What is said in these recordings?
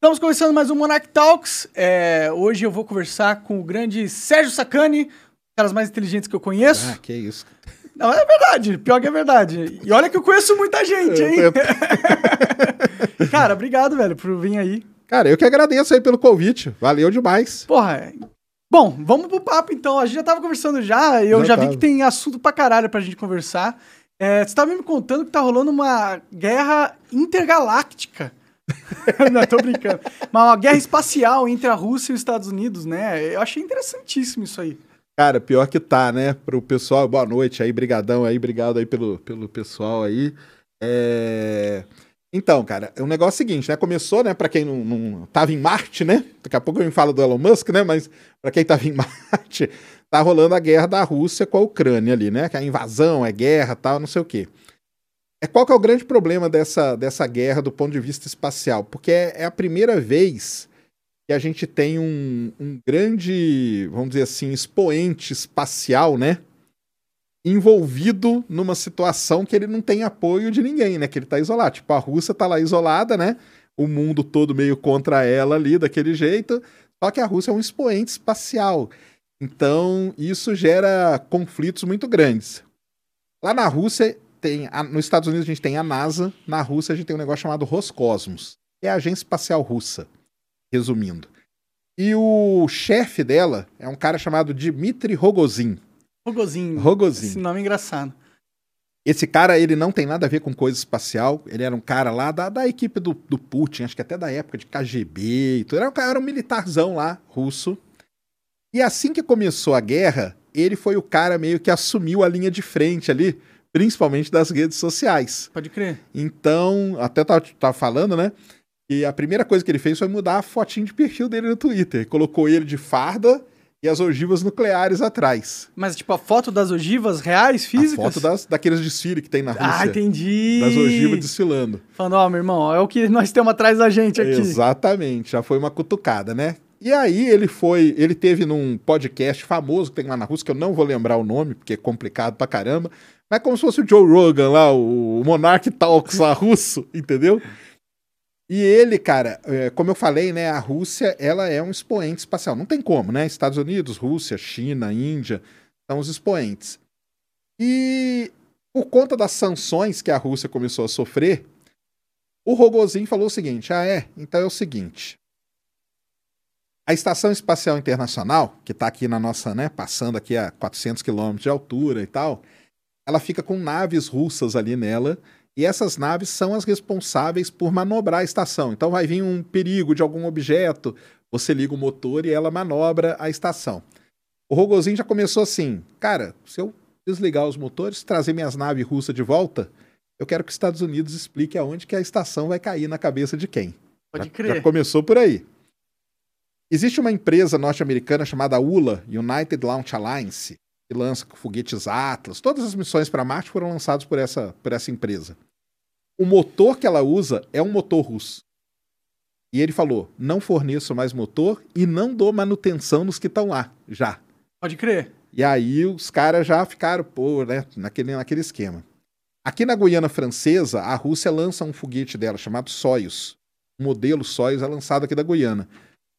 Estamos começando mais um Monarch Talks. É, hoje eu vou conversar com o grande Sérgio Sacani, um dos caras mais inteligentes que eu conheço. Ah, que isso. Não, é verdade, pior que é verdade. E olha que eu conheço muita gente, hein? Cara, obrigado, velho, por vir aí. Cara, eu que agradeço aí pelo convite. Valeu demais. Porra. Bom, vamos pro papo então. A gente já tava conversando já, eu já, Já vi que tem assunto pra caralho pra gente conversar. É, você tava me contando que tá rolando uma guerra intergaláctica. Não, tô brincando. Mas uma guerra espacial entre a Rússia e os Estados Unidos, né? Eu achei interessantíssimo isso aí. Cara, pior que tá, né? Pro pessoal, boa noite aí, brigadão aí, obrigado aí pelo, pelo pessoal aí. É... Então, cara, o negócio é o seguinte, né? Começou, né? Pra quem não, não tava em Marte, né? Daqui a pouco eu me falo do Elon Musk, né? Mas pra quem tava em Marte, tá rolando a guerra da Rússia com a Ucrânia ali, né? Que é a invasão, é guerra, tal, não sei o quê. É qual que é o grande problema dessa, dessa guerra do ponto de vista espacial? Porque é, é a primeira vez que a gente tem um, um grande, vamos dizer assim, expoente espacial, né? Envolvido numa situação que ele não tem apoio de ninguém, né? Que ele tá isolado. Tipo, a Rússia tá lá isolada, né? O mundo todo meio contra ela ali, daquele jeito. Só que a Rússia é um expoente espacial. Então, isso gera conflitos muito grandes. Lá na Rússia, tem. a- nos Estados Unidos a gente tem a NASA, na Rússia a gente tem um negócio chamado Roscosmos, é a Agência Espacial Russa, resumindo. E o chefe dela é um cara chamado Dmitry Rogozin. Rogozinho. Rogozin. Esse nome é engraçado. Esse cara, ele não tem nada a ver com coisa espacial. Ele era um cara lá da, da equipe do, do Putin, acho que até da época de KGB e tudo. Era um, cara- era um militarzão lá, russo. E assim que começou a guerra, ele foi o cara meio que assumiu a linha de frente ali, principalmente das redes sociais. Pode crer. Então, até tava, tava falando, né? E a primeira coisa que ele fez foi mudar a fotinho de perfil dele no Twitter. Colocou ele de farda e as ogivas nucleares atrás. Mas, tipo, a foto das ogivas reais, físicas? A foto das, daqueles desfiles que tem na Rússia. Ah, entendi. das ogivas desfilando. Falando, ó, meu irmão, é o que nós temos atrás da gente aqui. Exatamente, já foi uma cutucada, né? E aí ele foi, ele teve num podcast famoso que tem lá na Rússia, que eu não vou lembrar o nome, porque é complicado pra caramba, mas é como se fosse o Joe Rogan lá, o Monarch Talks lá russo, entendeu? E ele, cara, é, como eu falei, né, a Rússia, ela é um expoente espacial. Não tem como, né? Estados Unidos, Rússia, China, Índia, são os expoentes. E por conta das sanções que a Rússia começou a sofrer, o Rogozin falou o seguinte: ah, é? Então é o seguinte. A Estação Espacial Internacional, que está aqui na nossa, né, passando aqui a 400 quilômetros de altura e tal, ela fica com naves russas ali nela, e essas naves são as responsáveis por manobrar a estação. Então vai vir um perigo de algum objeto, você liga o motor e ela manobra a estação. O Rogozin já começou assim: cara, se eu desligar os motores, trazer minhas naves russas de volta, eu quero que os Estados Unidos explique aonde que a estação vai cair na cabeça de quem. Pode Já- crer. Já começou por aí. Existe uma empresa norte-americana chamada ULA, United Launch Alliance, que lança foguetes Atlas. Todas as missões para Marte foram lançadas por essa, por essa empresa. O motor que ela usa é um motor russo. E ele falou: não forneço mais motor e não dou manutenção nos que estão lá, já. Pode crer. E aí os caras já ficaram, pô, né, naquele, naquele esquema. Aqui na Guiana Francesa, a Rússia lança um foguete dela chamado Soyuz. O modelo Soyuz é lançado aqui da Guiana.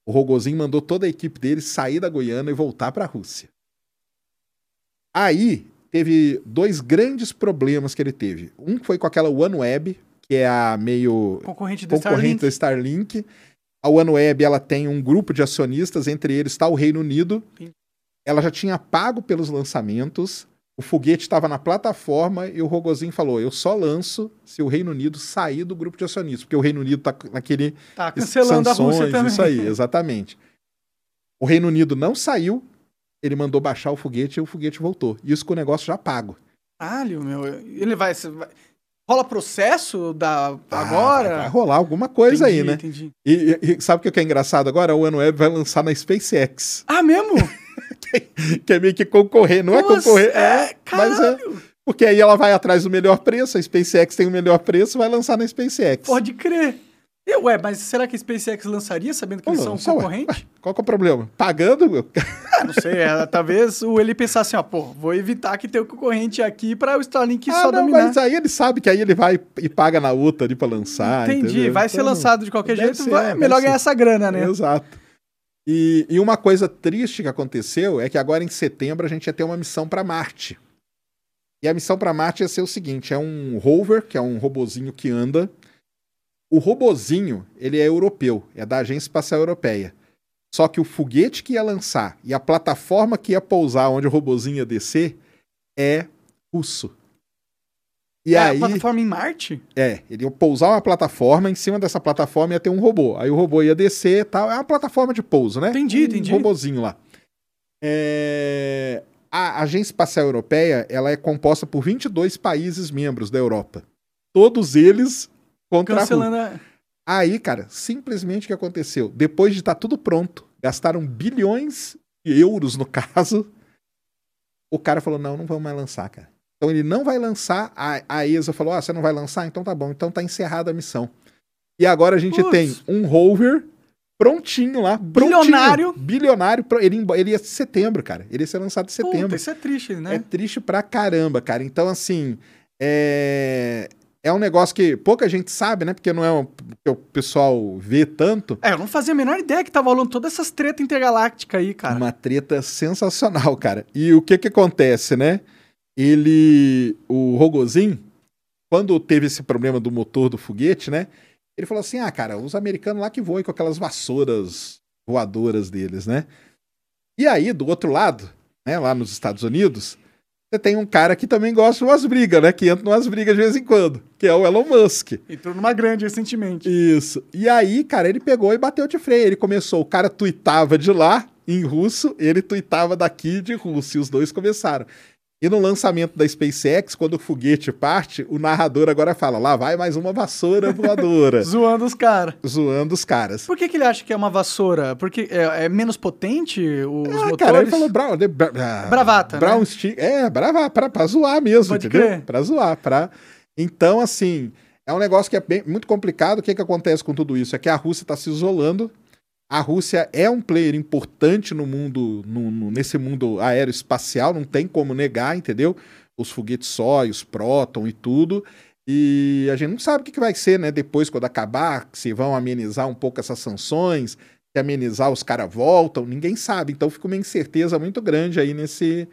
O Rogozin mandou toda a equipe dele sair da Guiana e voltar para a Rússia. Aí teve dois grandes problemas que ele teve. Um foi com aquela OneWeb, que é a meio Concorrente do concorrente Starlink. da Starlink. A OneWeb ela tem um grupo de acionistas, entre eles está o Reino Unido. Entendi. Ela já tinha pago pelos lançamentos. O foguete estava na plataforma e o Rogozin falou: Eu só lanço se o Reino Unido sair do grupo de acionistas, porque o Reino Unido está naquele Tá cancelando a Rússia sanções, também. Isso aí, exatamente. O Reino Unido não saiu, ele mandou baixar o foguete e o foguete voltou. Isso com o negócio já pago. Caralho, meu. Ele vai, Rola processo da Ah, agora? vai, rolar alguma coisa Entendi, aí, né? Entendi. E, e- sabe o que é engraçado agora? O OneWeb vai lançar na SpaceX, Ah, mesmo? que é meio que concorrer. Não é concorrer, é, mas é. Porque aí ela vai atrás do melhor preço, a SpaceX tem o melhor preço, vai lançar na SpaceX. Pode crer. E, ué, mas será que a SpaceX lançaria sabendo que eles são Só, concorrentes? Qual que é o problema? Pagando? Ah, não sei, é, talvez o ele pensar assim, ó, pô, vou evitar que tenha o concorrente aqui para o Starlink ah, só não, dominar. mas aí ele sabe que aí ele vai e paga na outra ali pra lançar. Entendi, entendeu? vai ser Então, lançado de qualquer jeito, ser, vai, deve melhor ser. ganhar essa grana, né? Exato. E, e uma coisa triste que aconteceu é que agora em setembro a gente ia ter uma missão para Marte. E a missão para Marte ia ser o seguinte: é um rover, que é um robozinho que anda. O robozinho, ele é europeu, é da Agência Espacial Europeia. Só que o foguete que ia lançar e a plataforma que ia pousar onde o robozinho ia descer é russo. E é aí, a plataforma em Marte? é, ele ia pousar uma plataforma, em cima dessa plataforma ia ter um robô. Aí o robô ia descer e tal. É uma plataforma de pouso, né? Entendi, um entendi. robozinho lá. É, A Agência Espacial Europeia ela é composta por 22 países membros da Europa. Todos eles contra a. Cancelando a... Aí, cara, simplesmente o que aconteceu? Depois de estar tudo pronto, gastaram bilhões de euros no caso, o cara falou: não, não vamos mais lançar, cara. Então ele não vai lançar. A, a ESA falou: ah, você não vai lançar? Então tá bom, então tá encerrada a missão. E agora a gente tem um rover prontinho lá, prontinho, Bilionário. bilionário. Ele, ele ia ser setembro, cara. Ele ia ser lançado em setembro. Puta, isso é triste, né? É triste pra caramba, cara. Então, assim, é... é um negócio que pouca gente sabe, né? Porque não é um... que o pessoal vê tanto. É, eu não fazia a menor ideia que tava rolando todas essas tretas intergalácticas aí, cara. Uma treta sensacional, cara. E o que que acontece, né? Ele, o Rogozin, quando teve esse problema do motor do foguete, né? Ele falou assim: ah, cara, os americanos lá que voam com aquelas vassouras voadoras deles, né? E aí, do outro lado, né, lá nos Estados Unidos, você tem um cara que também gosta de umas brigas, né? Que entra em umas brigas de vez em quando, que é o Elon Musk. Entrou numa grande recentemente. Isso. E aí, cara, ele pegou e bateu de freio. Ele começou, o cara tuitava de lá, em russo, ele tuitava daqui de russo. E os dois começaram. E no lançamento da SpaceX, quando o foguete parte, o narrador agora fala: lá vai mais uma vassoura voadora. Zoando os caras. zoando os caras. Por que, que ele acha que é uma vassoura? Porque é, é menos potente os Ah, motores? cara, ele falou bra- ah, Bravata, né? Brown stick. É, brava, pra, pra zoar mesmo, Pode entendeu? crer. Pra zoar. Pra... Então, assim, é um negócio que é bem- muito complicado. O que, que acontece com tudo isso? É que a Rússia está se isolando. A Rússia é um player importante no mundo, no- no- nesse mundo aeroespacial, não tem como negar, entendeu? Os foguetes Soyuz, Proton e tudo. E a gente não sabe o que, vai ser, né? Depois, quando acabar, se vão amenizar um pouco essas sanções, se amenizar, os caras voltam, ninguém sabe. Então fica uma incerteza muito grande aí nesse,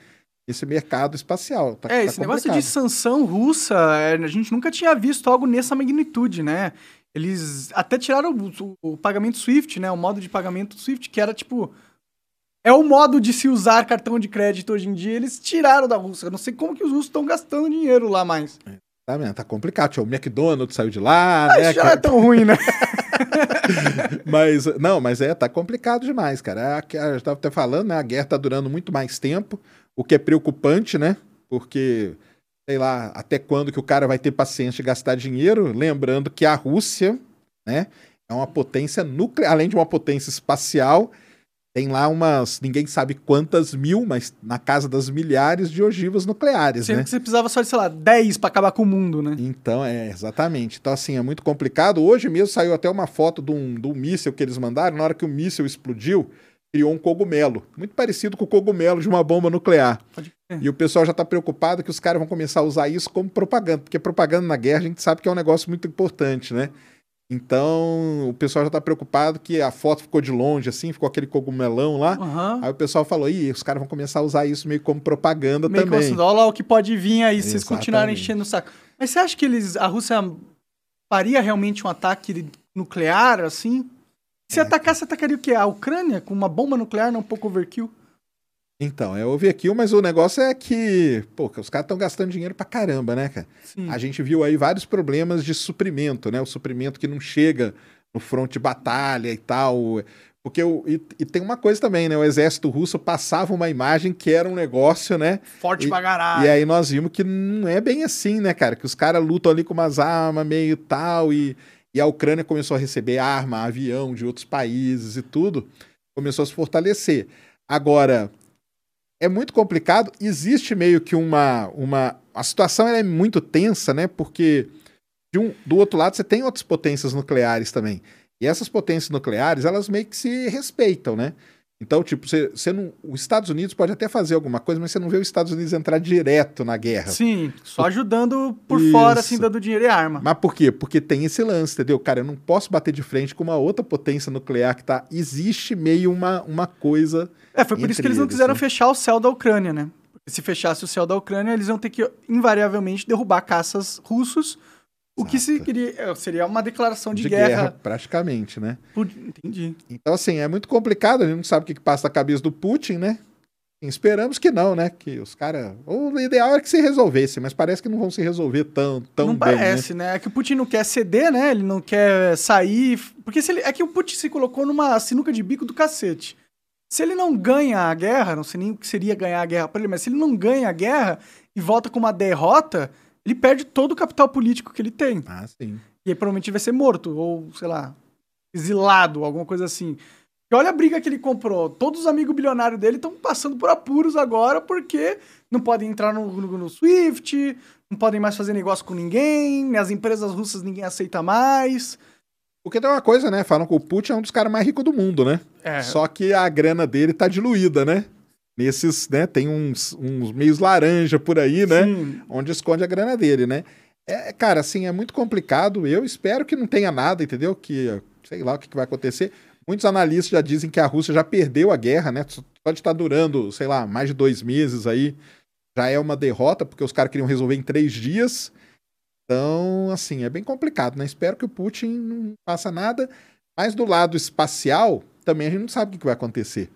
nesse mercado espacial. Tá- É, tá esse negócio complicado. de sanção russa, é, a gente nunca tinha visto algo nessa magnitude, né? Eles até tiraram o, o- pagamento SWIFT, né? O modo de pagamento SWIFT, que era tipo. É o modo de se usar cartão de crédito hoje em dia, eles tiraram da Rússia. Eu não sei como que os russos estão gastando dinheiro lá mais. Tá, vendo? tá complicado. Tinha O McDonald's saiu de lá, Mas né? já não é tão ruim, né? Mas, não, mas é, tá complicado demais, cara. A, a, eu tava até falando, né? A guerra tá durando muito mais tempo, o que é preocupante, né? Porque, sei lá, até quando que o cara vai ter paciência de gastar dinheiro? Lembrando que a Rússia, né? É uma potência nuclear, além de uma potência espacial, tem lá umas, ninguém sabe quantas mil, mas na casa das milhares de ogivas nucleares, Sendo né? que você precisava só de, sei lá, 10 pra acabar com o mundo, né? Então, é, exatamente. Então, assim, é muito complicado. Hoje mesmo saiu até uma foto de um, de um míssil que eles mandaram. Na hora que o míssil explodiu, criou um cogumelo. Muito parecido com o cogumelo de uma bomba nuclear. E o pessoal já está preocupado que os caras vão começar a usar isso como propaganda. Porque propaganda na guerra a gente sabe que é um negócio muito importante, né? Então, o pessoal já está preocupado que a foto ficou de longe, assim, ficou aquele cogumelão lá. Aham. Aí o pessoal falou, ih, os caras vão começar a usar isso meio como propaganda Meio também. como assim, olha lá o que pode vir aí se vocês Exatamente. continuarem enchendo o saco. Mas você acha que eles, a Rússia faria realmente um ataque nuclear, assim? Se atacasse, atacaria o quê? A Ucrânia? Com uma bomba nuclear, não um pouco overkill? Então, eu ouvi aqui, mas o negócio é que, pô, os caras estão gastando dinheiro pra caramba, né, cara? Sim. A gente viu aí vários problemas de suprimento, né? O suprimento que não chega no fronte de batalha e tal. Porque o, e, e tem uma coisa também, né? O exército russo passava uma imagem que era um negócio, né? Forte E- pra caralho. E aí nós vimos que não é bem assim, né, cara? Que os caras lutam ali com umas armas meio tal, e, e a Ucrânia começou a receber arma, avião de outros países e tudo, começou a se fortalecer. Agora, é muito complicado, existe meio que uma. uma a situação é muito tensa, né? Porque de um, do outro lado, você tem outras potências nucleares também. E essas potências nucleares, elas meio que se respeitam, né? Então, tipo, você, você não, os Estados Unidos pode até fazer alguma coisa, mas você não vê os Estados Unidos entrar direto na guerra. Sim, só ajudando por Isso. fora, assim, dando dinheiro e arma. Mas por quê? Porque tem esse lance, entendeu? Cara, eu não posso bater de frente com uma outra potência nuclear que tá. Existe meio uma, uma coisa. É, foi por isso que eles não quiseram né? fechar o céu da Ucrânia, né? Se fechasse o céu da Ucrânia, eles iam ter que, invariavelmente, derrubar caças russos o que se queria, é, seria uma declaração de, de guerra. guerra. Praticamente, né? Entendi. Então, assim, é muito complicado, a gente não sabe o que, que passa na cabeça do Putin, né? Esperamos que não, né? Que os caras. O ideal era que se resolvesse, mas parece que não vão se resolver tão, tão não bem. Não parece, né? né? É que o Putin não quer ceder, né? Ele não quer sair. Porque se ele... é que o Putin se colocou numa sinuca de bico do cacete. Se ele não ganha a guerra, não sei nem o que seria ganhar a guerra para ele, mas se ele não ganha a guerra e volta com uma derrota, ele perde todo o capital político que ele tem. Ah, sim. E aí provavelmente vai ser morto, ou, sei lá, exilado, alguma coisa assim. E olha a briga que ele comprou. Todos os amigos bilionários dele estão passando por apuros agora porque não podem entrar no, no, no, Swift, não podem mais fazer negócio com ninguém, as empresas russas ninguém aceita mais. Porque tem uma coisa, né? Falam que o Putin é um dos caras mais ricos do mundo, né? É. Só que a grana dele tá diluída, né? Nesses, né? Tem uns, uns meios laranja por aí, né? Sim. Onde esconde a grana dele, né? É, cara, assim, é muito complicado. Eu espero que não tenha nada, entendeu? Que, sei lá o que, que vai acontecer. Muitos analistas já dizem que a Rússia já perdeu a guerra, né? Pode estar durando, sei lá, mais de dois meses aí. Já é uma derrota, porque os caras queriam resolver em três dias. Então, assim, é bem complicado, né? Espero que o Putin não faça nada. Mas do lado espacial, também a gente não sabe o que vai acontecer.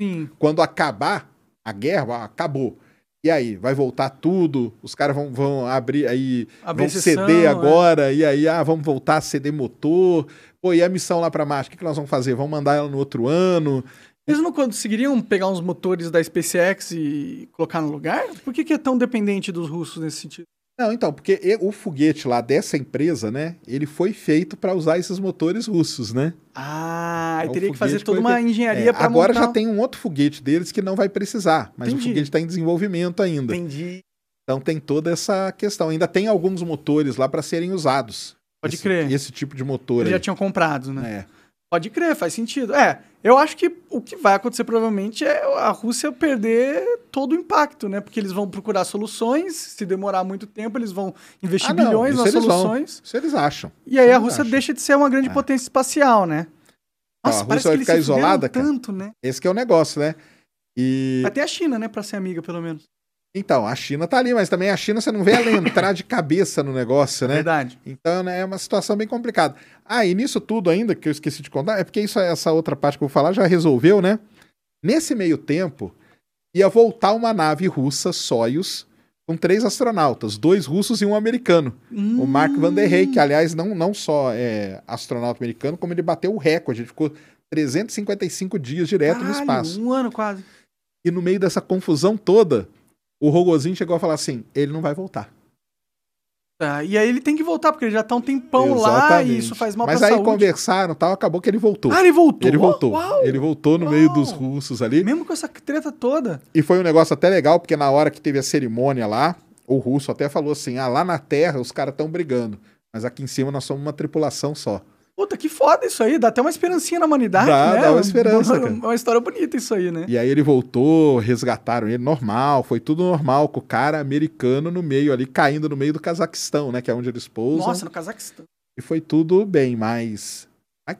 Sim. Quando acabar a guerra, acabou. E aí, vai voltar tudo? Os caras vão, vão abrir aí, abrir vão sessão, ceder é. agora, é. e aí, ah, vamos voltar a ceder motor. Pô, e a missão lá para Marte, o que, que nós vamos fazer? Vamos mandar ela no outro ano? Eles não conseguiriam pegar uns motores da SpaceX e colocar no lugar? Por que, que é tão dependente dos russos nesse sentido? Não, então, porque o foguete lá dessa empresa, né, ele foi feito para usar esses motores russos, né? Ah, então, teria que fazer toda uma engenharia é, para Agora montar... já tem um outro foguete deles que não vai precisar, mas Entendi. o foguete está em desenvolvimento ainda. Entendi. Então tem toda essa questão. Ainda tem alguns motores lá para serem usados. Pode esse, crer. Esse tipo de motor. Eles aí. já tinham comprado, né? É. Pode crer, faz sentido. É, eu acho que o que vai acontecer provavelmente é a Rússia perder todo o impacto, né? Porque eles vão procurar soluções, se demorar muito tempo, eles vão investir ah, não, bilhões nas soluções. Vão. Isso eles acham. E aí a Rússia acham. deixa de ser uma grande é. potência espacial, né? Nossa, a Rússia vai ficar isolada, tanto, né? Esse é o negócio, né? E... Ter a China, né, para ser amiga, pelo menos. Então, a China tá ali, mas também a China você não vê ela entrar de cabeça no negócio, né? Verdade. Então, né, é uma situação bem complicada. Ah, e nisso tudo ainda, que eu esqueci de contar, é porque isso, essa outra parte que eu vou falar já resolveu, né? Nesse meio tempo, ia voltar uma nave russa, Soyuz, com três astronautas, dois russos e um americano. Hum. O Mark Van der Hey, que aliás não, não só é astronauta americano, como ele bateu o recorde, ele ficou 355 dias direto Caralho, no espaço. Um ano quase. E no meio dessa confusão toda, o Rogozinho chegou a falar assim: ele não vai voltar. Tá, e aí ele tem que voltar, porque ele já tá um tempão Exatamente. lá e isso faz mal Mas pra aí saúde. conversaram tal, acabou que ele voltou. Ah, ele voltou? Ele voltou. Uau, ele voltou no uau. meio dos russos ali. Mesmo com essa treta toda. E foi um negócio até legal, porque na hora que teve a cerimônia lá, o russo até falou assim: ah, lá na Terra os caras estão brigando, mas aqui em cima nós somos uma tripulação só. Puta, que foda isso aí. Dá até uma esperancinha na humanidade, dá, né? Dá uma esperança, uma, cara. Uma história bonita isso aí, né? E aí ele voltou, resgataram ele, normal, foi tudo normal, com o cara americano no meio ali, caindo no meio do Cazaquistão, né? Que é onde eles pousam. Nossa, no Cazaquistão. E foi tudo bem, mas...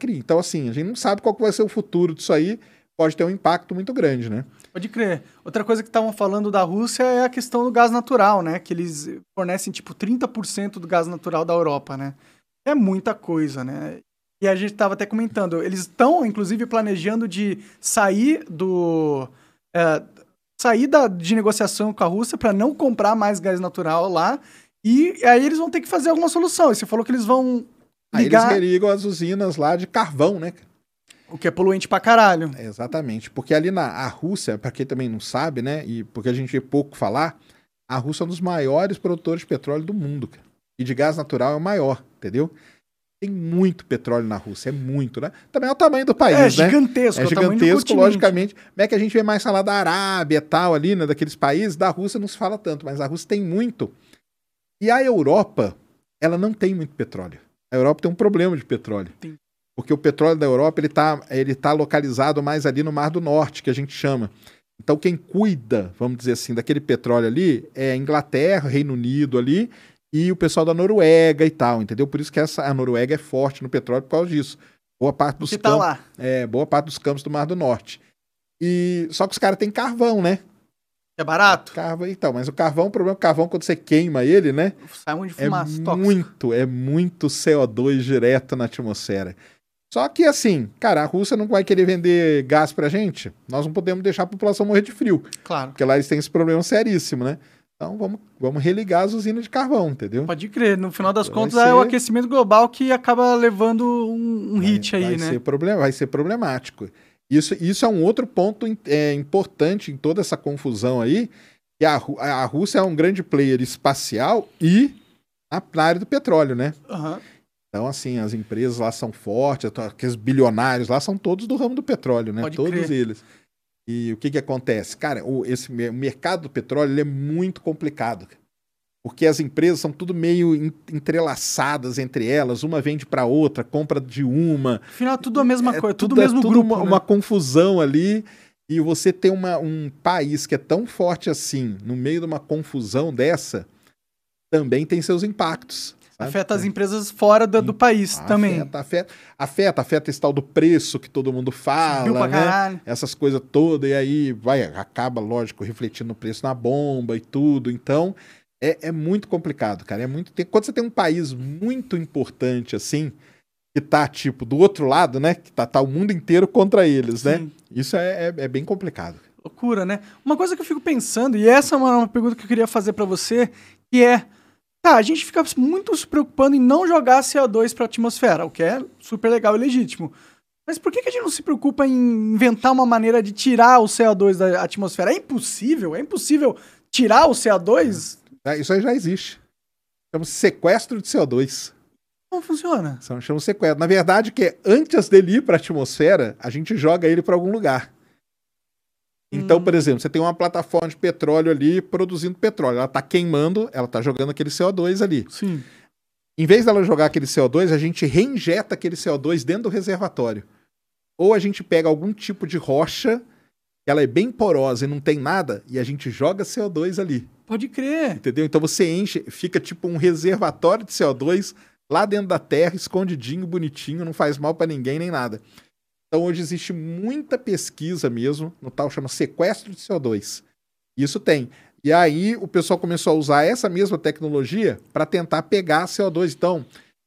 Então, assim, a gente não sabe qual vai ser o futuro disso aí. Pode ter um impacto muito grande, né? Pode crer. Outra coisa que estavam falando da Rússia é a questão do gás natural, né? Que eles fornecem, tipo, 30% do gás natural da Europa, né? É muita coisa, né? E a gente estava até comentando, eles estão, inclusive, planejando de sair do. É, sair da, de negociação com a Rússia para não comprar mais gás natural lá. E aí eles vão ter que fazer alguma solução. E você falou que eles vão. Ligar... Aí eles ligam as usinas lá de carvão, né? O que é poluente pra caralho. É, exatamente. Porque ali na a Rússia, para quem também não sabe, né? E porque a gente vê pouco falar, a Rússia é um dos maiores produtores de petróleo do mundo. Cara. E de gás natural é o maior, entendeu? Tem muito petróleo na Rússia, é muito, né? Também é o tamanho do país, é, né? Gigantesco, é gigantesco, logicamente. Como é que a gente vê mais falar da Arábia e tal ali, né? Daqueles países, da Rússia não se fala tanto, mas a Rússia tem muito. E a Europa ela não tem muito petróleo. A Europa tem um problema de petróleo. Sim. Porque o petróleo da Europa ele está ele tá localizado mais ali no Mar do Norte, que a gente chama. Então, quem cuida, vamos dizer assim, daquele petróleo ali é a Inglaterra, Reino Unido ali e o pessoal da Noruega e tal, entendeu? Por isso que essa, a Noruega é forte no petróleo por causa disso. Boa parte dos tá campos, lá. é, boa parte dos campos do Mar do Norte. E só que os caras têm carvão, né? É barato? Carvão, então, mas o carvão, o problema é que o carvão quando você queima ele, né? Sai um de É fumaça. tóxico. muito, é muito CO2 direto na atmosfera. Só que assim, cara, a Rússia não vai querer vender gás pra gente. Nós não podemos deixar a população morrer de frio, Claro. porque lá eles têm esse problema seríssimo, né? Então vamos, vamos religar as usinas de carvão, entendeu? Pode crer. No final das contas, ser- é o aquecimento global que acaba levando um, um hit vai, aí, vai né? Ser problem, vai ser problemático. Isso, isso é um outro ponto é, importante em toda essa confusão aí, que a, a Rússia é um grande player espacial e na, área do petróleo, né? Aham. Então, assim, as empresas lá são fortes, aqueles bilionários lá são todos do ramo do petróleo, né? Pode todos crer. eles. E o que que acontece? Cara, o, esse o mercado do petróleo é muito complicado. Porque as empresas são tudo meio en- entrelaçadas entre elas, uma vende para outra, compra de uma. Afinal, tudo a mesma É coisa, tudo o mesmo é tudo grupo. uma, né? uma confusão ali. E você ter uma, um país que é tão forte assim, no meio de uma confusão dessa, também tem seus impactos. Afeta as empresas fora da- do país também. Afeta, afeta, afeta, afeta esse tal do preço que todo mundo fala, né? Essas coisas todas, e aí vai, acaba, lógico, refletindo no preço na bomba e tudo. Então, é, é muito complicado, cara. É muito. tem- quando você tem um país muito importante assim, que tá, tipo, do outro lado, né? Que tá, tá o mundo inteiro contra eles, né? Sim. Isso é, é, é bem complicado. Loucura, né? Uma coisa que eu fico pensando, e essa é uma, uma pergunta que eu queria fazer pra você, que é, tá, a gente fica muito se preocupando em não jogar CO2 pra atmosfera, o que é super legal e legítimo. Mas por que, que a gente não se preocupa em inventar uma maneira de tirar o CO2 da atmosfera? É impossível? É impossível tirar o CO2? É, Isso aí já existe. Chama-se sequestro de CO2. Como funciona? São chama sequestro. Na verdade, que é antes dele ir para a atmosfera, a gente joga ele para algum lugar. Então, Hum. por exemplo, você tem uma plataforma de petróleo ali produzindo petróleo. Ela está queimando, ela está jogando aquele CO2 ali. Sim. Em vez dela jogar aquele CO2, a gente reinjeta aquele CO2 dentro do reservatório. Ou a gente pega algum tipo de rocha, ela é bem porosa e não tem nada, e a gente joga CO2 ali. Pode crer. Entendeu? Então você enche, fica tipo um reservatório de CO2 lá dentro da terra, escondidinho, bonitinho, não faz mal para ninguém nem nada. Então hoje existe muita pesquisa mesmo, no tal chama sequestro de CO2. Isso tem. E aí o pessoal começou a usar essa mesma tecnologia para tentar pegar CO2. Então,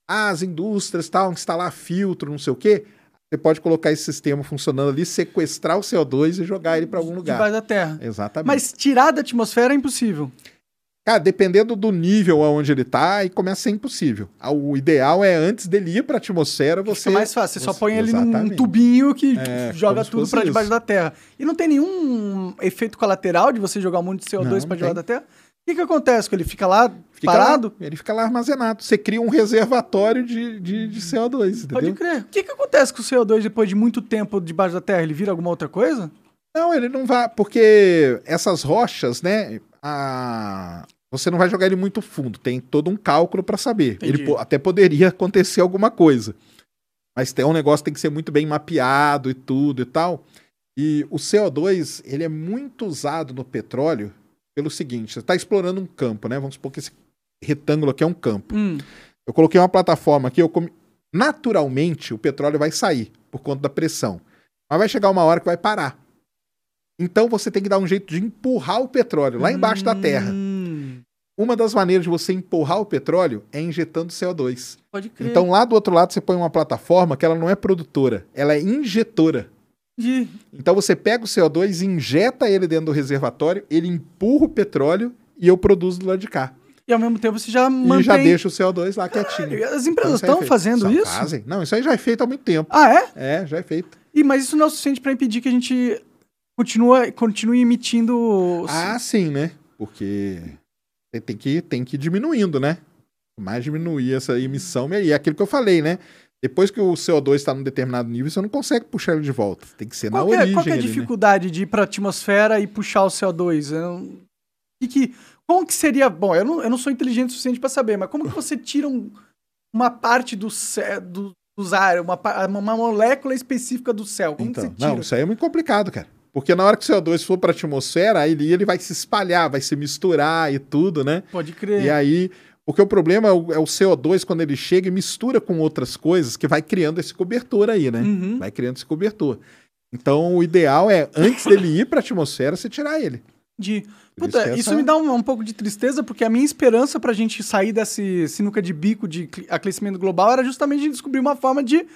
as indústrias tal, instalar filtro, não sei o quê, você pode colocar esse sistema funcionando ali, sequestrar o CO2 e jogar ele para algum lugar. Debaixo da terra. Exatamente. Mas tirar da atmosfera é impossível. Cara, dependendo do nível aonde ele tá, aí começa a ser impossível. Ah, O ideal é antes dele ir para a atmosfera, você Fica mais fácil. Você, só você- põe ele num exatamente. tubinho que É, joga tudo pra debaixo da terra. E não tem nenhum efeito colateral de você jogar um monte de CO2 Não, pra não debaixo da terra? O que, que acontece com ele? Fica lá Fica parado? lá, ele fica lá armazenado. Você cria um reservatório de, de, de CO2, Pode entendeu? crer. O que, que acontece com o CO2 depois de muito tempo debaixo da terra? Ele vira alguma outra coisa? Não, ele não vai, porque essas rochas, né, a- você não vai jogar ele muito fundo, tem todo um cálculo para saber. Entendi. Ele até poderia acontecer alguma coisa. Mas tem um negócio que tem que ser muito bem mapeado e tudo e tal. E o CO2, ele é muito usado no petróleo pelo seguinte, você está explorando um campo, né? Vamos supor que esse retângulo aqui é um campo. Hum, Eu coloquei uma plataforma aqui, eu come- naturalmente o petróleo vai sair por conta da pressão. Mas vai chegar uma hora que vai parar. Então você tem que dar um jeito de empurrar o petróleo lá embaixo da terra. Uma das maneiras de você empurrar o petróleo é injetando CO2. pode crer. Então lá do outro lado você põe uma plataforma que ela não é produtora, ela é injetora. De- Então você pega o CO2, injeta ele dentro do reservatório, ele empurra o petróleo e eu produzo do lado de cá. E ao mesmo tempo você já E mantém... já deixa o CO2 lá quietinho. As empresas é estão feito. fazendo isso? Fazem. Não, isso aí já é feito há muito tempo. Ah, é? É, já é feito. E, mas isso não é o suficiente pra impedir que a gente continua, continue emitindo... Ah, sim, né? Porque tem- que, tem que ir diminuindo, né? Mais diminuir essa emissão. E é aquilo que eu falei, né? Depois que o CO2 está num determinado nível, você não consegue puxar ele de volta. Tem que ser Qual, na que é, origem. qual que é a ali, né? dificuldade de ir para a atmosfera e puxar o CO2? Eu não- que Como que seria. Bom, eu não, eu não sou inteligente o suficiente pra saber, mas como que você tira um- uma parte do céu, do, dos ares, uma, uma molécula específica do céu? Como Então, que você tira? não, isso aí é muito complicado, cara. Porque na hora que o CO2 for para a atmosfera, aí ele, ele vai se espalhar, vai se misturar e tudo, né? Pode crer. E aí, porque o problema é o, é o CO2 quando ele chega e mistura com outras coisas que vai criando esse cobertor aí, né? Uhum. Vai criando esse cobertor. Então, o ideal é, antes dele ir para a atmosfera, você tirar ele. De... Puta, isso isso, essa- me dá um, um pouco de tristeza, porque a minha esperança pra gente sair desse sinuca de bico de aquecimento global era justamente de descobrir uma forma de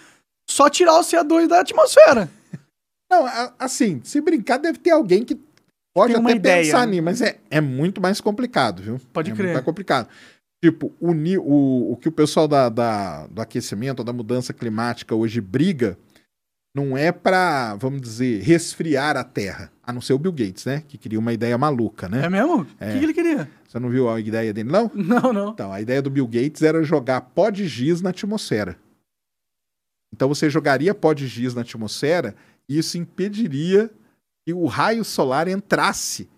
só tirar o CO2 da atmosfera. Não, assim, se brincar, deve ter alguém que pode Tem até ideia, pensar né? nisso, mas é, é muito mais complicado, viu? Pode é crer. Muito mais complicado. Tipo, o, ni- o, o que o pessoal da, da- do aquecimento, da mudança climática hoje briga, não é pra, vamos dizer, resfriar a Terra. A não ser o Bill Gates, né? Que queria uma ideia maluca, né? É mesmo? O É. que, que ele queria? Você não viu a ideia dele, não? Não, não. Então, a ideia do Bill Gates era jogar pó de giz na atmosfera. Então, você jogaria pó de giz na atmosfera isso impediria que o raio solar entrasse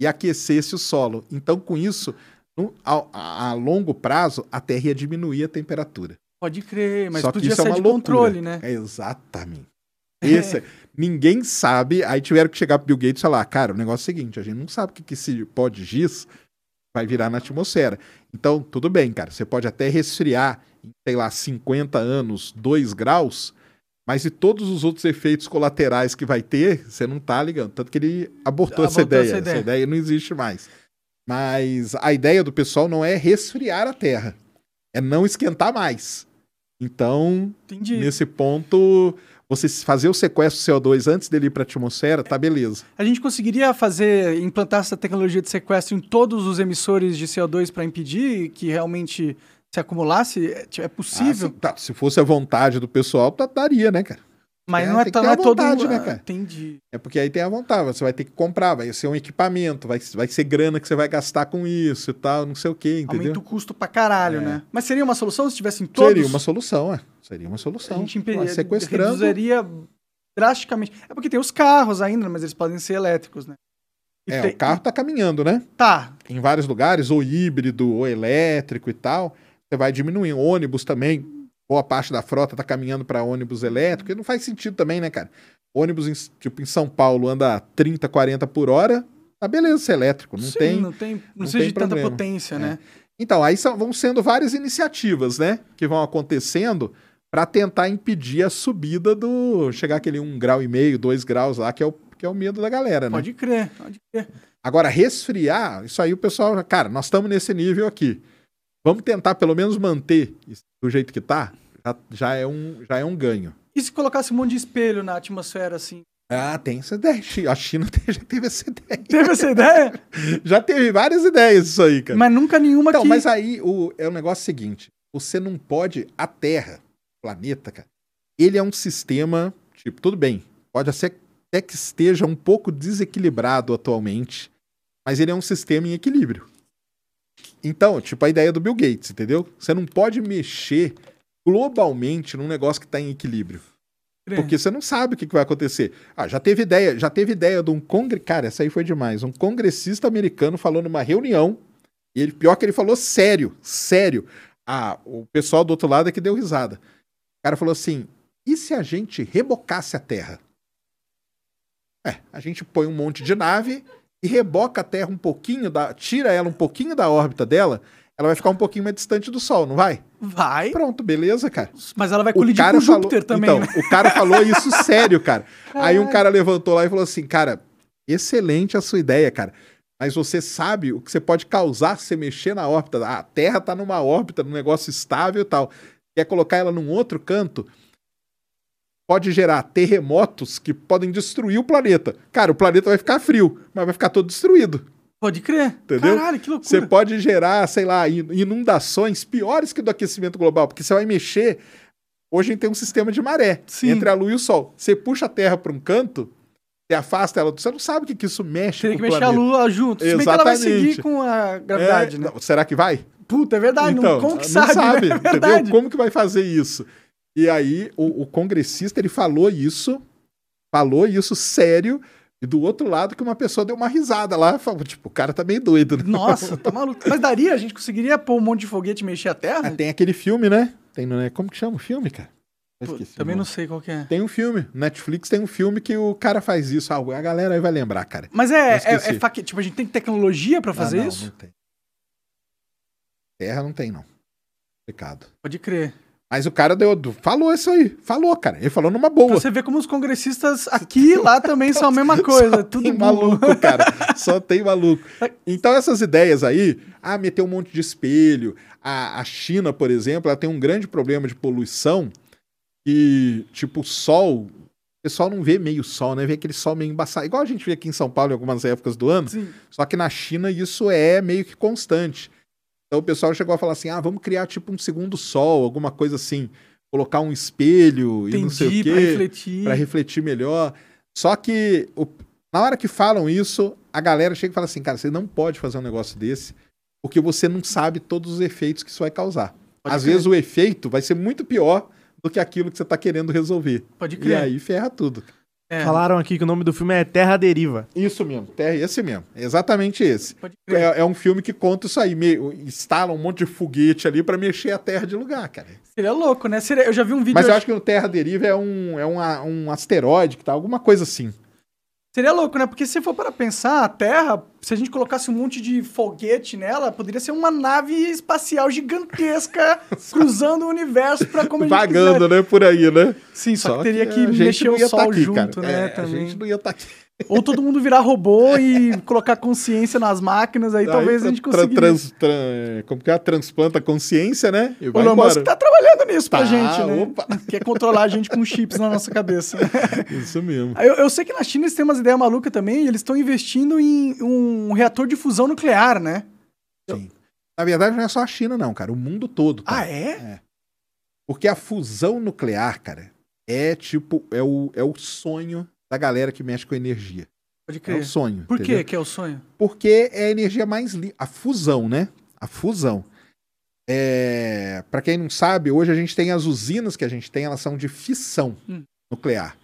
e aquecesse o solo. Então, com isso, no- a, a- longo prazo, a Terra ia diminuir a temperatura. Pode crer, mas Só que podia isso é uma de loucura. controle, né? É, exatamente. Esse, é- Ninguém sabe. Aí tiveram que chegar pro Bill Gates e falar: cara, o negócio é o seguinte, a gente não sabe o que, que esse pó de giz vai virar na atmosfera. Então, tudo bem, cara. Você pode até resfriar em, sei lá, 50 anos, 2 graus, mas e todos os outros efeitos colaterais que vai ter, você não tá ligando. Tanto que ele abortou, essa, Abortou ideia. essa essa ideia. ideia. não existe mais. Mas a ideia do pessoal não é resfriar a Terra, é não esquentar mais. Então, Entendi. nesse ponto, você fazer o sequestro do CO2 antes dele ir para a atmosfera, tá beleza. A gente conseguiria fazer, implantar essa tecnologia de sequestro em todos os emissores de CO2 para impedir que realmente se acumulasse? É, tipo, é possível, Ah, se, tá, se fosse a vontade do pessoal, tá, daria, né, cara? mas é, não é, ter não é a todo vontade, mundo. né, Ah, cara? Entendi. É porque aí tem a vontade, você vai ter que comprar, vai ser um equipamento, vai, vai ser grana que você vai gastar com isso e tal, não sei o que, entendeu? Aumenta o custo pra caralho, É. né? Mas seria uma solução se tivessem todos? Seria uma solução, é. Seria uma A solução. gente Vai impedia, sequestrando. reduziria drasticamente. É porque tem os carros ainda, mas eles podem ser elétricos, né? E É, tem- o carro tá caminhando, né? Tá, Em vários lugares, ou híbrido, ou elétrico e tal. Você vai diminuindo. Ônibus também, boa parte da frota tá caminhando para ônibus elétrico. E não faz sentido também, né, cara? Ônibus, em, tipo, em São Paulo anda 30, 40 por hora. Tá beleza ser elétrico. Não sim, tem. não tem, não, não seja de tanta potência, É. né? Então, aí são, vão sendo várias iniciativas, né? Que vão acontecendo para tentar impedir a subida do. chegar aquele 1 grau e meio, 2 graus lá, que é o, que é o medo da galera, né? Pode crer, pode crer. Agora, resfriar, isso aí o pessoal. Cara, nós estamos nesse nível aqui. Vamos tentar pelo menos manter do jeito que tá. Já, já é, um, já é um ganho. E se colocasse um monte de espelho na atmosfera, assim? Ah, tem essa ideia. A China já teve essa ideia. Teve essa ideia? Já teve várias ideias isso aí, cara. mas nunca nenhuma Então, que... mas aí o, é o negócio seguinte: você não pode. A Terra, o planeta, cara, ele é um sistema. Tipo, tudo bem, pode ser até que esteja um pouco desequilibrado atualmente, mas ele é um sistema em equilíbrio. Então, tipo, a ideia do Bill Gates, entendeu? Você não pode mexer globalmente num negócio que está em equilíbrio. Porque você não sabe o que, que vai acontecer. Ah, já teve ideia, já teve ideia de um congre... Cara, essa aí foi demais. Um congressista americano falou numa reunião, e ele, pior que ele falou sério, sério. Ah, o pessoal do outro lado é que deu risada. O cara falou assim: e se a gente rebocasse a Terra? É, a gente põe um monte de nave e reboca a Terra um pouquinho, da, tira ela um pouquinho da órbita dela, ela vai ficar um pouquinho mais distante do Sol, não vai? Vai, Pronto, beleza, cara. mas ela vai O colidir com Júpiter falou, também, então, né? o cara falou isso sério, cara. Aí um cara levantou lá e falou assim, cara, excelente a sua ideia, cara. Mas você sabe o que você pode causar se você mexer na órbita. A Terra tá numa órbita, num negócio estável e tal. Quer colocar ela num outro canto? Pode gerar terremotos que podem destruir o planeta. Cara, o planeta vai ficar frio, mas vai ficar todo destruído. Pode crer. Entendeu? Caralho, que loucura. Você pode gerar, sei lá, in- inundações piores que do aquecimento global, porque você vai mexer. Hoje a gente tem um sistema de maré Sim. entre a Lua e o Sol. Você puxa a Terra para um canto, você afasta ela, você não sabe o que, que isso mexe com que mexer a planeta. Lua junto. Se bem que ela vai Exatamente. seguir com a gravidade, É, né? não, será que vai? Puta, é verdade. então, não, como que não sabe, sabe, né? É entendeu? Como que vai fazer isso? E aí o, o congressista ele falou isso, falou isso sério, E do outro lado que uma pessoa deu uma risada lá, falou, tipo, o cara tá meio doido, né? Nossa, tá maluco. Mas daria, a gente conseguiria pôr um monte de foguete e mexer a Terra? Ah, tem aquele filme, né? Tem, né? Como que chama o filme, cara? Pô, esqueci também não sei qual que é. Tem um filme, Netflix tem um filme que o cara faz isso. Ah, a galera aí vai lembrar, cara. Mas é, é, é faque- tipo, a gente tem tecnologia pra fazer Ah, não, isso? Não tem. Terra não tem, não. Complicado. Pode crer. Mas o cara deu, falou isso aí. Falou, cara. Ele falou numa Pra boa. você ver como os congressistas aqui e lá também são a mesma coisa. Só tudo tem maluco, cara. Só tem maluco. Então, essas ideias aí, ah, meter um monte de espelho. A, a China, por exemplo, ela tem um grande problema de poluição. E, tipo, o sol. O pessoal não vê meio sol, né? Vê aquele sol meio embaçado. Igual a gente vê aqui em São Paulo em algumas épocas do ano. Sim. Só que na China isso é meio que constante. Então o pessoal chegou a falar assim: ah, vamos criar tipo um segundo sol, alguma coisa assim. Colocar um espelho e não sei o Entendi, quê pra refletir. para refletir melhor. Só que o- na hora que falam isso, a galera chega e fala assim, cara, você não pode fazer um negócio desse, porque você não sabe todos os efeitos que isso vai causar. Pode Às crer. vezes o efeito vai ser muito pior do que aquilo que você está querendo resolver. Pode E crer. aí ferra tudo. É, Falaram aqui que o nome do filme é Terra Deriva. Isso mesmo, é esse mesmo, exatamente esse. É, é um filme que conta isso aí, me, instala um monte de foguete ali para mexer a terra de lugar, cara. Seria louco, né? Seria- eu já vi um vídeo. Mas eu acho que o Terra Deriva é um, é um, um asteroide que tá, alguma coisa assim. Seria louco, né? Porque se for para pensar, a Terra, se a gente colocasse um monte de foguete nela, poderia ser uma nave espacial gigantesca cruzando o universo para como a gente Vagando, quiser. né, por aí, né? Sim, só, que teria que, gente mexer o tá sol aqui, junto, cara. né? É, também. A gente não ia estar aqui. Ou todo mundo virar robô e colocar consciência nas máquinas, aí talvez Aí, a gente consiga. trans- tra- como que é? Transplanta a consciência, né? E O Elon. Musk tá trabalhando nisso pra Tá, gente, né? opa. Quer controlar a gente com chips na nossa cabeça. Isso mesmo. Eu, eu sei que na China eles têm umas ideias malucas também, e eles estão investindo em um reator de fusão nuclear, né? Sim. Na verdade, não é só a China, não, cara. O mundo todo. Tá? Ah, é? Porque a fusão nuclear, cara, é tipo, é o, é o sonho da galera que mexe com energia. Pode É crer. o sonho. Por entendeu? quê que é o sonho? Porque é a energia mais limpa. A fusão, né? A fusão. É... Para quem não sabe, hoje a gente tem as usinas que a gente tem, elas são de fissão Hum. nuclear.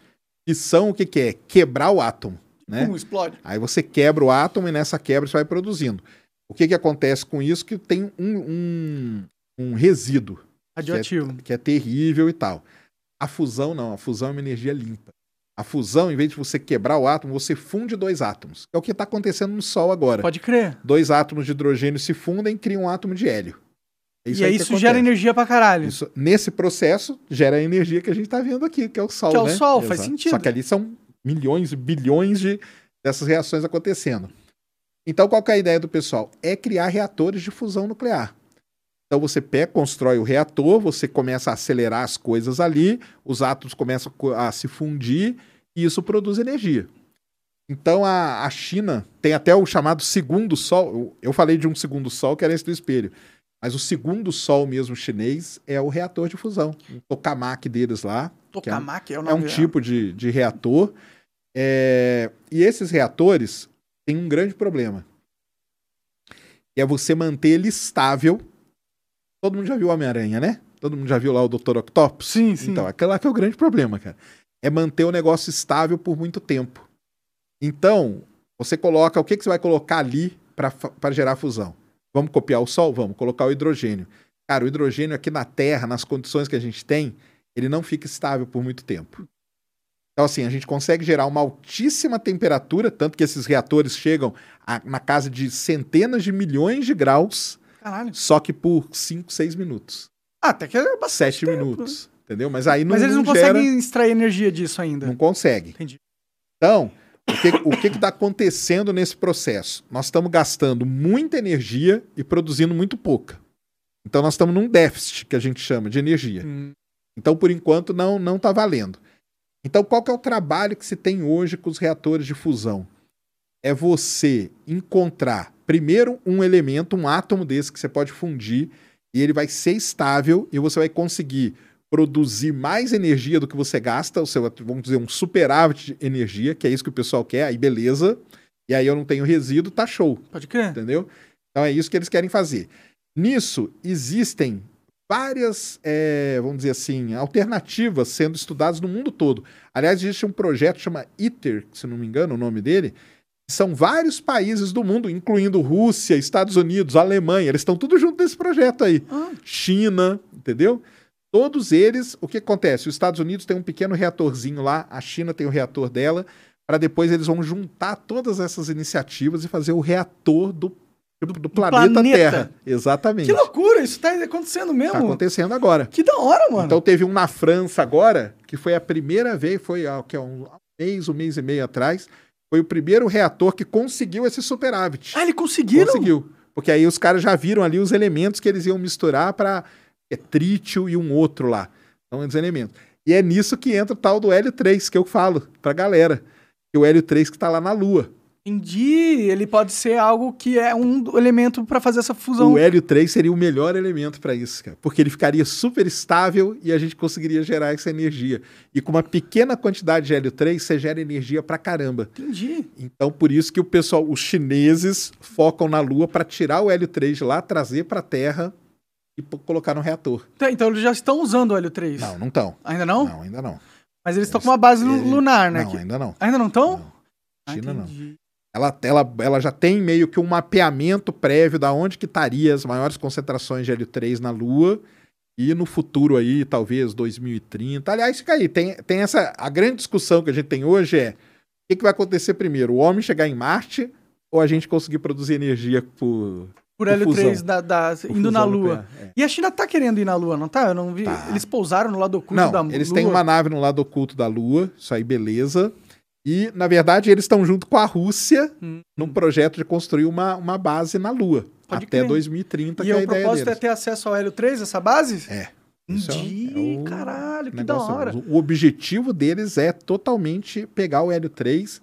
Fissão, o que, que é? Quebrar o átomo, né? Explode. Aí você quebra o átomo e nessa quebra você vai produzindo. O que, que acontece com isso? Que tem um, um, um resíduo Radioativo. que é terrível e tal. A fusão não, a fusão é uma energia limpa. A fusão, em vez de você quebrar o átomo, você funde dois átomos. É o que está acontecendo no Sol agora. Pode crer. Dois átomos de hidrogênio se fundem e criam um átomo de hélio. É e aí isso gera energia pra caralho. Isso- nesse processo, gera a energia que a gente está vendo aqui, que é o Sol. Que é o né? Sol, faz sentido. Só que ali são milhões e bilhões de, dessas reações acontecendo. Então, qual que é a ideia do pessoal? É criar reatores de fusão nuclear. Então você pega, constrói o reator, você começa a acelerar as coisas ali, os átomos começam a se fundir e isso produz energia. Então a, a China tem até o chamado segundo sol. Eu, falei de um segundo sol que era esse do espelho. Mas o segundo sol mesmo chinês é o reator de fusão. O tokamak deles lá. é um- Tokamak é o é nome um tipo de, de reator. É, E esses reatores têm um grande problema. É você manter ele estável. Todo mundo já viu Homem-Aranha, né? Todo mundo já viu lá o Dr. Octopus? Sim, sim. Então, aquele lá que é o grande problema, cara. É manter o negócio estável por muito tempo. Então, você coloca. O que, que você vai colocar ali para gerar fusão? Vamos copiar o Sol? Vamos colocar o hidrogênio. Cara, o hidrogênio aqui na Terra, nas condições que a gente tem, ele não fica estável por muito tempo. Então, assim, a gente consegue gerar uma altíssima temperatura, tanto que esses reatores chegam a- na casa de centenas de milhões de graus, Caralho. só que por 5, 6 minutos. Ah, até que é bastante 7 tempo, minutos. Entendeu? Mas aí não, Mas eles não, não gera, conseguem extrair energia disso ainda. não consegue. Entendi. Então, o que o que está acontecendo nesse processo? Nós estamos gastando muita energia e produzindo muito pouca. Então, nós estamos num déficit, que a gente chama de energia. Hum, Então, por enquanto, não não está valendo. Então, qual que é o trabalho que se tem hoje com os reatores de fusão? É você encontrar, primeiro, um elemento, um átomo desse que você pode fundir, e ele vai ser estável e você vai conseguir produzir mais energia do que você gasta, ou seja, vamos dizer, um superávit de energia, que é isso que o pessoal quer, aí beleza. E aí eu não tenho resíduo, tá show pode crer. entendeu? Então é isso que eles querem fazer. Nisso existem várias, é, vamos dizer assim, alternativas sendo estudadas no mundo todo. Aliás, existe um projeto que chama ITER, se não me engano o nome dele, são vários países do mundo, incluindo Rússia, Estados Unidos, Alemanha, eles estão tudo junto nesse projeto aí. Ah. China, entendeu? Todos eles, o que acontece? Os Estados Unidos tem um pequeno reatorzinho lá, a China tem o reator dela, para depois eles vão juntar todas essas iniciativas e fazer o reator do, do, do planeta, planeta. Terra. Exatamente. Que loucura, isso tá acontecendo mesmo. Tá acontecendo agora. Que da hora, mano. Então teve um na França agora, que foi a primeira vez, foi há que é um mês, um mês e meio atrás, foi o primeiro reator que conseguiu esse superávit. ah, ele conseguiram? Conseguiu. Porque aí os caras já viram ali os elementos que eles iam misturar para é trítio e um outro lá. São os elementos. E é nisso que entra o tal do hélio 3 que eu falo pra galera. Que o hélio 3 que tá lá na Lua. Entendi. Ele pode ser algo que é um elemento pra fazer essa fusão. O hélio 3 seria o melhor elemento para isso, cara. Porque ele ficaria super estável e a gente conseguiria gerar essa energia. E com uma pequena quantidade de hélio 3, você gera energia pra caramba. Entendi. Então, por isso que o pessoal, os chineses, focam na Lua para tirar o hélio 3 de lá, trazer pra Terra e colocar no reator. Tá, Então eles já estão usando o Hélio 3. Não, não estão. Ainda não? Não, ainda não. Mas eles estão com uma base lunar, né? Não, Que- ainda não. Ainda não estão? Não. Ah, China não. Ela, ela, ela já tem meio que um mapeamento prévio da onde que estaria as maiores concentrações de hélio 3 na Lua e no futuro aí, talvez 2030. Aliás, fica aí, tem, tem essa a grande discussão que a gente tem hoje é o que, que vai acontecer primeiro, o homem chegar em Marte ou a gente conseguir produzir energia por, Por Por Hélio fusão. 3 da, da- indo na Lua. nuclear? É. E a China tá querendo ir na Lua, não tá? Eu não vi. Tá. Eles pousaram no lado oculto Não, da Lua. eles têm uma nave no lado oculto da Lua, isso aí beleza. E, na verdade, eles estão junto com a Rússia Hum. num projeto de construir uma, uma base na Lua. Pode até crer. 2030, E que é a o ideia propósito deles. é ter acesso ao Hélio 3, essa base? É. É um- Entendi, é o caralho, que da hora. O objetivo deles é totalmente pegar o hélio 3,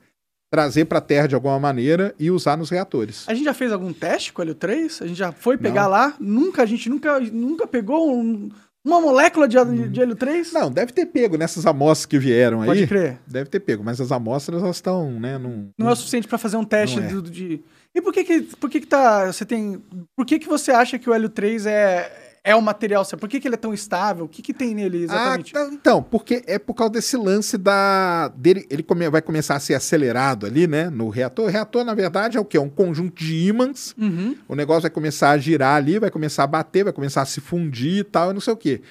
trazer para a Terra de alguma maneira e usar nos reatores. A gente já fez algum teste com o Hélio 3? A gente já foi pegar Não. lá? Nunca, a gente nunca, nunca pegou um- uma molécula de, de Hélio 3? Não, deve ter pego nessas amostras que vieram aí. Pode crer. Deve ter pego, mas as amostras elas estão, né, num, Não é o suficiente pra fazer um teste é. do- de. E por que que, por que que tá. Você tem. Por que que você acha que o Hélio 3 é, é o material? Por que que ele é tão estável? O que que tem nele exatamente? Ah, tá, então, porque é por causa desse lance da dele, ele come- vai começar a ser acelerado ali, né, no reator. O reator, na verdade, é o quê? É um conjunto de ímãs. Uhum. O negócio vai começar a girar ali, vai começar a bater, vai começar a se fundir e tal, e não sei o quê.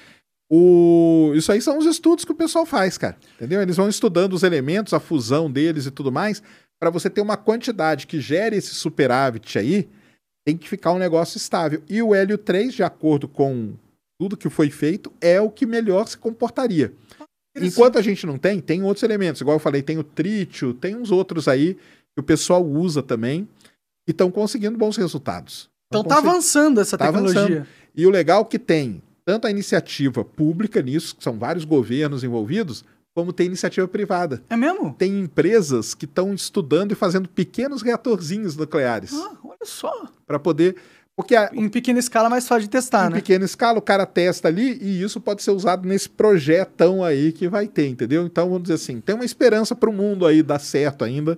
O... Isso aí são os estudos que o pessoal faz, cara. Entendeu? Eles vão estudando os elementos, a fusão deles e tudo mais, para você ter uma quantidade que gere esse superávit aí, tem que ficar um negócio estável. E o hélio 3, de acordo com tudo que foi feito, é o que melhor se comportaria. Enquanto a gente não tem, tem outros elementos. Igual eu falei, tem o trítio, tem uns outros aí que o pessoal usa também e estão conseguindo bons resultados. Então Tão tá consegui- avançando essa Tá tecnologia. E o legal é que tem tanto a iniciativa pública nisso, que são vários governos envolvidos, como tem iniciativa privada. É mesmo? Tem empresas que estão estudando e fazendo pequenos reatorzinhos nucleares Ah, olha só. para poder. Porque a, Em pequena escala é mais fácil de testar, em né? pequena escala, o cara testa ali e isso pode ser usado nesse projetão aí que vai ter, entendeu? Então, vamos dizer assim, tem uma esperança para o mundo aí dar certo ainda,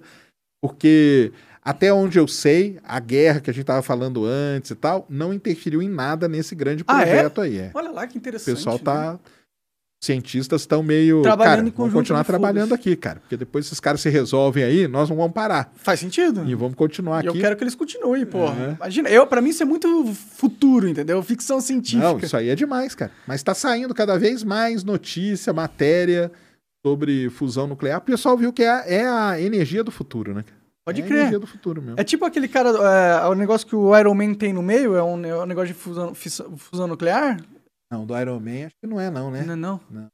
porque até onde eu sei, a guerra que a gente estava falando antes e tal, não interferiu em nada nesse grande Ah, é? projeto aí. É. Olha lá que O interessante. pessoal né? Cientistas estão meio. Trabalhando cara, em vamos conjunto continuar de trabalhando aqui, cara. Porque depois esses caras se resolvem aí, nós não vamos parar. Faz sentido. E vamos continuar E eu aqui. quero que eles continuem, porra. É. Imagina, eu, pra mim isso é muito futuro, entendeu? Ficção científica. Não, isso aí é demais, cara. Mas tá saindo cada vez mais notícia, matéria sobre fusão nuclear. O pessoal viu que é, a- é a energia do futuro, né? Pode é a crer. energia do futuro mesmo. É tipo aquele cara, é, o negócio que o Iron Man tem no meio, é um, é um negócio de fusão, fusão nuclear? Não, do Iron Man acho que não é, não, né? Não, não.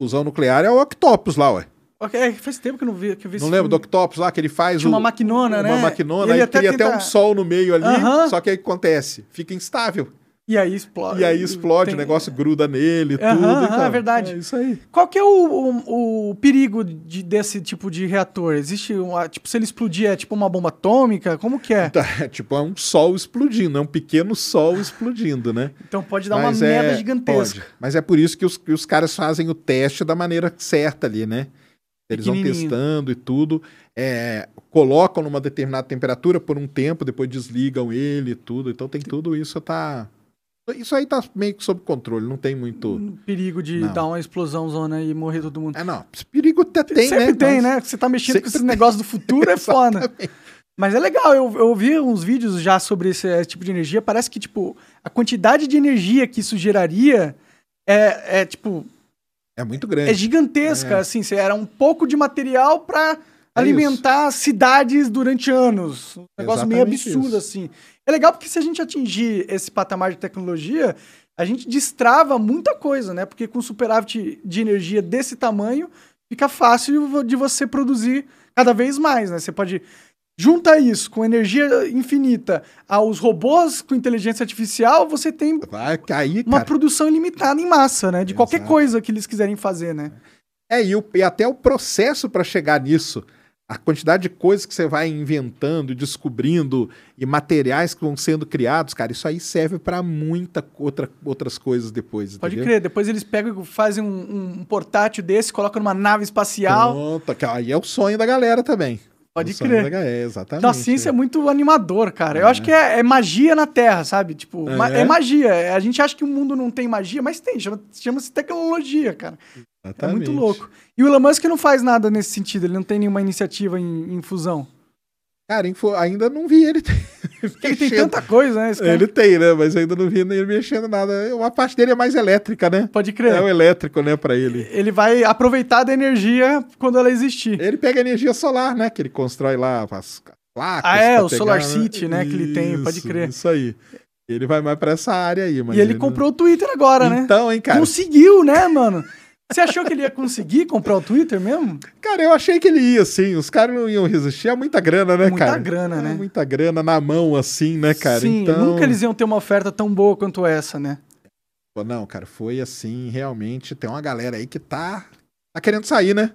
Fusão nuclear é o Octopus lá, ué. Ok, é, faz tempo que eu não vi, que eu vi Não esse lembra do filme. Octopus lá que ele faz Tinha o, uma maquinona, uma né? maquinona, Ele aí até cria até tenta- um sol no meio ali, Aham. só que aí o que acontece? Fica instável. E aí explode. E aí explode, Tem- o negócio gruda nele e Aham, tudo. aham, então. é verdade. É isso aí. Qual que é o, o, o perigo de- desse tipo de reator? Existe uma, tipo, se ele explodir é tipo uma bomba atômica? Como que é? Tá, é tipo, é um sol explodindo, é um pequeno sol explodindo, né? Então pode dar Mas uma é- merda gigantesca. pode. Mas é por isso que os, que os caras fazem o teste da maneira certa ali, né? Eles vão testando e tudo. é, colocam numa determinada temperatura por um tempo, depois desligam ele e tudo. Então tem tudo isso, tá. Isso aí tá meio que sob controle, não tem muito. Um perigo de Não. dar uma explosão zona e morrer todo mundo. É, não. Perigo até tem, Sempre né? tem, Mas- né? Você tá mexendo com Sempre esse negócio do futuro, é foda. Mas é legal, eu, eu vi uns vídeos já sobre esse, esse tipo de energia. Parece que, tipo, a quantidade de energia que isso geraria é, é tipo, É muito é grande. gigantesca, É. assim. Era um pouco de material pra É alimentar cidades durante anos. Um negócio meio Exatamente absurdo, isso. assim. É legal porque se a gente atingir esse patamar de tecnologia, a gente destrava muita coisa, né? Porque com superávit de energia desse tamanho, fica fácil de você produzir cada vez mais, né? Você pode junta isso com energia infinita aos robôs com inteligência artificial, você tem Vai cair, uma produção ilimitada em massa, né? De qualquer Exato. coisa que eles quiserem fazer, né? É, e, o- e até o processo para chegar nisso, a quantidade de coisas que você vai inventando, descobrindo e materiais que vão sendo criados, cara, isso aí serve para muita outra, outras coisas depois. Pode entendeu? crer. Depois eles pegam e fazem um, um portátil desse, colocam numa nave espacial. Pronto, aí é o sonho da galera também. Pode crer. da galera, é, exatamente. Nossa, isso é muito animador, cara. Eu acho que é, é magia na Terra, sabe? Tipo, ma- É. é, magia. É, A gente acha que o mundo não tem magia, mas tem. Chama- Chama-se tecnologia, cara. É Exatamente. muito louco. E o Elon Musk não faz nada nesse sentido. Ele não tem nenhuma iniciativa em, em fusão. Cara, ainda não vi ele. Ele tem tanta coisa, né? Ele tem, né? Mas ainda não vi ele mexendo nada. Uma parte dele é mais elétrica, né? Pode crer. É o elétrico, né, pra ele. Ele vai aproveitar da energia quando ela existir. Ele pega energia solar, né? Que ele constrói lá as placas. Ah, é, o Solar City, né, que ele tem, pode Isso, crer. Isso aí. Ele vai mais pra essa área aí, mas E ele comprou o Twitter agora, né? Então, hein, cara. Conseguiu, né, mano? Você achou que ele ia conseguir comprar o Twitter mesmo? Cara, eu achei que ele ia, sim. Os caras não iam resistir. É muita grana, né, Muita cara? grana, É né? muita grana na mão, assim, né, cara? Sim, então... nunca eles iam ter uma oferta tão boa quanto essa, né? Não, cara, foi assim, realmente. Tem uma galera aí que tá, tá querendo sair, né?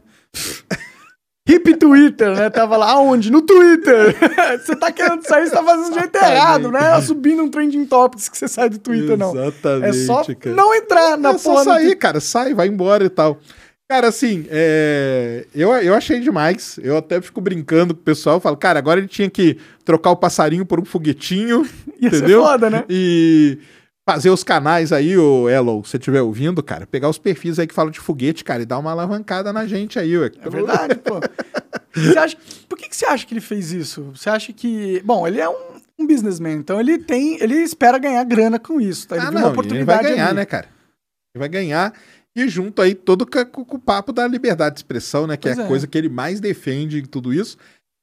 Hip Twitter, né? Tava lá aonde? No Twitter. você tá querendo sair, você tá fazendo do jeito Exatamente. errado, né? Subindo um trending topics que você sai do Twitter, não. Exatamente, É só cara. não entrar na é só porra do sair, cara. Sai, vai embora e tal. Cara, assim, é, eu, eu achei demais. Eu até fico brincando com o pessoal. Falo, cara, agora ele tinha que trocar o passarinho por um foguetinho, Ia ser entendeu? foda, né? E fazer os canais aí, o Elo, se você estiver ouvindo, cara, pegar os perfis aí que falam de foguete, cara, e dar uma alavancada na gente aí, ué. É verdade, pô. Você acha, por que, que você acha que ele fez isso? Você acha que. Bom, ele é um, um businessman, então ele tem. Ele espera ganhar grana com isso, tá? Ele Ah, não, uma ele oportunidade. vai ganhar, ali. né, cara? Ele vai ganhar. E junto aí todo com, o papo da liberdade de expressão, né? Que Pois é a é. coisa que ele mais defende em tudo isso.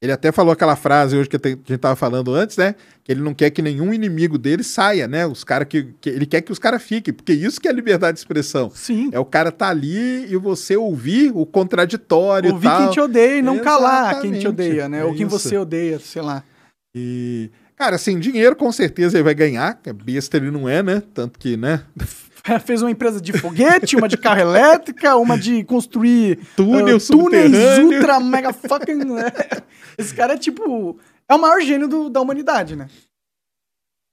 Ele até falou aquela frase hoje que a gente tava falando antes, né? Que ele não quer que nenhum inimigo dele saia, né? Os cara que, que- Ele quer que os caras fiquem, porque isso que é liberdade de expressão. Sim. É o cara tá ali e você ouvir o contraditório Ouvir tal. quem te odeia e não calar quem te Exatamente, odeia, né? é Ou quem isso. você odeia, sei lá. E, cara, assim, dinheiro com certeza ele vai ganhar. que Besta ele não é, né? Tanto que, né? Fez uma empresa de foguete, uma de carro elétrica, uma de construir Túnel ah, túneis ultra mega fucking. né? Esse cara é tipo. É o maior gênio do- da humanidade, né?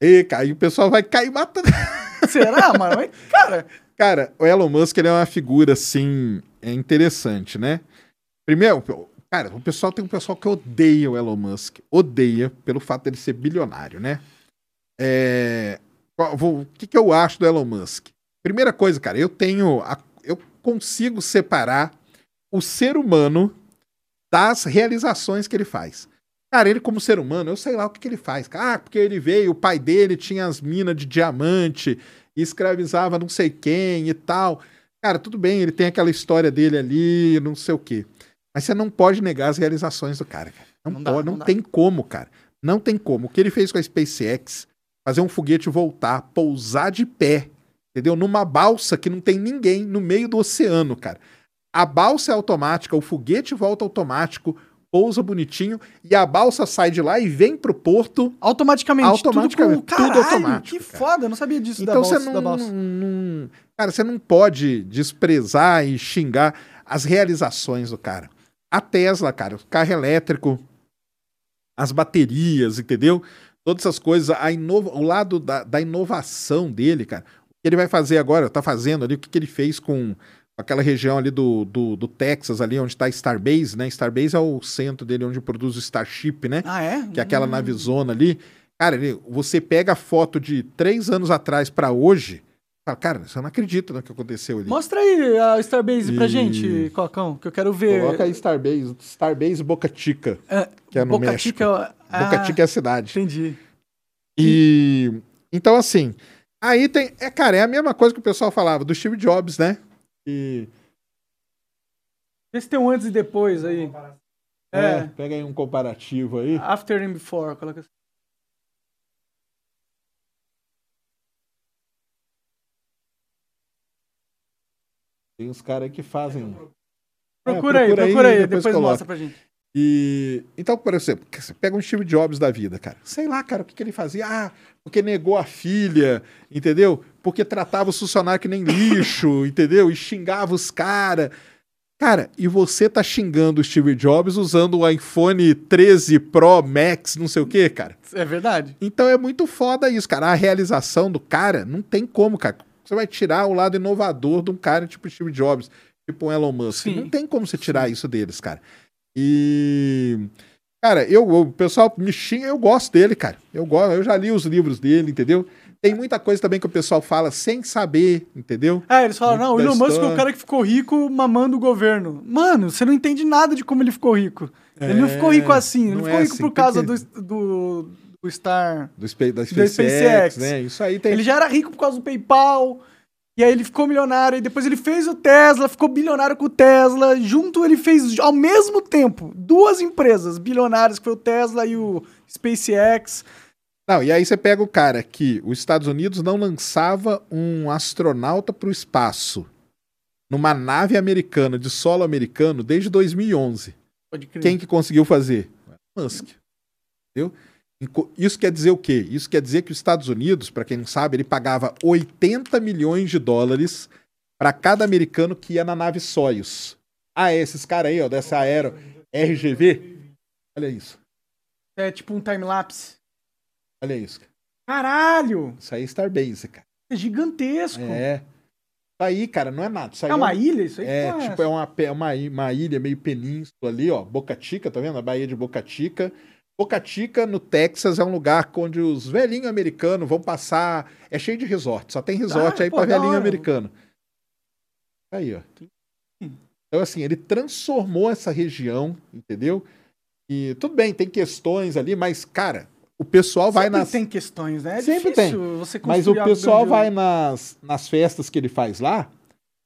E, e o pessoal vai cair matando. Será, mano? Mas, cara, Cara, o Elon Musk ele é uma figura assim é interessante, né? Primeiro, cara, o pessoal tem um pessoal que odeia o Elon Musk, odeia pelo fato dele ser bilionário, né? É, o que, que eu acho do Elon Musk? Primeira coisa, cara, eu tenho, a- eu consigo separar o ser humano das realizações que ele faz. Cara, ele como ser humano, eu sei lá o que, que ele faz. Ah, porque ele veio, o pai dele tinha as minas de diamante, escravizava não sei quem e tal. Cara, tudo bem, ele tem aquela história dele ali, não sei o quê. Mas você não pode negar as realizações do cara, cara. Não, Não dá, pode, não, não dá. tem como, cara. Não tem como. O que ele fez com a SpaceX, fazer um foguete voltar, pousar de pé, entendeu? Numa balsa que não tem ninguém no meio do oceano, cara. A balsa é automática, o foguete volta automático, pousa bonitinho e a balsa sai de lá e vem pro porto automaticamente. Automaticamente, Tudo, com... Caralho, tudo automático, Que cara. foda, eu não sabia disso Então da você balsa, não, da balsa. não- Cara, você não pode desprezar e xingar as realizações do cara. A Tesla, cara, o carro elétrico, as baterias, entendeu? Todas essas coisas, a inova... o lado da, da inovação dele, cara. Ele vai fazer agora, tá fazendo ali, o que, que ele fez com aquela região ali do, do, do Texas, ali onde tá Starbase, né? Starbase é o centro dele onde produz o Starship, né? Ah, é? que é aquela Hum. navezona ali. Cara, ele- você pega a foto de três anos atrás pra hoje, fala, cara, você não acredita no que aconteceu ali. Mostra aí a Starbase pra E- gente, Cocão, que eu quero ver. Coloca aí Starbase, Starbase Boca Chica, É, que é no Boca México. Chica. Boca ah, Chica é a cidade. Entendi. E então assim, aí tem, é cara, é a mesma coisa que o pessoal falava do Steve Jobs, né? E Vê se tem um antes e depois aí. é, É. pega aí um comparativo aí. After and before, coloca assim. Tem uns caras aí que fazem. Procura, É, aí, procura aí, procura aí, depois depois, mostra pra gente. E então, por exemplo, você pega um Steve Jobs da vida, cara. Sei lá, cara, o que, que ele fazia? Ah, porque negou a filha, entendeu? Porque tratava os funcionários que nem lixo, entendeu? E xingava os caras. Cara, e você tá xingando o Steve Jobs usando o iPhone 13 Pro Max, não sei o quê, cara. É verdade. Então é muito foda isso, cara. A realização do cara não tem como, cara. Você vai tirar o lado inovador de um cara tipo Steve Jobs, tipo um Elon Musk. Sim. Não tem como você tirar isso deles, cara. E. Cara, eu, o pessoal me xinga, eu gosto dele, cara. Eu gosto, eu já li os livros dele, entendeu? Tem muita coisa também que o pessoal fala sem saber, entendeu? É, eles falam, não, o Elon Musk é o cara que ficou rico mamando o governo. Mano, você não entende nada de como ele ficou rico. ele não É, ficou rico assim, ele não é ficou rico assim, por tem causa que- do, do, do Star. Do, Da SpaceX, SpaceX. né? Isso aí tem. Ele já era rico por causa do PayPal. E aí ele ficou milionário. E depois ele fez o Tesla, ficou bilionário com o Tesla. Junto ele fez, ao mesmo tempo, duas empresas bilionárias, que foi o Tesla e o SpaceX. Não, e aí você pega o cara que os Estados Unidos não lançava um astronauta para o espaço numa nave americana de solo americano desde 2011. Pode crer. Quem que conseguiu fazer? Musk. Entendeu? Isso quer dizer o quê? Isso quer dizer que os Estados Unidos, para quem não sabe, ele pagava 80 milhões de dólares para cada americano que ia na nave Soyuz. Ah, é, esses caras aí, ó, dessa aero RGV. Olha isso. É tipo um time-lapse. Olha isso. Caralho! Isso aí é Starbase, cara. É gigantesco. É. Isso aí, cara, não é nada. Isso É uma um- ilha isso aí? É, Porra, tipo, é uma, uma, uma ilha meio península ali, ó. Boca Chica, tá vendo? A Baía de Boca Chica. Boca Chica, no Texas, é um lugar onde os velhinhos americanos vão passar. É cheio de resort, só tem resort Ah, aí da velhinho hora. americano. Aí, ó. Então, assim, ele transformou essa região, entendeu? E tudo bem, tem questões ali, mas, cara, o pessoal vai Sempre nas. tem questões, né? É Sempre você Mas o pessoal vai nas, nas festas que ele faz lá.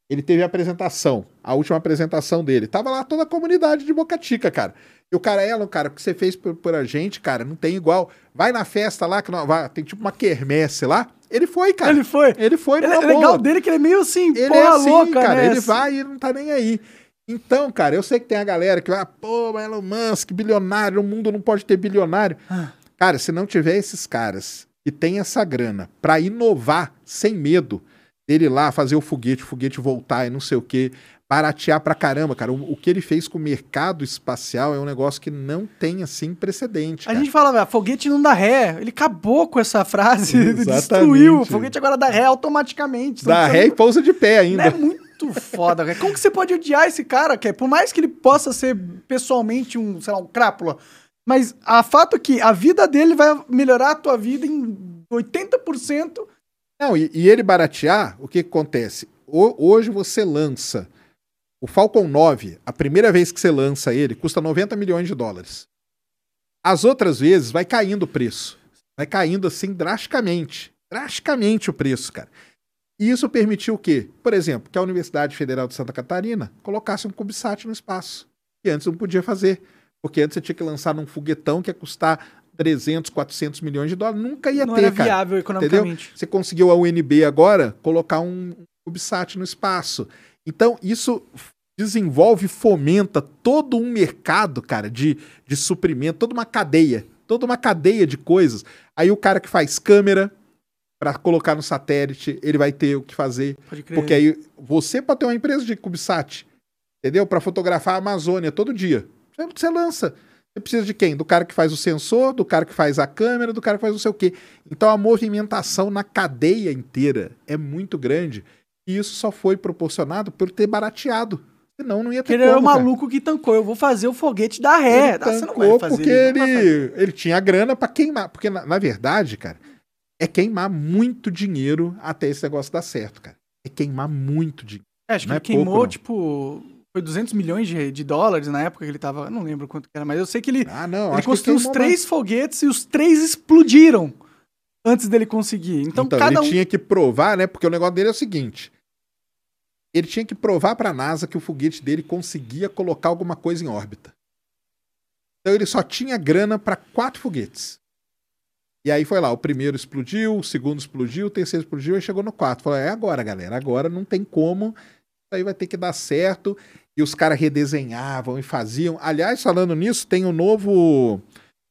Ele teve a apresentação, a última apresentação dele. Tava lá toda a comunidade de Boca Chica, cara. E o cara, Elon, cara, o que você fez por, por a gente, cara, não tem igual. Vai na festa lá, que não, vai, tem tipo uma quermesse lá. Ele foi, cara. Ele foi. Ele foi Ele, é legal boa. dele que ele é meio assim, Ele porra é assim, louca, cara. né? Ele vai e não tá nem aí. Então, cara, eu sei que tem a galera que vai, pô, mas Elon Musk, bilionário, o mundo não pode ter bilionário. Ah. Cara, se não tiver esses caras que tem essa grana pra inovar sem medo, dele lá fazer o foguete, o foguete voltar e não sei o quê, baratear pra caramba, cara. O, o que ele fez com o mercado espacial é um negócio que não tem, assim, precedente, A cara. gente falava, foguete não dá ré. Ele acabou com essa frase, destruiu. O foguete agora dá ré automaticamente. Dá precisa- ré e pousa de pé ainda. É muito foda, cara. Como que você pode odiar esse cara, que Por mais que ele possa ser pessoalmente um, sei lá, um crápula, mas a fato é que a vida dele vai melhorar a tua vida em 80%. Não, e, e ele baratear, o que, que acontece? Ho- hoje você lança o Falcon 9, a primeira vez que você lança ele, custa 90 milhões de dólares. As outras vezes vai caindo o preço. Vai caindo assim drasticamente. Drasticamente o preço, cara. E isso permitiu o quê? Por exemplo, que a Universidade Federal de Santa Catarina colocasse um CubeSat no espaço. Que antes não podia fazer. Porque antes você tinha que lançar num foguetão que ia custar 300, 400 milhões de dólares. Nunca ia não ter, era cara. viável economicamente. Você conseguiu a UNB agora colocar um CubeSat no espaço. Então, isso desenvolve e fomenta todo um mercado, cara, de, de suprimento, toda uma cadeia, toda uma cadeia de coisas. Aí o cara que faz câmera para colocar no satélite, ele vai ter o que fazer. Pode crer. Porque aí você pode ter uma empresa de CubeSat, entendeu? Para fotografar a Amazônia todo dia. Você lança. Você precisa de quem? Do cara que faz o sensor, do cara que faz a câmera, do cara que faz não sei o quê. Então a movimentação na cadeia inteira é muito grande. E isso só foi proporcionado por ter barateado. Senão não ia ter ele era o como, cara. maluco que tancou. Eu vou fazer o foguete dar ré. Ele Ah, você não tancou vai fazer porque ele, ele, ele tinha grana pra queimar. Porque, na, na verdade, cara, é queimar muito dinheiro até esse negócio dar certo, cara. É queimar muito dinheiro. É, acho que é queimou, pouco, tipo. Foi 200 milhões de, de dólares na época que ele tava. Não lembro quanto que era, mas eu sei que ele, Ah, não. ele acho que construiu os três foguetes e os três explodiram antes dele conseguir. Então, Então, cada ele um. tinha que provar, né? Porque o negócio dele é o seguinte: ele tinha que provar pra NASA que o foguete dele conseguia colocar alguma coisa em órbita. Então ele só tinha grana pra quatro foguetes. E aí foi lá, o primeiro explodiu, o segundo explodiu, o terceiro explodiu e chegou no quarto. Falou: é agora, galera, agora não tem como, isso aí vai ter que dar certo. E os caras redesenhavam e faziam. Aliás, falando nisso, tem o novo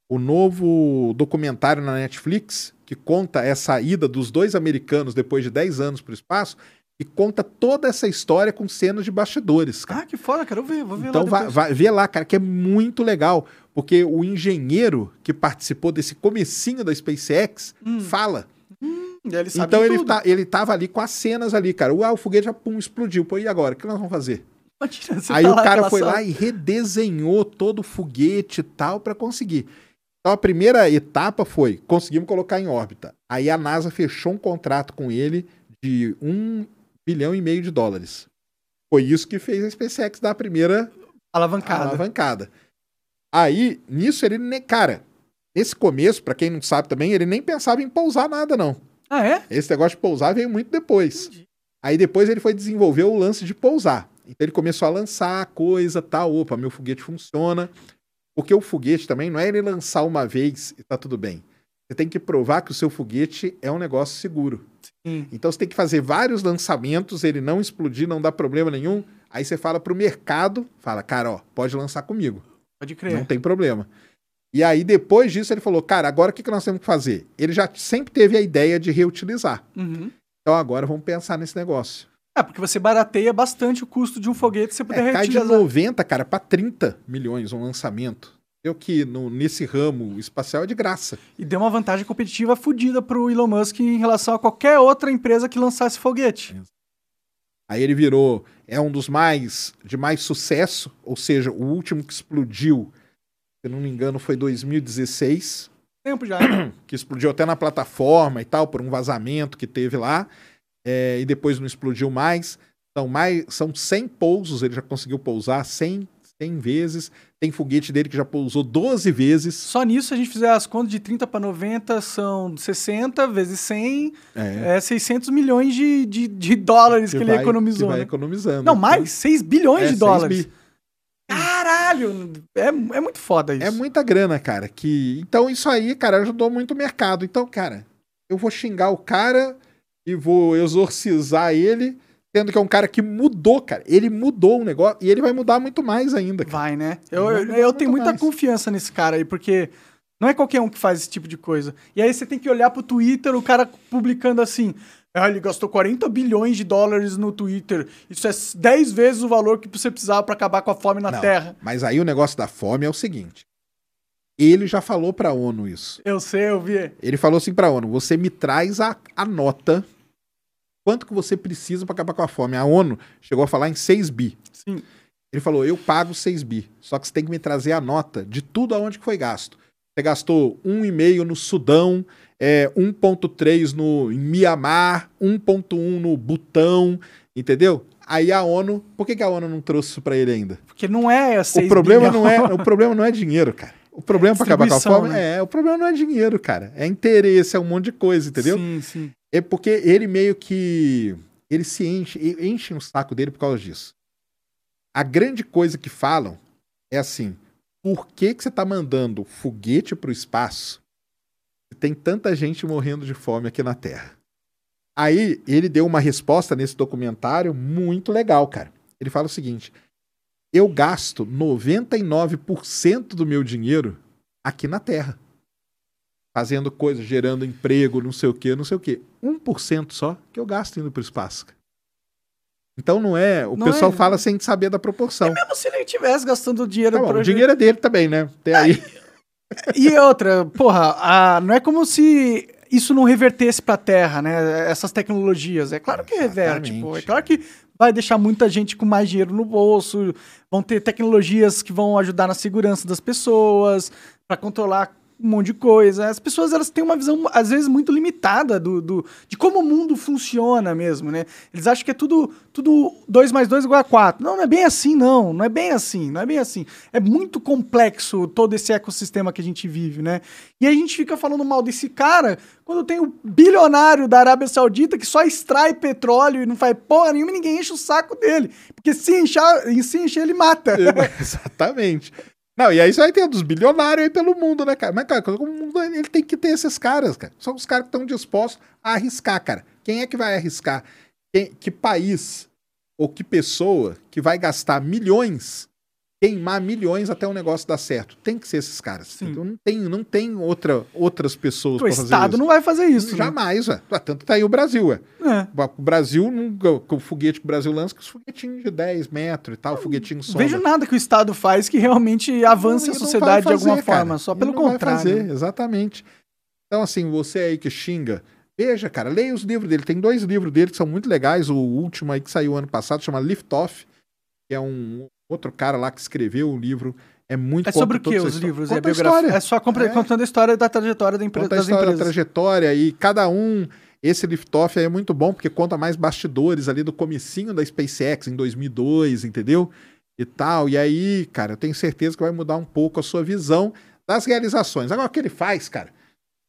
o novo documentário na Netflix que conta essa ida dos dois americanos depois de 10 anos para o espaço e conta toda essa história com cenas de bastidores, cara. Ah, que foda, cara. Eu vou ver, vou ver então lá vai, depois. vai ver lá, cara, que é muito legal, porque o engenheiro que participou desse comecinho da SpaceX Hum. fala. Aí ele então ele, tá, ele tava ali com as cenas ali, cara. Uau, o foguete já pum, explodiu. Pô, e agora? O que nós vamos fazer? Imagina, você Aí tá o cara foi sala. lá e redesenhou todo o foguete e tal para conseguir. Então a primeira etapa foi conseguimos colocar em órbita. Aí a NASA fechou um contrato com ele de um bilhão e meio de dólares. Foi isso que fez a SpaceX dar a primeira Alavancada. alavancada. Aí nisso ele, ne- cara, nesse começo, para quem não sabe também, ele nem pensava em pousar nada não. Ah, é? Esse negócio de pousar veio muito depois. Aí depois ele foi desenvolver o lance de pousar. Então ele começou a lançar coisa, tal, opa, meu foguete funciona. Porque o foguete também não é ele lançar uma vez e tá tudo bem. Você tem que provar que o seu foguete é um negócio seguro. Sim. Então você tem que fazer vários lançamentos, ele não explodir, não dá problema nenhum. Aí você fala pro mercado, fala, cara, ó, pode lançar comigo. Pode Não crer. tem problema. E aí, depois disso, ele falou, cara, agora o que, que nós temos que fazer? Ele já sempre teve a ideia de reutilizar. Uhum. Então agora vamos pensar nesse negócio. É, porque você barateia bastante o custo de um foguete se você puder É, cai de reutilizar. 90, cara, para 30 milhões um lançamento. Eu que no, nesse ramo espacial é de graça. E deu uma vantagem competitiva fodida pro Elon Musk em relação a qualquer outra empresa que lançasse foguete. Aí ele virou, é um dos mais, de mais sucesso, ou seja, o último que explodiu, se eu não me engano, foi 2016, Tempo já. que explodiu até na plataforma e tal, por um vazamento que teve lá, é, e depois não explodiu mais. São, mais. são 100 pousos, ele já conseguiu pousar 100, 100 vezes. Tem foguete dele que já pousou 12 vezes. Só nisso, se a gente fizer as contas de 30 para 90, são 60 vezes 100, É, é 600 milhões de, de, de dólares que, ele vai- economizou. que vai né? economizando. Não, mais, 6 bilhões É, de seis dólares. bi. Caralho! É, é muito foda isso. É muita grana, cara. Que então isso aí, cara, ajudou muito o mercado. Então, cara, eu vou xingar o cara e vou exorcizar ele, tendo que é um cara que mudou, cara. Ele mudou o negócio e ele vai mudar muito mais ainda. Cara. Vai, né? Eu, eu, eu tenho muita mais. confiança nesse cara aí, porque não é qualquer um que faz esse tipo de coisa. E aí você tem que olhar pro Twitter, o cara publicando assim. Ah, ele gastou 40 bilhões de dólares no Twitter. Isso é 10 vezes o valor que você precisava pra acabar com a fome na Não, Terra. Mas aí o negócio da fome é o seguinte. Ele já falou pra ONU isso. Eu sei, eu vi. Ele falou assim pra ONU: você me traz a, a nota. Quanto que você precisa pra acabar com a fome? A ONU chegou a falar em 6 bi. Sim. Ele falou: eu pago 6 bi. Só que você tem que me trazer a nota de tudo aonde que foi gasto. Você gastou 1,5 no Sudão, é, 1,3 no em Mianmar, 1,1 no Butão, entendeu? Aí a ONU, por que, que a ONU não trouxe isso pra ele ainda? Porque não é 6 o problema bilhão. não é, o problema não é dinheiro, cara. O problema pra acabar com a fome né? é, o problema não é dinheiro, cara. É interesse, é um monte de coisa, entendeu? Sim, sim. É porque ele meio que ele se enche, enche o saco dele por causa disso. A grande coisa que falam é assim: por que, que você tá mandando foguete pro espaço se tem tanta gente morrendo de fome aqui na Terra? Aí ele deu uma resposta nesse documentário muito legal, cara. Ele fala o seguinte: eu gasto 99% do meu dinheiro aqui na Terra. Fazendo coisas, gerando emprego, não sei o que, não sei o que. 1% só que eu gasto indo pro espaço. cara. Então não é. O Não pessoal é- fala sem saber da proporção. Mesmo se ele estivesse gastando dinheiro Tá bom, o dinheiro é dele também, né? Tem aí. E outra, porra, a- não é como se isso não revertesse pra Terra, né? Essas tecnologias. É claro que reverte, pô. É claro que vai deixar muita gente com mais dinheiro no bolso, vão ter tecnologias que vão ajudar na segurança das pessoas, para controlar um monte de coisa. As pessoas elas têm uma visão, às vezes, muito limitada do, do, de como o mundo funciona mesmo, né? Eles acham que é tudo, tudo 2 mais 2 igual a 4. Não, não é bem assim, não. Não é bem assim, não é bem assim. É muito complexo todo esse ecossistema que a gente vive, né? E a gente fica falando mal desse cara quando tem o bilionário da Arábia Saudita que só extrai petróleo e não faz porra nenhuma e ninguém enche o saco dele. Porque se encher, se encher ele mata. Exatamente. Não, e aí você vai ter dos bilionários aí pelo mundo, né, cara? Mas, cara, o mundo ele tem que ter esses caras, cara. São os caras que estão dispostos a arriscar, cara. Quem é que vai arriscar? Quem, que país ou que pessoa que vai gastar milhões queimar milhões até o negócio dar certo. Tem que ser esses caras. Então não tem, não tem outra, outras pessoas O Estado isso. não vai fazer isso. Né? Jamais, né? ué. Tanto tá aí o Brasil, ué. É. O Brasil, com o foguete que o Brasil lança, com os foguetinhos de 10 metros e tal, o foguetinho só. Vejo nada que o Estado faz que realmente avance não, a sociedade fazer, de alguma cara. forma, só pelo contrário. Vai fazer, exatamente. Então, assim, você aí que xinga, veja, cara, leia os livros dele. Tem dois livros dele que são muito legais. O último aí que saiu ano passado chama Lift Off, que é um outro cara lá que escreveu o livro. É muito É sobre o que os livros? Conta é, biografia. é só é. contando a história da trajetória da empresa. Conta a história da trajetória e cada um. Esse liftoff é muito bom porque conta mais bastidores ali do comecinho da SpaceX em 2002, entendeu? E tal. E aí, cara, eu tenho certeza que vai mudar um pouco a sua visão das realizações. Agora, o que ele faz, cara?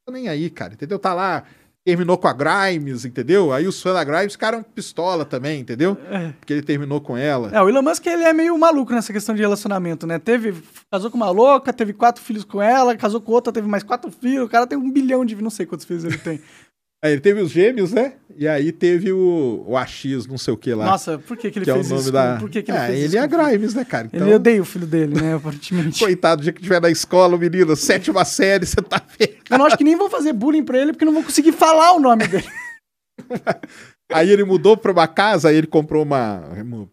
Tô nem aí, cara, entendeu? Tá lá terminou com a Grimes, entendeu? Aí os fãs da Grimes ficaram pistola também, entendeu? É. Porque ele terminou com ela. É, o Elon Musk ele é meio maluco nessa questão de relacionamento, né? Teve, casou com uma louca, teve quatro filhos com ela, casou com outra, teve mais quatro filhos. O cara tem um bilhão de, não sei quantos filhos ele tem. Aí ele teve os gêmeos, né? E aí teve o, o AX, não sei o que lá. Nossa, por que, que ele que fez é o nome isso? Da... Por que, que ele é, fez ele isso? é a Grimes, né, cara? Então... Ele odeia o filho dele, né, aparentemente. Coitado, o dia que tiver na escola, o menino, sétima série, você tá vendo. Eu não acho que nem vão fazer bullying pra ele, porque não vão conseguir falar o nome dele. Aí ele mudou para uma casa, aí ele comprou uma.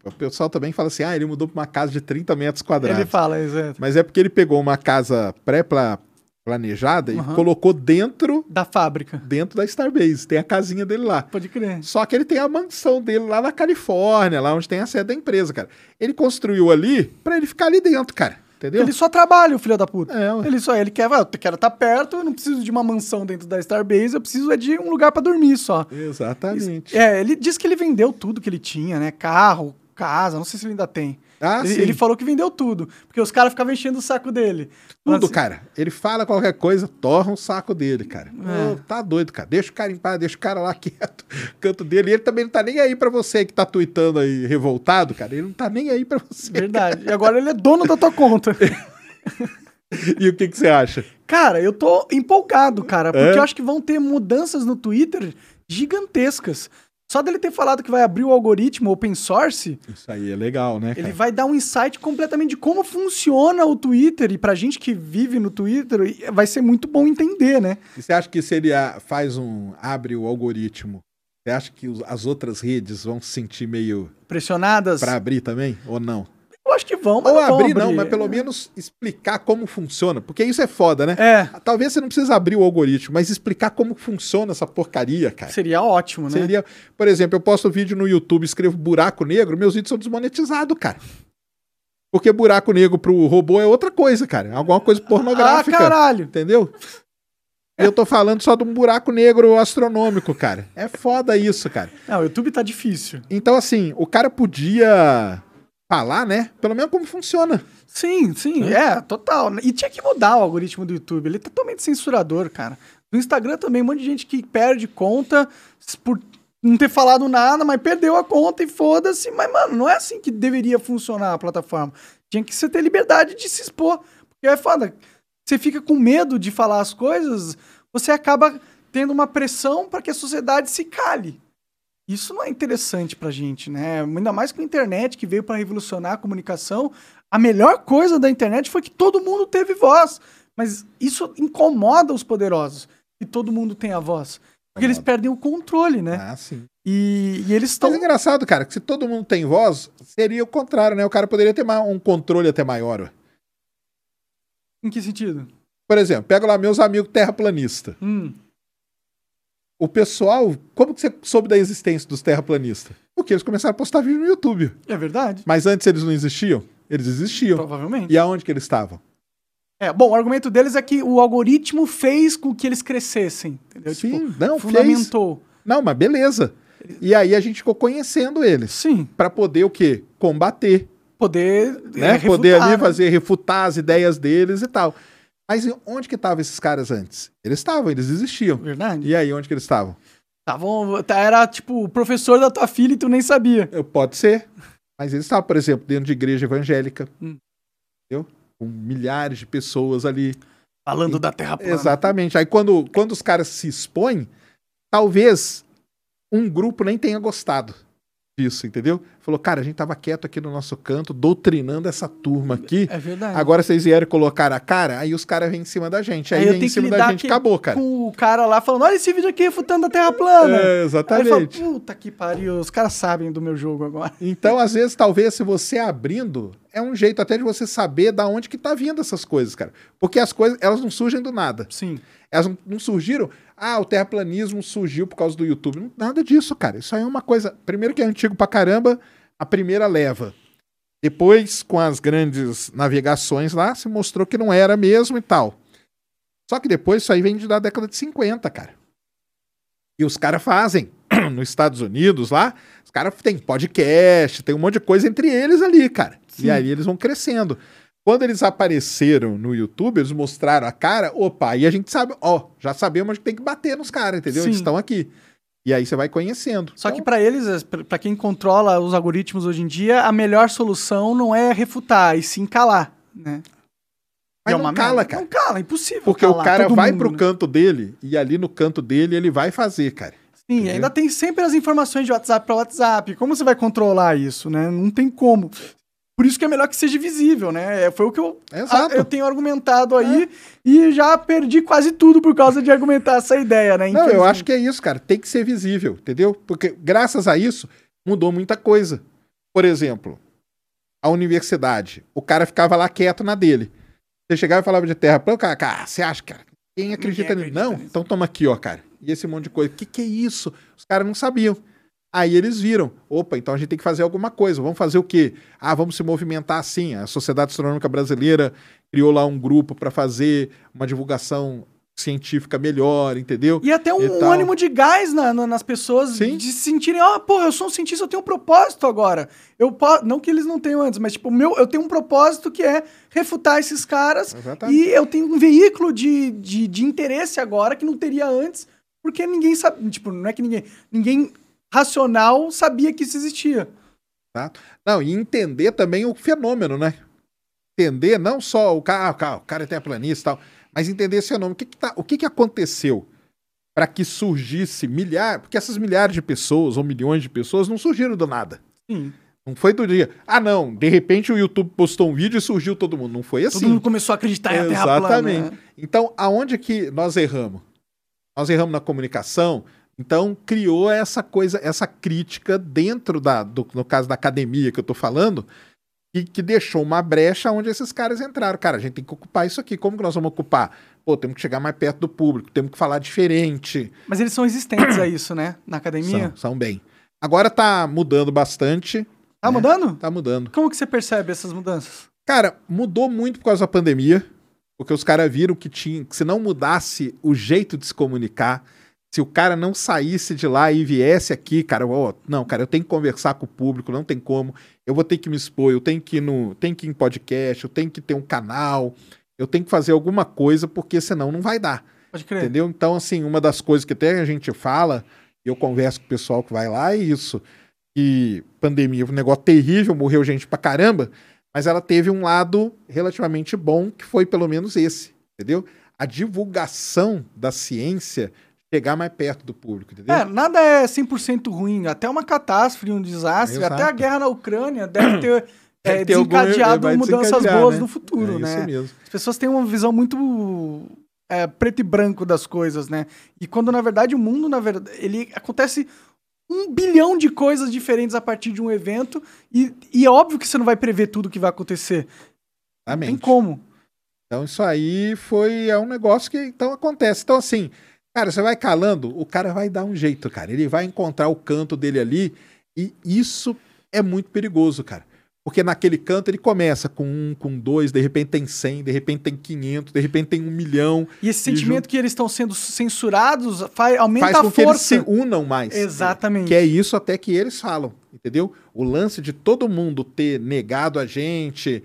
O pessoal também fala assim: ah, ele mudou para uma casa de 30 metros quadrados. Ele fala, exato. Mas é porque ele pegou uma casa pré planejada uhum. e colocou dentro da fábrica. Dentro da Starbase. Tem a casinha dele lá. Pode crer. Só que ele tem a mansão dele lá na Califórnia, lá onde tem a sede da empresa, cara. Ele construiu ali para ele ficar ali dentro, cara. Entendeu? Ele só trabalha, o filho da puta. É, ele só ele quer, eu quero estar tá perto, eu não preciso de uma mansão dentro da Starbase, eu preciso é de um lugar para dormir só. Exatamente. É, ele disse que ele vendeu tudo que ele tinha, né? Carro, casa, não sei se ele ainda tem. Ah, ele, ele, falou que vendeu tudo, porque os caras ficavam enchendo o saco dele. Tudo, assim, cara. Ele fala qualquer coisa, torra o saco dele, cara. É. Oh, tá doido, cara. Deixa o cara em paz, deixa o cara lá quieto, canto dele. E ele também não tá nem aí pra você que tá tweetando aí revoltado, cara. Ele não tá nem aí pra você. Verdade. Cara. E agora ele é dono da tua conta. e o que, que você acha? Cara, eu tô empolgado, cara, porque é? eu acho que vão ter mudanças no Twitter gigantescas. Só dele ter falado que vai abrir o algoritmo open source. Isso aí é legal, né? Cara? Ele vai dar um insight completamente de como funciona o Twitter. E pra gente que vive no Twitter, vai ser muito bom entender, né? E você acha que se ele faz um. abre o algoritmo, você acha que as outras redes vão se sentir meio. pressionadas? Pra abrir também? Ou não? Eu acho que vão, mas Ou não abrir, abrir, não, mas pelo menos explicar como funciona. Porque isso é foda, né? É. Talvez você não precise abrir o algoritmo, mas explicar como funciona essa porcaria, cara. Seria ótimo, né? Seria. Por exemplo, eu posto vídeo no YouTube, escrevo buraco negro, meus vídeos são desmonetizados, cara. Porque buraco negro pro robô é outra coisa, cara. É alguma coisa pornográfica. Ah, caralho. Entendeu? Eu tô falando só de um buraco negro astronômico, cara. É foda isso, cara. Não, o YouTube tá difícil. Então, assim, o cara podia falar, né? Pelo menos como funciona. Sim, sim, é. é, total. E tinha que mudar o algoritmo do YouTube. Ele é totalmente censurador, cara. No Instagram também, um monte de gente que perde conta por não ter falado nada, mas perdeu a conta e foda-se. Mas, mano, não é assim que deveria funcionar a plataforma. Tinha que você ter liberdade de se expor. Porque é foda. Você fica com medo de falar as coisas, você acaba tendo uma pressão para que a sociedade se cale. Isso não é interessante pra gente, né? Ainda mais com a internet que veio para revolucionar a comunicação. A melhor coisa da internet foi que todo mundo teve voz. Mas isso incomoda os poderosos, que todo mundo tem a voz. Porque eles perdem o controle, né? Ah, sim. E, e eles estão. Mas é engraçado, cara, que se todo mundo tem voz, seria o contrário, né? O cara poderia ter um controle até maior. Em que sentido? Por exemplo, pega lá meus amigos terraplanistas. Hum. O pessoal, como que você soube da existência dos terraplanistas? Porque eles começaram a postar vídeo no YouTube. É verdade. Mas antes eles não existiam? Eles existiam. Provavelmente. E aonde que eles estavam? É, bom, o argumento deles é que o algoritmo fez com que eles crescessem. Entendeu? Sim, tipo, não, fez. fundamentou. Não, mas beleza. E aí a gente ficou conhecendo eles. Sim. Pra poder o quê? Combater. Poder. né? é, refutar, Poder ali né? fazer, refutar as ideias deles e tal. Mas e onde que estavam esses caras antes? Eles estavam, eles existiam. Verdade. E aí, onde que eles estavam? Tavam, tá, era tipo o professor da tua filha e tu nem sabia. Pode ser. Mas eles estavam, por exemplo, dentro de igreja evangélica. Hum. Entendeu? Com milhares de pessoas ali. Falando da Terra plana. Exatamente. Aí quando, quando os caras se expõem, talvez um grupo nem tenha gostado disso, entendeu? Falou, cara, a gente tava quieto aqui no nosso canto, doutrinando essa turma aqui. É verdade. Agora vocês vieram colocar a cara, aí os caras vêm em cima da gente. Aí, Aí vem em que cima da gente, aqui acabou, cara. Com o cara lá falando: olha esse vídeo aqui refutando a Terra plana. É, exatamente. fala, puta que pariu, os caras sabem do meu jogo agora. Então, às vezes, talvez, se você abrindo, é um jeito até de você saber da onde que tá vindo essas coisas, cara. Porque as coisas, elas não surgem do nada. Sim. Elas não, não surgiram. Ah, o terraplanismo surgiu por causa do YouTube. Nada disso, cara. Isso aí é uma coisa. Primeiro que é antigo pra caramba, a primeira leva. Depois, com as grandes navegações lá, se mostrou que não era mesmo e tal. Só que depois isso aí vem da década de 50, cara. E os caras fazem. Nos Estados Unidos lá, os caras têm podcast, tem um monte de coisa entre eles ali, cara. Sim. E aí eles vão crescendo. Quando eles apareceram no YouTube, eles mostraram a cara, opa, aí a gente sabe, ó, já sabemos que tem que bater nos caras, entendeu? Eles Sim. estão aqui. E aí você vai conhecendo. Só que Então, pra eles, pra quem controla os algoritmos hoje em dia, a melhor solução não é refutar, e sim calar, né? Mas E é não uma cala, merda. cara. Não cala, é impossível Porque o calar cara todo vai mundo, pro né? canto dele e ali no canto dele ele vai fazer, cara. Sim, entendeu? ainda tem sempre as informações de WhatsApp para WhatsApp. Como você vai controlar isso, né? Não tem como. Por isso que é melhor que seja visível, né? É, Foi o que eu. É. a- eu tenho argumentado aí e já perdi quase tudo por causa de argumentar essa ideia, né? Não, eu acho que é isso, cara. Tem que ser visível, entendeu? Porque graças a isso mudou muita coisa. Por exemplo, a universidade. O cara ficava lá quieto na dele. Você chegava e falava de terra plana, o cara, cara, você acha, cara? Quem acredita nisso? acredita Não, nisso. então toma aqui, ó, cara. E esse monte de coisa. O que, que é isso? Os caras não sabiam. Aí eles viram. Opa, então a gente tem que fazer alguma coisa. Vamos fazer o quê? Ah, vamos se movimentar assim. A Sociedade Astronômica Brasileira criou lá um grupo para fazer uma divulgação científica melhor, entendeu? E até um, E um ânimo de gás na- na- nas pessoas Sim. de se sentirem, ó, porra, eu sou um cientista, eu tenho um propósito agora. Eu Não que eles não tenham antes, mas tipo, meu, eu tenho um propósito que é refutar esses caras Exatamente. e eu tenho um veículo de, de, de interesse agora que não teria antes, porque ninguém sabe, tipo, não é que ninguém, ninguém racional sabia que isso existia. Não, e entender também o fenômeno, né? Entender não só o cara, ah, o cara, o cara é terraplanista e tal, mas entender esse fenômeno. O que, que, tá, o que, que aconteceu para que surgisse milhares, porque essas milhares de pessoas ou milhões de pessoas não surgiram do nada. Sim. Não foi do dia. Ah, não, de repente o YouTube postou um vídeo e surgiu todo mundo. Não foi assim. Todo mundo começou a acreditar em a Terra plana. Exatamente. Então, aonde que nós erramos? Nós erramos na comunicação. Então, criou essa coisa, essa crítica dentro da, do- no caso da academia que eu tô falando, e que deixou uma brecha onde esses caras entraram. Cara, a gente tem que ocupar isso aqui. Como que nós vamos ocupar? Pô, temos que chegar mais perto do público, temos que falar diferente. Mas eles são resistentes a isso, né? Na academia. São, são bem. Agora tá mudando bastante. Tá né? mudando? Tá mudando. Como que você percebe essas mudanças? Cara, mudou muito por causa da pandemia, porque os caras viram que tinha, que se não mudasse o jeito de se comunicar, se o cara não saísse de lá e viesse aqui, cara, ó, não, cara, eu tenho que conversar com o público, não tem como, eu vou ter que me expor, eu tenho que ir no, tenho que ir em podcast, eu tenho que ter um canal, eu tenho que fazer alguma coisa, porque senão não vai dar. Pode crer. Entendeu? Então, assim, uma das coisas que até a gente fala, e eu converso com o pessoal que vai lá, é isso. Que pandemia um negócio terrível, morreu gente pra caramba, mas ela teve um lado relativamente bom, que foi pelo menos esse, entendeu? A divulgação da ciência chegar mais perto do público, entendeu? É, nada é 100% ruim. Até uma catástrofe, um desastre, Exato. até a guerra na Ucrânia deve ter é, algum- desencadeado vai mudanças boas né? no futuro, é né? Isso mesmo. As pessoas têm uma visão muito é, preto e branco das coisas, né? E quando, na verdade, o mundo, na verdade, ele acontece um bilhão de coisas diferentes a partir de um evento e, e é óbvio que você não vai prever tudo que vai acontecer. Não tem como. Então isso aí foi é um negócio que então acontece. Então assim, Cara, você vai calando, o cara vai dar um jeito, cara. Ele vai encontrar o canto dele ali e isso é muito perigoso, cara. Porque naquele canto ele começa com um, com dois, de repente tem cem, de repente tem quinhentos, de repente tem um milhão. E esse sentimento que eles estão sendo censurados faz, aumenta Faz com a que eles força. se unam mais. Exatamente. Que é isso até que eles falam, entendeu? O lance de todo mundo ter negado a gente,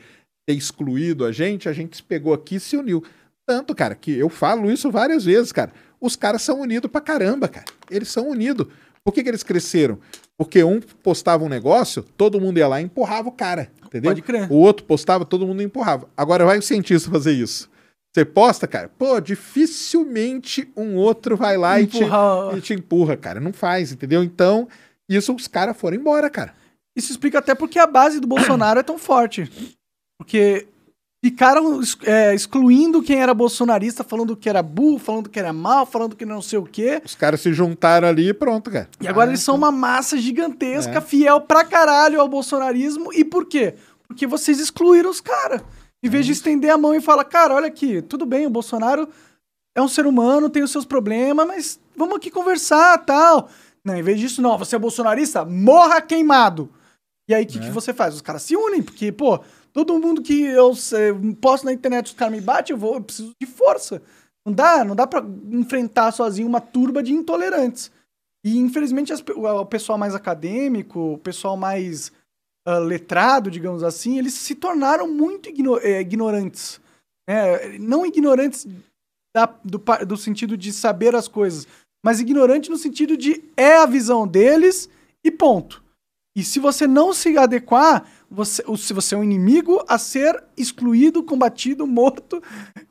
ter excluído a gente, a gente se pegou aqui e se uniu. Tanto, cara, que eu falo isso várias vezes, cara. Os caras são unidos pra caramba, cara. Eles são unidos. Por que, que eles cresceram? Porque um postava um negócio, todo mundo ia lá e empurrava o cara, entendeu? Pode crer. O outro postava, todo mundo empurrava. Agora vai o cientista fazer isso. Você posta, cara, pô, dificilmente um outro vai lá e te, e te empurra, cara. Não faz, entendeu? Então, isso os caras foram embora, cara. Isso explica até porque a base do Bolsonaro é tão forte. Porque ficaram é, excluindo quem era bolsonarista, falando que era burro, falando que era mal, falando que não sei o quê. Os caras se juntaram ali e pronto, cara. E agora Ah, eles são uma massa gigantesca, É. fiel pra caralho ao bolsonarismo. E por quê? Porque vocês excluíram os caras. Em vez É de estender a mão e falar, cara, olha aqui, tudo bem, o Bolsonaro é um ser humano, tem os seus problemas, mas vamos aqui conversar tal. Não, em vez disso, não, você é bolsonarista, morra queimado. E aí, o que, É. que você faz? Os caras se unem, porque, pô, todo mundo que eu eh, posto na internet, os caras me batem, eu, vou, eu preciso de força. Não dá, não dá pra enfrentar sozinho uma turba de intolerantes. E, infelizmente, as o pessoal mais acadêmico, o pessoal mais ah, letrado, digamos assim, eles se tornaram muito igno- eh, ignorantes. né? não ignorantes da- do, do sentido de saber as coisas, mas ignorante no sentido de é a visão deles e ponto. E se você não se adequar, você, o- se você é um inimigo a ser excluído, combatido, morto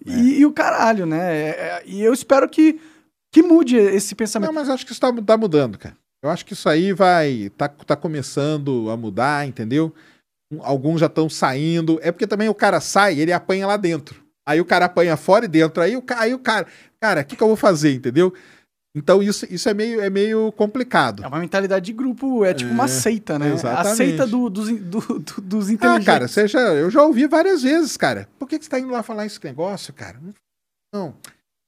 e, e o caralho, né? É- é- e eu espero que, que mude esse pensamento. Não, mas acho que isso tá, tá mudando, cara. Eu acho que isso aí vai. Tá, tá começando a mudar, entendeu? Alguns já estão saindo. É porque também o cara sai, ele apanha lá dentro. Aí o cara apanha fora e dentro. Aí o, aí o cara. Cara, o que, que eu vou fazer, entendeu? Então isso, isso é, meio, é meio complicado. É uma mentalidade de grupo, é tipo uma É, seita, né? A exatamente. seita do- dos, do- do- dos Ah, inteligentes. cara, você já, eu já ouvi várias vezes, cara. Por que, que você tá indo lá falar esse negócio, cara? Não.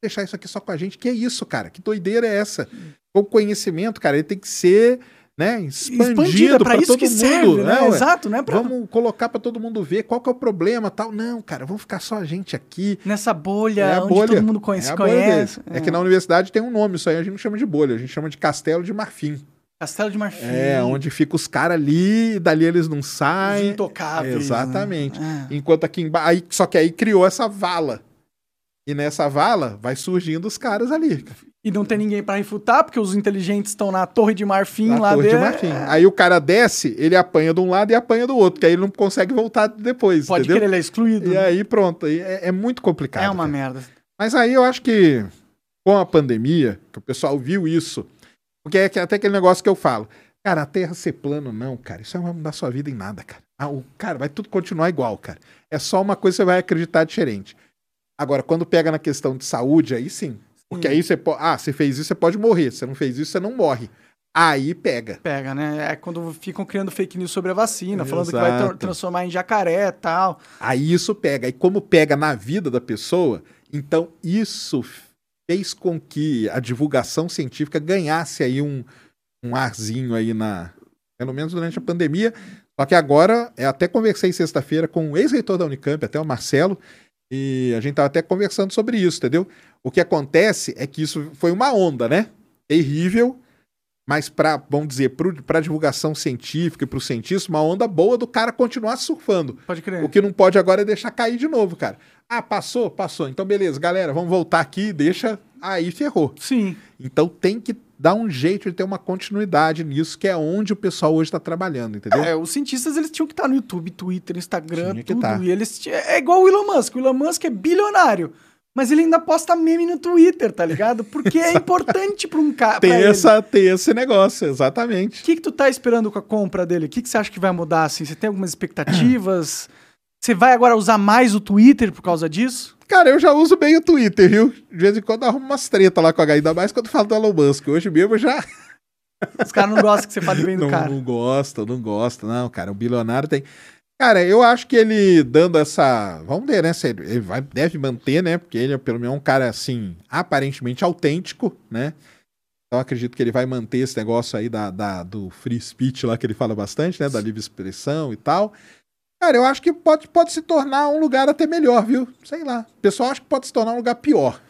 Deixar isso aqui só com a gente. Que é isso, cara? Que doideira é essa? O conhecimento, cara, ele tem que ser né, expandido para isso todo que mundo. serve, né? ué? Exato, né? Pra, Vamos colocar para todo mundo ver qual que é o problema tal. Não, cara, vamos ficar só a gente aqui. Nessa bolha É a onde bolha. todo mundo conhece, é conhece. deles. É. que na universidade tem um nome, isso aí a gente não chama de bolha, a gente chama de castelo de marfim. Castelo de Marfim. É, onde fica os caras ali, e dali eles não os saem. intocáveis. Exatamente. né? É. Enquanto aqui embaixo. Só que aí criou essa vala. E nessa vala vai surgindo os caras ali. E não tem ninguém pra refutar, porque os inteligentes estão na Torre de Marfim Na lá Torre de dentro. Marfim. Aí o cara desce, ele apanha de um lado e apanha do outro, que aí ele não consegue voltar depois. Pode entendeu? crer, ele é excluído. E né? aí pronto. É, é muito complicado. é uma cara. merda. Mas aí eu acho que com a pandemia, que o pessoal viu isso, porque é que- até aquele negócio que eu falo, cara, a Terra ser plano, não, cara, isso não vai mudar sua vida em nada, cara. Ah, o, cara, vai tudo continuar igual, cara. É só uma coisa que você vai acreditar diferente. Agora, quando pega na questão de saúde, aí sim. Porque Sim. aí você pode. Ah, você fez isso, você pode morrer. Você não fez isso, você não morre. Aí pega. Pega, né? É quando ficam criando fake news sobre a vacina, falando que vai tra- Exato. transformar em jacaré e tal. Aí isso pega. E como pega na vida da pessoa, então isso fez com que a divulgação científica ganhasse aí um, um arzinho aí na. Pelo menos durante a pandemia. Só que agora, eu até conversei sexta-feira com o ex-reitor da Unicamp, até o Marcelo, e a gente estava até conversando sobre isso, entendeu? O que acontece é que isso foi uma onda, né? Terrível, mas para, vamos dizer, para divulgação científica e para o cientista, uma onda boa do cara continuar surfando. Pode crer. O que não pode agora é deixar cair de novo, cara. Ah, passou? Passou. Então, beleza, galera, vamos voltar aqui, deixa. Aí ferrou. Sim. Então tem que dar um jeito de ter uma continuidade nisso, que é onde o pessoal hoje está trabalhando, entendeu? É, os cientistas eles tinham que estar no YouTube, Twitter, Instagram, Tinha tudo. tá. E eles é igual o Elon Musk. O Elon Musk é bilionário. Mas ele ainda posta meme no Twitter, tá ligado? Porque é importante pra um cara. Tem, essa, tem esse negócio, exatamente. O que, que tu tá esperando com a compra dele? O que, que você acha que vai mudar? Assim? Você tem algumas expectativas? Você vai agora usar mais o Twitter por causa disso? Cara, eu já uso bem o Twitter, viu? De vez em quando eu arrumo umas tretas lá com a H, ainda mais quando falo do Elon Musk. Hoje mesmo eu já. Os caras não gostam que você fale bem do não, cara. não gosto, não gosto. Não, cara, o bilionário tem. Cara, eu acho que ele dando essa. Vamos ver, né? Se ele vai, deve manter, né? Porque ele é pelo menos um cara assim, aparentemente autêntico, né? Então acredito que ele vai manter esse negócio aí da, da- do free speech lá que ele fala bastante, né? Da livre expressão e tal. Cara, eu acho que pode, pode se tornar um lugar até melhor, viu? Sei lá. O pessoal acha que pode se tornar um lugar pior.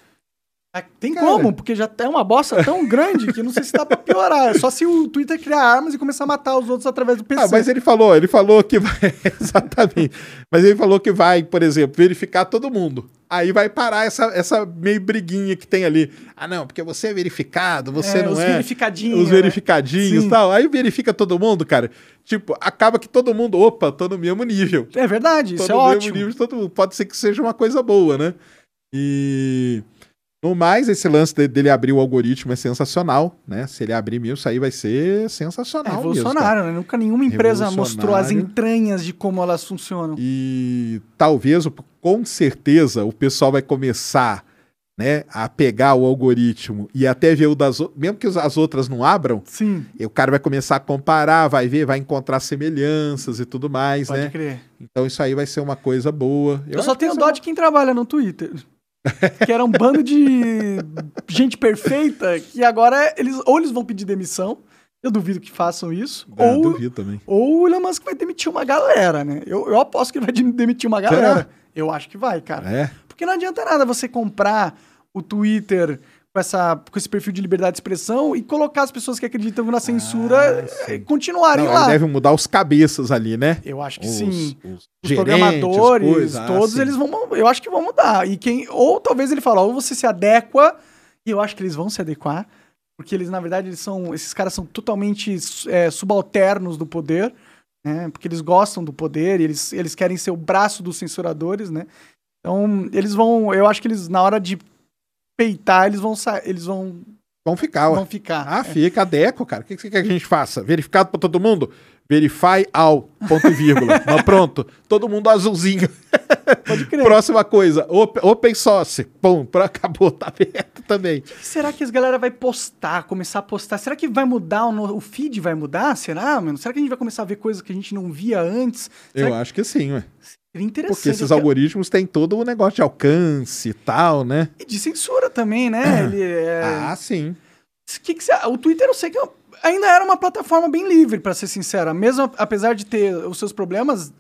Ah, Tem Cara. como, porque já é uma bosta tão grande que não sei se dá pra piorar. É só se o Twitter criar armas e começar a matar os outros através do PC. Ah, mas ele falou, ele falou que vai. Exatamente. Mas ele falou que vai, por exemplo, verificar todo mundo. Aí vai parar essa, essa meio briguinha que tem ali. Ah, não, porque você é verificado, você É, não os é. verificadinhos, Os né? verificadinhos Sim. e tal. Aí verifica todo mundo, cara. Tipo, acaba que todo mundo, opa, tô no mesmo nível. É verdade, isso Tô é no mesmo ótimo. nível de todo mundo. Pode ser que seja uma coisa boa, né? E. No mais, esse lance de- dele abrir o algoritmo é sensacional, né? Se ele abrir mesmo, isso aí vai ser É sensacional. mesmo, cara. revolucionário, né? Nunca nenhuma empresa mostrou as entranhas de como elas funcionam. E talvez, com certeza, o pessoal vai começar né, a pegar o algoritmo e até ver o das outras, mesmo que as outras não abram, Sim, e o cara vai começar a comparar, vai ver, vai encontrar semelhanças e tudo mais, pode né? crer. Então isso aí vai ser uma coisa boa. Eu, só acho que tenho dó ser de quem trabalha no Twitter. que era um bando de gente perfeita que agora eles ou eles vão pedir demissão, eu duvido que façam isso, Ah, ou, duvido também. ou o Elon Musk vai demitir uma galera, né? Eu, eu aposto que ele vai de- demitir uma galera. Eu acho que vai, cara. É. Porque não adianta nada você comprar o Twitter com, essa, com esse perfil de liberdade de expressão e colocar as pessoas que acreditam na censura sim. eh, continuarem Não, lá. deve mudar os cabeças ali, né? Eu acho que Os, sim. os Os gerentes, programadores, coisa. Ah, todos sim. eles vão. Eu acho que vão mudar. E quem. Ou talvez ele fala, ou você se adequa, e eu acho que eles vão se adequar, porque eles, na verdade, eles são. Esses caras são totalmente eh, subalternos do poder, né? Porque eles gostam do poder, e eles, eles querem ser o braço dos censuradores, né? Então, eles vão. Eu acho que eles, na hora de peitar, eles vão sa- eles vão, Vão ficar, ué. vão ficar. Ah, fica, adeco, cara. O que que você quer que a gente faça? Verificado pra todo mundo? Verify all, ponto e vírgula. Mas pronto, todo mundo azulzinho. Pode crer. Próxima coisa, op- open source. Pum, pra- acabou, tá aberto também. O que será que as galera vai postar, começar a postar? Será que vai mudar o, no- o feed? Vai mudar? Será, mano? Será que a gente vai começar a ver coisas que a gente não via antes? Será Eu acho que sim, ué. Porque esses algoritmos têm todo o negócio de alcance e tal, né? E de censura também, né? Ele é... Ah, sim. que que você- O Twitter eu sei que ainda era uma plataforma bem livre, pra ser sincera. Mesmo apesar de ter os seus problemas,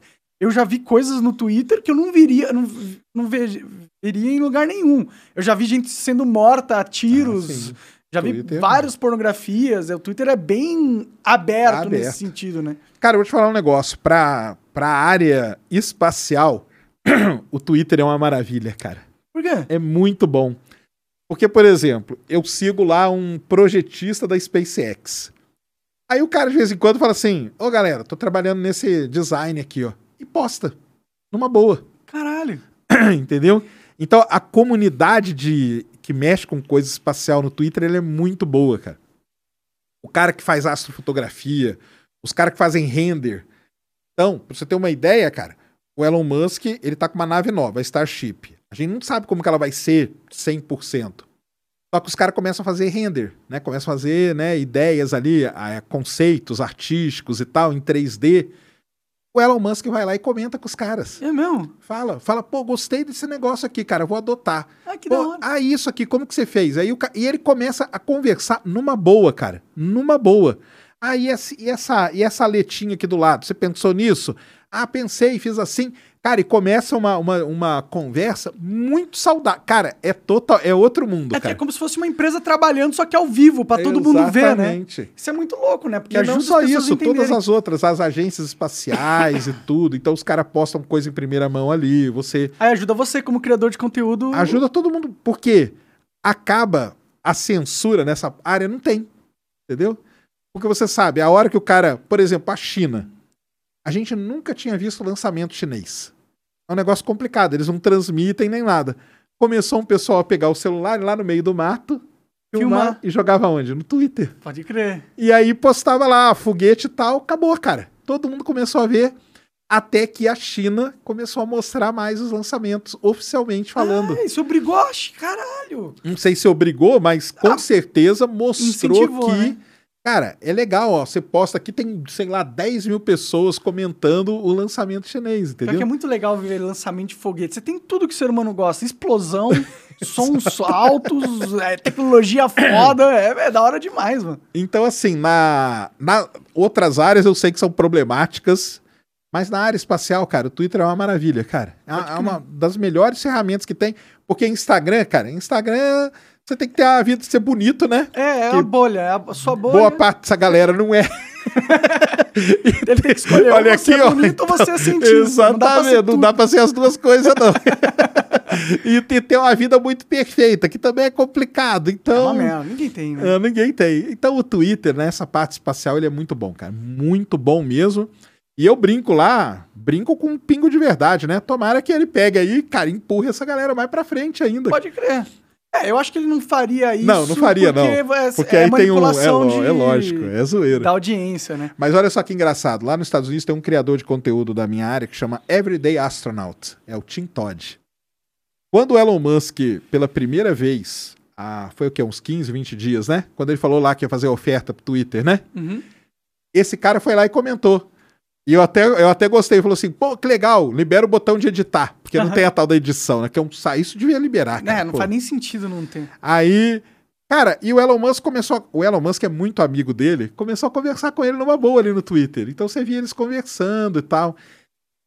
eu já vi coisas no Twitter que eu não viria, não, não ve- veria em lugar nenhum. Eu já vi gente sendo morta a tiros. Ah, já vi Twitter- várias pornografias. O Twitter é bem aberto, Aberto. nesse sentido, né? Cara, eu vou te falar um negócio. Pra, pra área espacial, o Twitter é uma maravilha, cara. Por quê? É muito bom. Porque, por exemplo, eu sigo lá um projetista da SpaceX. Aí o cara, de vez em quando, fala assim: Ô galera, tô trabalhando nesse design aqui, ó. E posta. Numa boa. Caralho. Entendeu? Então, a comunidade de que mexe com coisa espacial no Twitter, ele é muito boa, cara. O cara que faz astrofotografia, os caras que fazem render. Então, pra você ter uma ideia, cara, o Elon Musk, ele tá com uma nave nova, a Starship. A gente não sabe como que ela vai ser 100%. Só que os caras começam a fazer render, né? Começam a fazer, né, ideias ali, conceitos artísticos e tal, em 3D. O Elon Musk vai lá e comenta com os caras. É mesmo? Fala, fala, pô, gostei desse negócio aqui, cara, vou adotar. Ah, que da Pô, hora. ah, isso aqui, como que você fez? Aí o E ele começa a conversar numa boa, cara. Numa boa. Ah, e essa, e essa, e essa letinha aqui do lado? Você pensou nisso? Ah, pensei, fiz assim. Cara, e começa uma, uma, uma conversa muito saudável. Cara, é total, é outro mundo, É é cara. como se fosse uma empresa trabalhando, só que ao vivo, pra todo mundo ver, né? Exatamente. Isso é muito louco, né? Porque E ajuda não só isso, todas as outras, as agências espaciais e tudo. Então os caras postam coisa em primeira mão ali. Você Aí ajuda você, como criador de conteúdo. ajuda todo mundo, porque acaba a censura nessa área, não tem. Entendeu? Porque você sabe, a hora que o cara, por exemplo, a China, a gente nunca tinha visto lançamento chinês. É um negócio complicado, eles não transmitem nem nada. Começou um pessoal a pegar o celular lá no meio do mato, filmar, Filmar. e jogava onde? No Twitter. Pode crer. E aí postava lá, foguete e tal, acabou, cara. Todo mundo começou a ver, até que a China começou a mostrar mais os lançamentos, oficialmente falando. Ah, isso obrigou. Caralho. Não sei se obrigou, mas com Ah, certeza mostrou que né? Cara, é legal, ó. Você posta aqui, tem, sei lá, 10 mil pessoas comentando o lançamento chinês, entendeu? que é muito legal ver lançamento de foguete. Você tem tudo que o ser humano gosta: explosão, sons altos, é, tecnologia foda. É, é da hora demais, mano. Então, assim, na, na outras áreas eu sei que são problemáticas, mas na área espacial, cara, o Twitter é uma maravilha, cara. É, é uma das melhores ferramentas que tem, porque Instagram, cara, Instagram você tem que ter a vida de ser bonito, né? É, é Que a bolha. É a sua bolha. Boa parte dessa galera não é. Ele tem que escolher. Olha aqui, é bonito ou você é cientista. Exatamente, não dá pra ser as duas coisas, não. e ter ter uma vida muito perfeita, que também é complicado. É Então. uma merda. Ninguém tem, né? É, ninguém tem. Então o Twitter, né, essa parte espacial, ele é muito bom, cara. Muito bom mesmo. E eu brinco lá, brinco com um pingo de verdade, né? Tomara que ele pegue aí, cara, empurre essa galera mais pra frente ainda. Pode crer. É, eu acho que ele não faria isso. Não, não faria, não. porque É, Porque é aí tem um. É, ló- de- é lógico, é zoeira. Da audiência, né? Mas olha só que engraçado. Lá nos Estados Unidos tem um criador de conteúdo da minha área que chama Everyday Astronaut. É o Tim Todd. Quando o Elon Musk, pela primeira vez, há, foi o quê? Uns 15, 20 dias, né? Quando ele falou lá que ia fazer a oferta pro Twitter, né? Uhum. esse cara foi lá e comentou. E eu até, eu até gostei, falou assim, pô, que legal, libera o botão de editar, porque não tem a tal da edição, né? Que é um, isso devia liberar, cara. É, não pô. faz nem sentido não ter. Aí, cara, e o Elon Musk começou, a- o Elon Musk é muito amigo dele, começou a conversar com ele numa boa ali no Twitter. Então você via eles conversando e tal.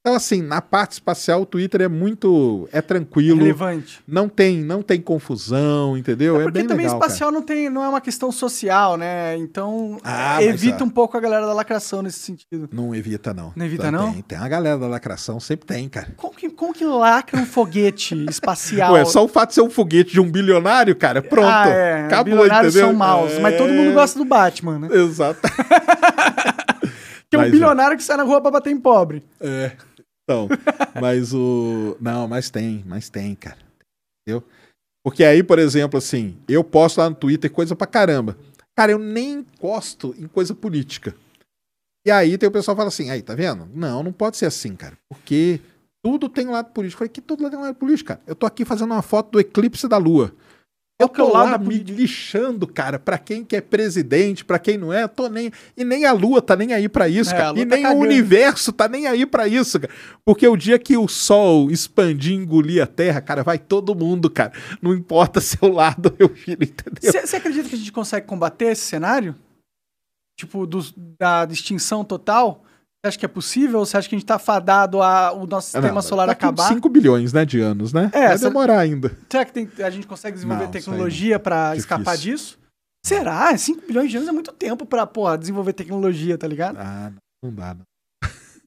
Então assim, na parte espacial o Twitter é muito, é tranquilo, Relevante. não tem, não tem confusão, entendeu? É, Porque bem também legal, cara. espacial não, tem, não é uma questão social, né? Então Ah, mas, evita ah. um pouco a galera da lacração nesse sentido. Não evita não. Não evita, tem, não? Tem, tem a galera da lacração, sempre tem, cara. Como que, como que lacra um foguete espacial? Ué, só o fato de ser um foguete de um bilionário, cara, pronto. Ah, é. Acabou, Bilionários entendeu? são maus. Mas todo É, mundo gosta do Batman, né? Exato. Que é um Mas, bilionário que sai na rua pra bater em pobre. É. Então, mas o. Não, mas tem, mas tem, cara. Entendeu? Porque aí, por exemplo, assim, eu posto lá no Twitter coisa pra caramba. Cara, eu nem gosto em coisa política. E aí tem o pessoal que fala assim, aí, tá vendo? Não, não pode ser assim, cara. Porque tudo tem um lado político. Eu falei, que tudo tem um lado político, cara. Eu tô aqui fazendo uma foto do eclipse da Lua. Eu é tô lá me lixando, cara, pra quem que é presidente, pra quem não é, tô nem. E nem a Lua tá nem aí pra isso, É, cara. E tá nem o universo tá nem aí pra isso, cara. Porque o dia que o Sol expandir e engolir a Terra, cara, vai todo mundo, cara. Não importa seu lado, meu filho, entendeu? Você acredita que a gente consegue combater esse cenário? Tipo, dos- da extinção total? Você acha que é possível? Ou você acha que a gente tá fadado a o nosso Ah, sistema não, solar uns acabar? 5 bilhões, né, de anos, né? É, vai demorar ainda. Será que tem- a gente consegue desenvolver Não, tecnologia pra Difícil. escapar disso? Será? 5 bilhões de anos é muito tempo pra, porra, desenvolver tecnologia, tá ligado? Ah, não, não dá, não.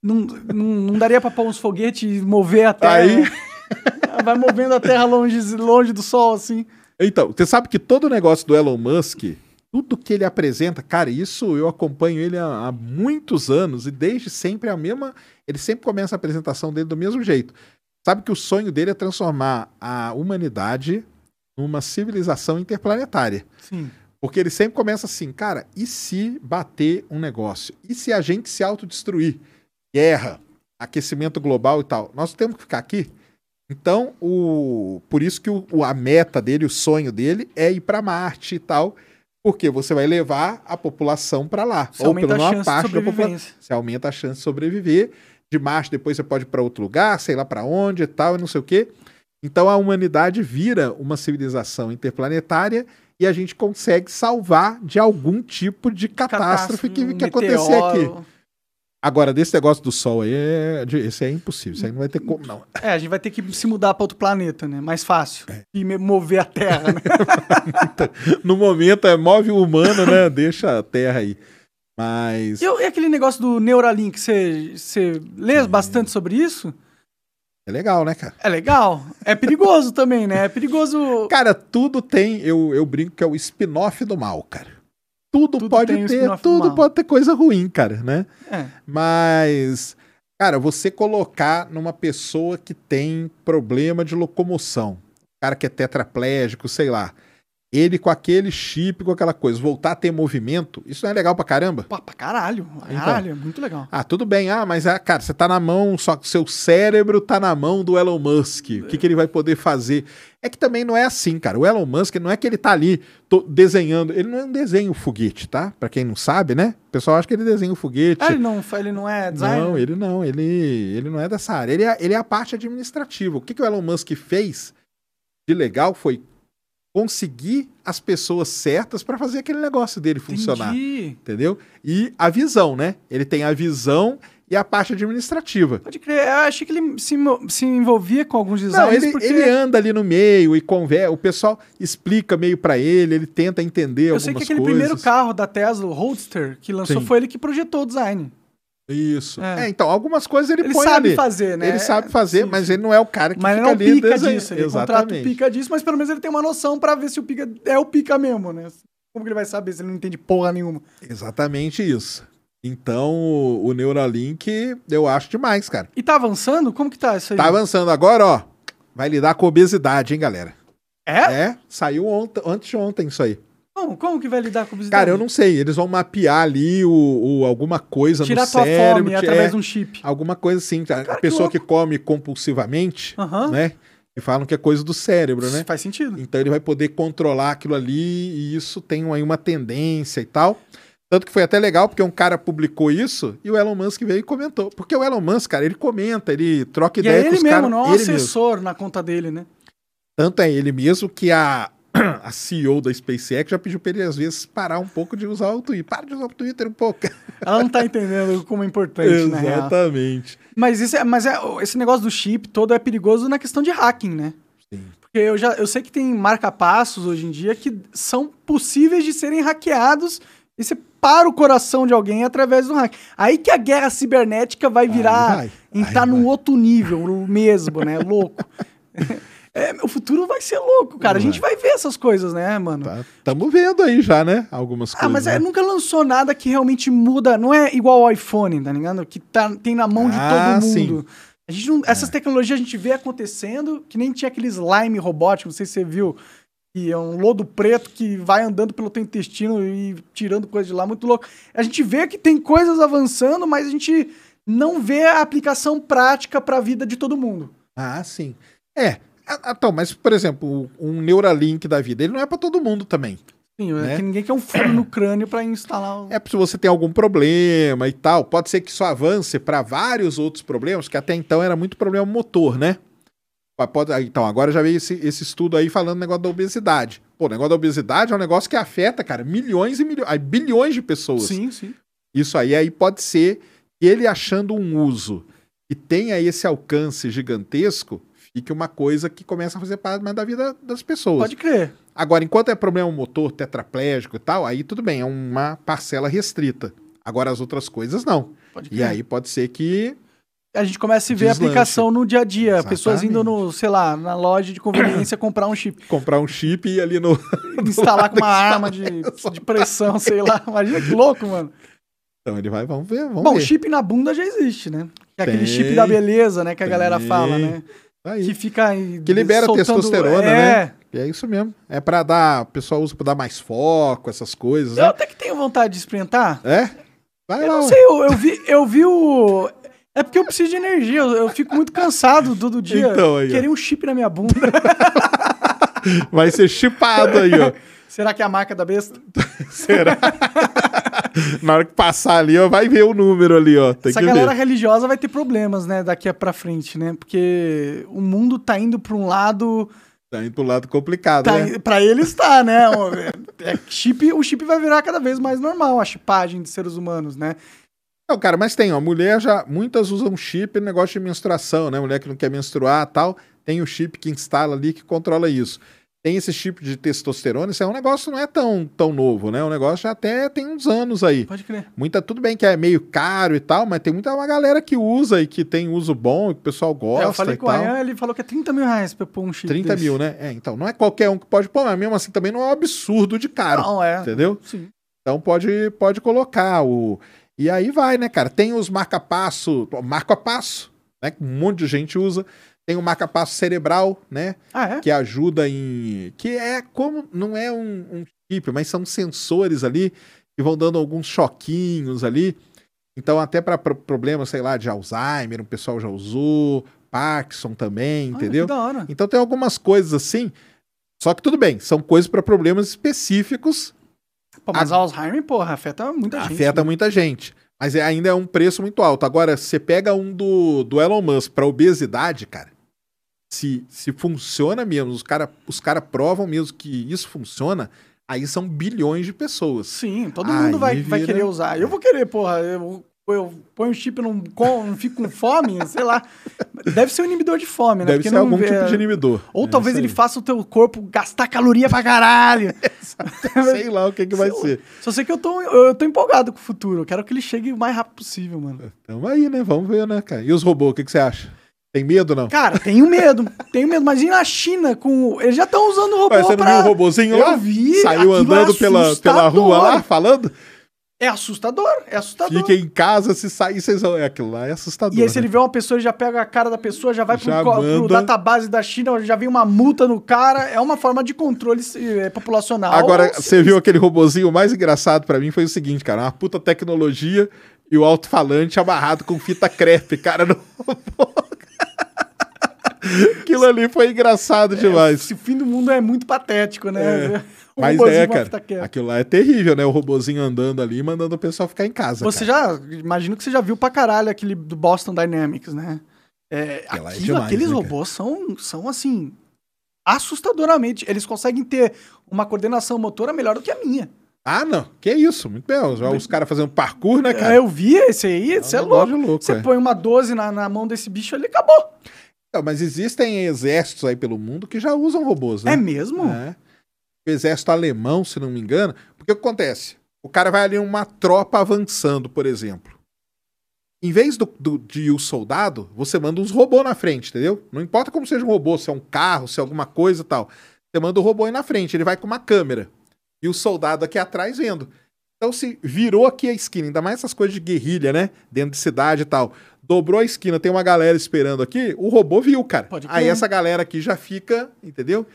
Não, não, não daria pra pôr uns foguetes e mover a Terra. Aí- Vai movendo a Terra longe, longe do Sol, assim. Então, você sabe que todo o negócio do Elon Musk, tudo que ele apresenta, cara, isso eu acompanho ele há, há muitos anos e desde sempre é a mesma. Ele sempre começa a apresentação dele do mesmo jeito. Sabe que o sonho dele é transformar a humanidade numa civilização interplanetária. Sim. Porque ele sempre começa assim, cara, e se bater um negócio? E se a gente se autodestruir? Guerra, aquecimento global e tal. Nós temos que ficar aqui? Então, o, por isso que o, o- a meta dele, o sonho dele é ir para Marte e tal, porque você vai levar a população para lá. Você aumenta a menos chance de sobrevivência. Você aumenta a chance de sobreviver. De Marte depois você pode ir para outro lugar, sei lá para onde e tal, e não sei o quê. Então a humanidade vira uma civilização interplanetária e a gente consegue salvar de algum tipo de catástrofe, que, que acontecer aqui. Agora, desse negócio do Sol aí, é, esse é impossível. Isso aí não vai ter como, não. É, a gente vai ter que se mudar pra outro planeta, né? Mais fácil. É. E mover a Terra, né? No momento, é move o humano, né? Deixa a Terra aí. Mas. E, e aquele negócio do Neuralink, você você lê bastante sobre isso? É legal, né, cara? É legal. É perigoso também, né? É perigoso. Cara, tudo tem. Eu, eu brinco que é o spin-off do mal, cara. Tudo, Tudo pode ter, tudo pode ter coisa ruim, cara, né? É. Mas, cara, você colocar numa pessoa que tem problema de locomoção, cara que é tetraplégico, sei lá, ele com aquele chip, com aquela coisa, voltar a ter movimento, isso não é legal pra caramba? Pô, pra caralho. Caralho, é muito legal. Ah, tudo bem. Ah, mas, ah, cara, você tá na mão, só que seu cérebro tá na mão do Elon Musk. O que, que ele vai poder fazer? É que também não é assim, cara. O Elon Musk não é que ele tá ali desenhando. Ele não desenha o foguete, tá? Pra quem não sabe, né? O pessoal acha que ele desenha o foguete. Ah, ele não, ele não é designer? Não, ele não. Ele, ele não é dessa área. Ele é, ele é a parte administrativa. O que, que o Elon Musk fez de legal foi conseguir as pessoas certas para fazer aquele negócio dele funcionar. Entendi. Entendeu? E a visão, né? Ele tem a visão e a parte administrativa. Pode crer. Eu achei que ele se, se envolvia com alguns Não, designers ele, porque... ele anda ali no meio e conversa, o pessoal explica meio pra ele, ele tenta entender Eu algumas sei que aquele coisas. primeiro carro da Tesla, o Roadster, que lançou, Sim. foi ele que projetou o design. Isso. É. É, então, algumas coisas ele, Ele põe sabe ali. fazer, né? Ele sabe fazer, Sim, mas sim. ele não é o cara que Mas fica não ali pica desenhando. disso, ele contrata o Exatamente. pica disso, mas pelo menos ele tem uma noção pra ver se o pica é o pica mesmo, né? Como que ele vai saber se ele não entende porra nenhuma? Exatamente isso. Então, o, o Neuralink, eu acho demais, cara. E tá avançando? Como que tá isso aí? Tá avançando agora, ó. Vai lidar com obesidade, hein, galera? É? É, saiu ontem, antes de ontem isso aí. Como, como que vai lidar com obesidade? Cara, eu não sei. Eles vão mapear ali o, o- alguma coisa Tirar no tua cérebro. fome é, através de um chip. Alguma coisa assim. A Cara, que pessoa que, louco. come compulsivamente, né? E falam que é coisa do cérebro, né? Faz sentido. Então ele vai poder controlar aquilo ali e isso tem aí uma tendência e tal. Tanto que foi até legal, porque um cara publicou isso e o Elon Musk veio e comentou. Porque o Elon Musk, cara, ele comenta, ele troca E ideia é com ele os mesmo, caras. não é um ele mesmo. assessor na conta dele, né? Tanto é ele mesmo que a, a CEO da SpaceX já pediu pra ele, às vezes, parar um pouco de usar o Twitter. Para de usar o Twitter um pouco. Ela não tá entendendo como é importante, real. Exatamente. Mas, isso é, mas é, esse negócio do chip todo é perigoso na questão de hacking, né? Sim. Porque eu, já, eu sei que tem marca-passos hoje em dia que são possíveis de serem hackeados e você para o coração de alguém através do hack. Aí que a guerra cibernética vai virar, vai, entrar aí num vai. outro nível mesmo, né? Louco. É, o futuro vai ser louco, cara. A gente vai ver essas coisas, né, mano? Tá, tamo vendo aí já, né? Algumas Ah, coisas. mas é, né? nunca lançou nada que realmente muda. Não é igual ao iPhone, tá ligado? Que tá, tem na mão de Ah, todo sim. mundo. A gente não- essas tecnologias a gente vê acontecendo, que nem tinha aquele slime robótico, não sei se você viu, que é um lodo preto que vai andando pelo teu intestino e tirando coisa de lá, muito louco. A gente vê que tem coisas avançando, mas a gente não vê a aplicação prática pra vida de todo mundo. Ah, sim. É. Ah, Então, mas, por exemplo, um Neuralink da vida, ele não é pra todo mundo também. Sim, Né? é que ninguém quer um furo no crânio pra instalar o... É se você tem algum problema e tal. Pode ser que isso avance para vários outros problemas, que até então era muito problema motor, né? Pode, ah, então, agora já veio esse, esse estudo aí falando do negócio da obesidade. Pô, o negócio da obesidade é um negócio que afeta, cara, milhões e milhões, bilhões de pessoas. Sim, sim. Isso aí, aí pode ser que ele achando um uso e tenha esse alcance gigantesco, fique uma coisa que começa a fazer parte mais da vida das pessoas. Pode crer. Agora, enquanto é problema motor, tetraplégico e tal, aí tudo bem, é uma parcela restrita. Agora as outras coisas não. Pode E crer. aí pode ser que. a gente começa a ver a aplicação no dia a dia. Exatamente. Pessoas indo no, sei lá, na loja de conveniência comprar um chip. Comprar um chip e ir ali no. Instalar com uma arma de, de pressão, sei lá. Imagina que louco, mano. Então ele vai, vamos ver, vamos Bom, ver. chip na bunda já existe, né? Que é aquele chip da beleza, né? Que a galera Tem. fala, né? Aí. Que fica. Que libera soltando- testosterona, é. né? E é isso mesmo. É pra dar. O pessoal usa pra dar mais foco, essas coisas, Eu né? até que tenho vontade de experimentar. É? Vai Eu lá. não ué. sei, eu, eu vi, eu vi o. É porque eu preciso de energia, eu, eu fico muito cansado todo dia. Então, aí. Queria um chip na minha bunda. Vai ser chipado aí, ó. Será que é a marca da besta? Será? Na hora que passar ali, ó, vai ver o número ali, ó. Tem Essa galera ver. religiosa vai ter problemas, né, daqui pra frente, né? Porque o mundo tá indo pra um lado. Tá indo pro lado complicado, Tá, né? Pra eles tá, né? O, é, chip, o chip vai virar cada vez mais normal, a chipagem de seres humanos, né? Não, cara, mas tem, ó, mulher já, muitas usam chip no negócio de menstruação, né? Mulher que não quer menstruar tal, tem o chip que instala ali que controla isso. Tem esse chip de testosterona, isso é um negócio não é tão, tão novo, né? O negócio já até tem uns anos aí. Pode crer. Muita, tudo bem que é meio caro e tal, mas tem muita uma galera que usa e que tem uso bom, que o pessoal gosta É, eu falei com o tal. Ian, ele falou que é 30 mil reais pra pôr um chip 30 desse. mil, né? É, então, não é qualquer um que pode pôr, mas mesmo assim também não é um absurdo de caro, Não, é. entendeu? Sim. Então pode, pode colocar o. E aí vai, né, cara? Tem os marca-passo, marca-passo, né? Que um monte de gente usa. Tem o marca-passo cerebral, né? Ah, é? que ajuda em. Que é como. Não é um, um chip, mas são sensores ali que vão dando alguns choquinhos ali. Então, até para problemas, sei lá, de Alzheimer, o pessoal já usou, Parkinson também, Olha, entendeu? Então, tem algumas coisas assim. Só que tudo bem, são coisas para problemas específicos, Pô, mas Alzheimer, porra, afeta muita gente. afeta né? muita gente. Mas é- ainda é um preço muito alto. Agora, você pega um do, do Elon Musk para obesidade, cara. Se, se funciona mesmo, os caras os cara provam mesmo que isso funciona, aí são bilhões de pessoas. Sim, todo Aí mundo vai, vai vira- querer usar. Eu vou querer, porra. Eu, eu ponho o chip, não, com, não fico com fome, sei lá. Deve ser um inibidor de fome, né? Deve Porque ser não algum vê- tipo de inibidor. Ou É talvez ele faça o teu corpo gastar caloria pra caralho. Sei lá o que, que vai Sei ser. Só sei que eu tô, eu tô empolgado com o futuro. Eu quero que ele chegue o mais rápido possível, mano. Tamo aí, né? Vamos ver, né, cara? E os robôs, o que, que você acha? Tem medo não? Cara, tenho medo. tenho medo. Mas e na China com. Eles já estão usando robô Ué, você não pra. viu o robozinho Eu lá? vi, Saiu é andando pela, pela rua lá, falando? É assustador, é assustador. Fiquem em casa, se sair, vocês vão. É, aquilo lá é assustador. E aí, se né? ele vê uma pessoa, ele já pega a cara da pessoa, já vai pro, Já pro manda. database da China, já vem uma multa no cara. É uma forma de controle eh, populacional. Agora, você viu aquele robozinho o mais engraçado pra mim foi o seguinte, cara, uma puta tecnologia e o alto-falante amarrado com fita crepe, cara, no robô. Aquilo ali foi engraçado demais. Esse fim do mundo é muito patético, né? Um Mas é, cara, aquilo lá é terrível, né? O robozinho andando ali, mandando o pessoal ficar em casa. Você cara. já. Imagino que você já viu pra caralho aquele do Boston Dynamics, né? É, Aquilo é aquilo- demais, aqueles né, robôs são, são assim. Assustadoramente. Eles conseguem ter uma coordenação motora melhor do que a minha. Ah, não. Que isso, muito bem. Os, os caras fazendo parkour, né, cara? É, eu vi esse aí, você é um negócio louco. louco, Você é. põe uma 12 na, na mão desse bicho ali, acabou. Não, mas existem exércitos aí pelo mundo que já usam robôs, né? É mesmo? É. O exército alemão, se não me engano. Porque o que acontece? O cara vai ali uma tropa avançando, por exemplo. Em vez do, do- de ir o soldado, você manda uns robôs na frente, entendeu? Não importa como seja um robô, se é um carro, se é alguma coisa e tal. Você manda o robô aí na frente, ele vai com uma câmera. E o soldado aqui atrás vendo. Então, se virou aqui a esquina, ainda mais essas coisas de guerrilha, né? Dentro de cidade e tal. Dobrou a esquina, tem uma galera esperando aqui, o robô viu, cara. Aí essa galera aqui já fica, entendeu?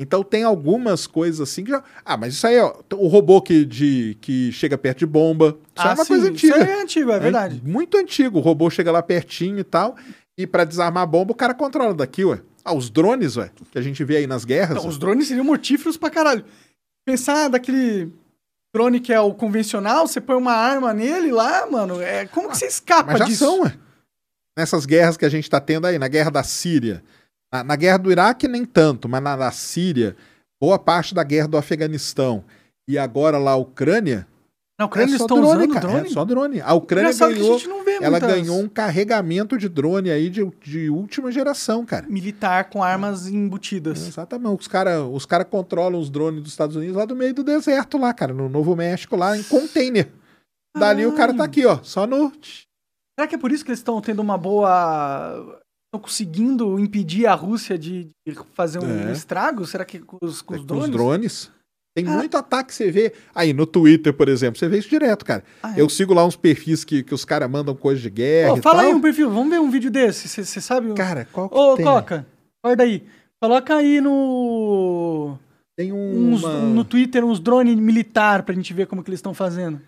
Então tem algumas coisas assim que já. Ah, mas isso aí, ó. O robô que, de, que chega perto de bomba. Isso é uma coisa antiga. Isso é antigo, é verdade. É muito antigo. O robô chega lá pertinho e tal. E pra desarmar a bomba, o cara controla daqui, ué. Ah, os drones, ué, que a gente vê aí nas guerras. Ué. os drones seriam mortíferos pra caralho. Pensar daquele drone que é o convencional, você põe uma arma nele lá, mano. É, como que você escapa Mas já disso? são, ué. Nessas guerras que a gente tá tendo aí, na guerra da Síria. Na, na guerra do Iraque, nem tanto, mas na, na Síria, boa parte da guerra do Afeganistão. E agora lá a Ucrânia. Na Ucrânia é eles estão drone, usando cara. drone? É só drone. A Ucrânia Engraçado a ganhou. vê Ela muitas ganhou um carregamento de drone aí de, de última geração, cara. militar com armas embutidas. Exatamente. Os caras os cara controlam os drones dos Estados Unidos lá do meio do deserto, lá, cara, no Novo México, lá em container. Dali o cara tá aqui, ó, só no. Será que é por isso que eles estão tendo uma boa. Estão conseguindo impedir a Rússia de, de fazer um É. estrago? Será que com os, com os com drones? os drones. Tem Cara- muito ataque que você vê. Aí no Twitter, por exemplo, você vê isso direto, cara. Ah, é? Eu sigo lá uns perfis que, que os caras mandam coisa de guerra. E fala tal. aí um perfil, vamos ver um vídeo desse. Você sabe? Cara, qual que Ô, tem? Coca, acorda aí. Coloca aí no. Tem um. uns- no Twitter uns drones militar pra gente ver como que eles estão fazendo.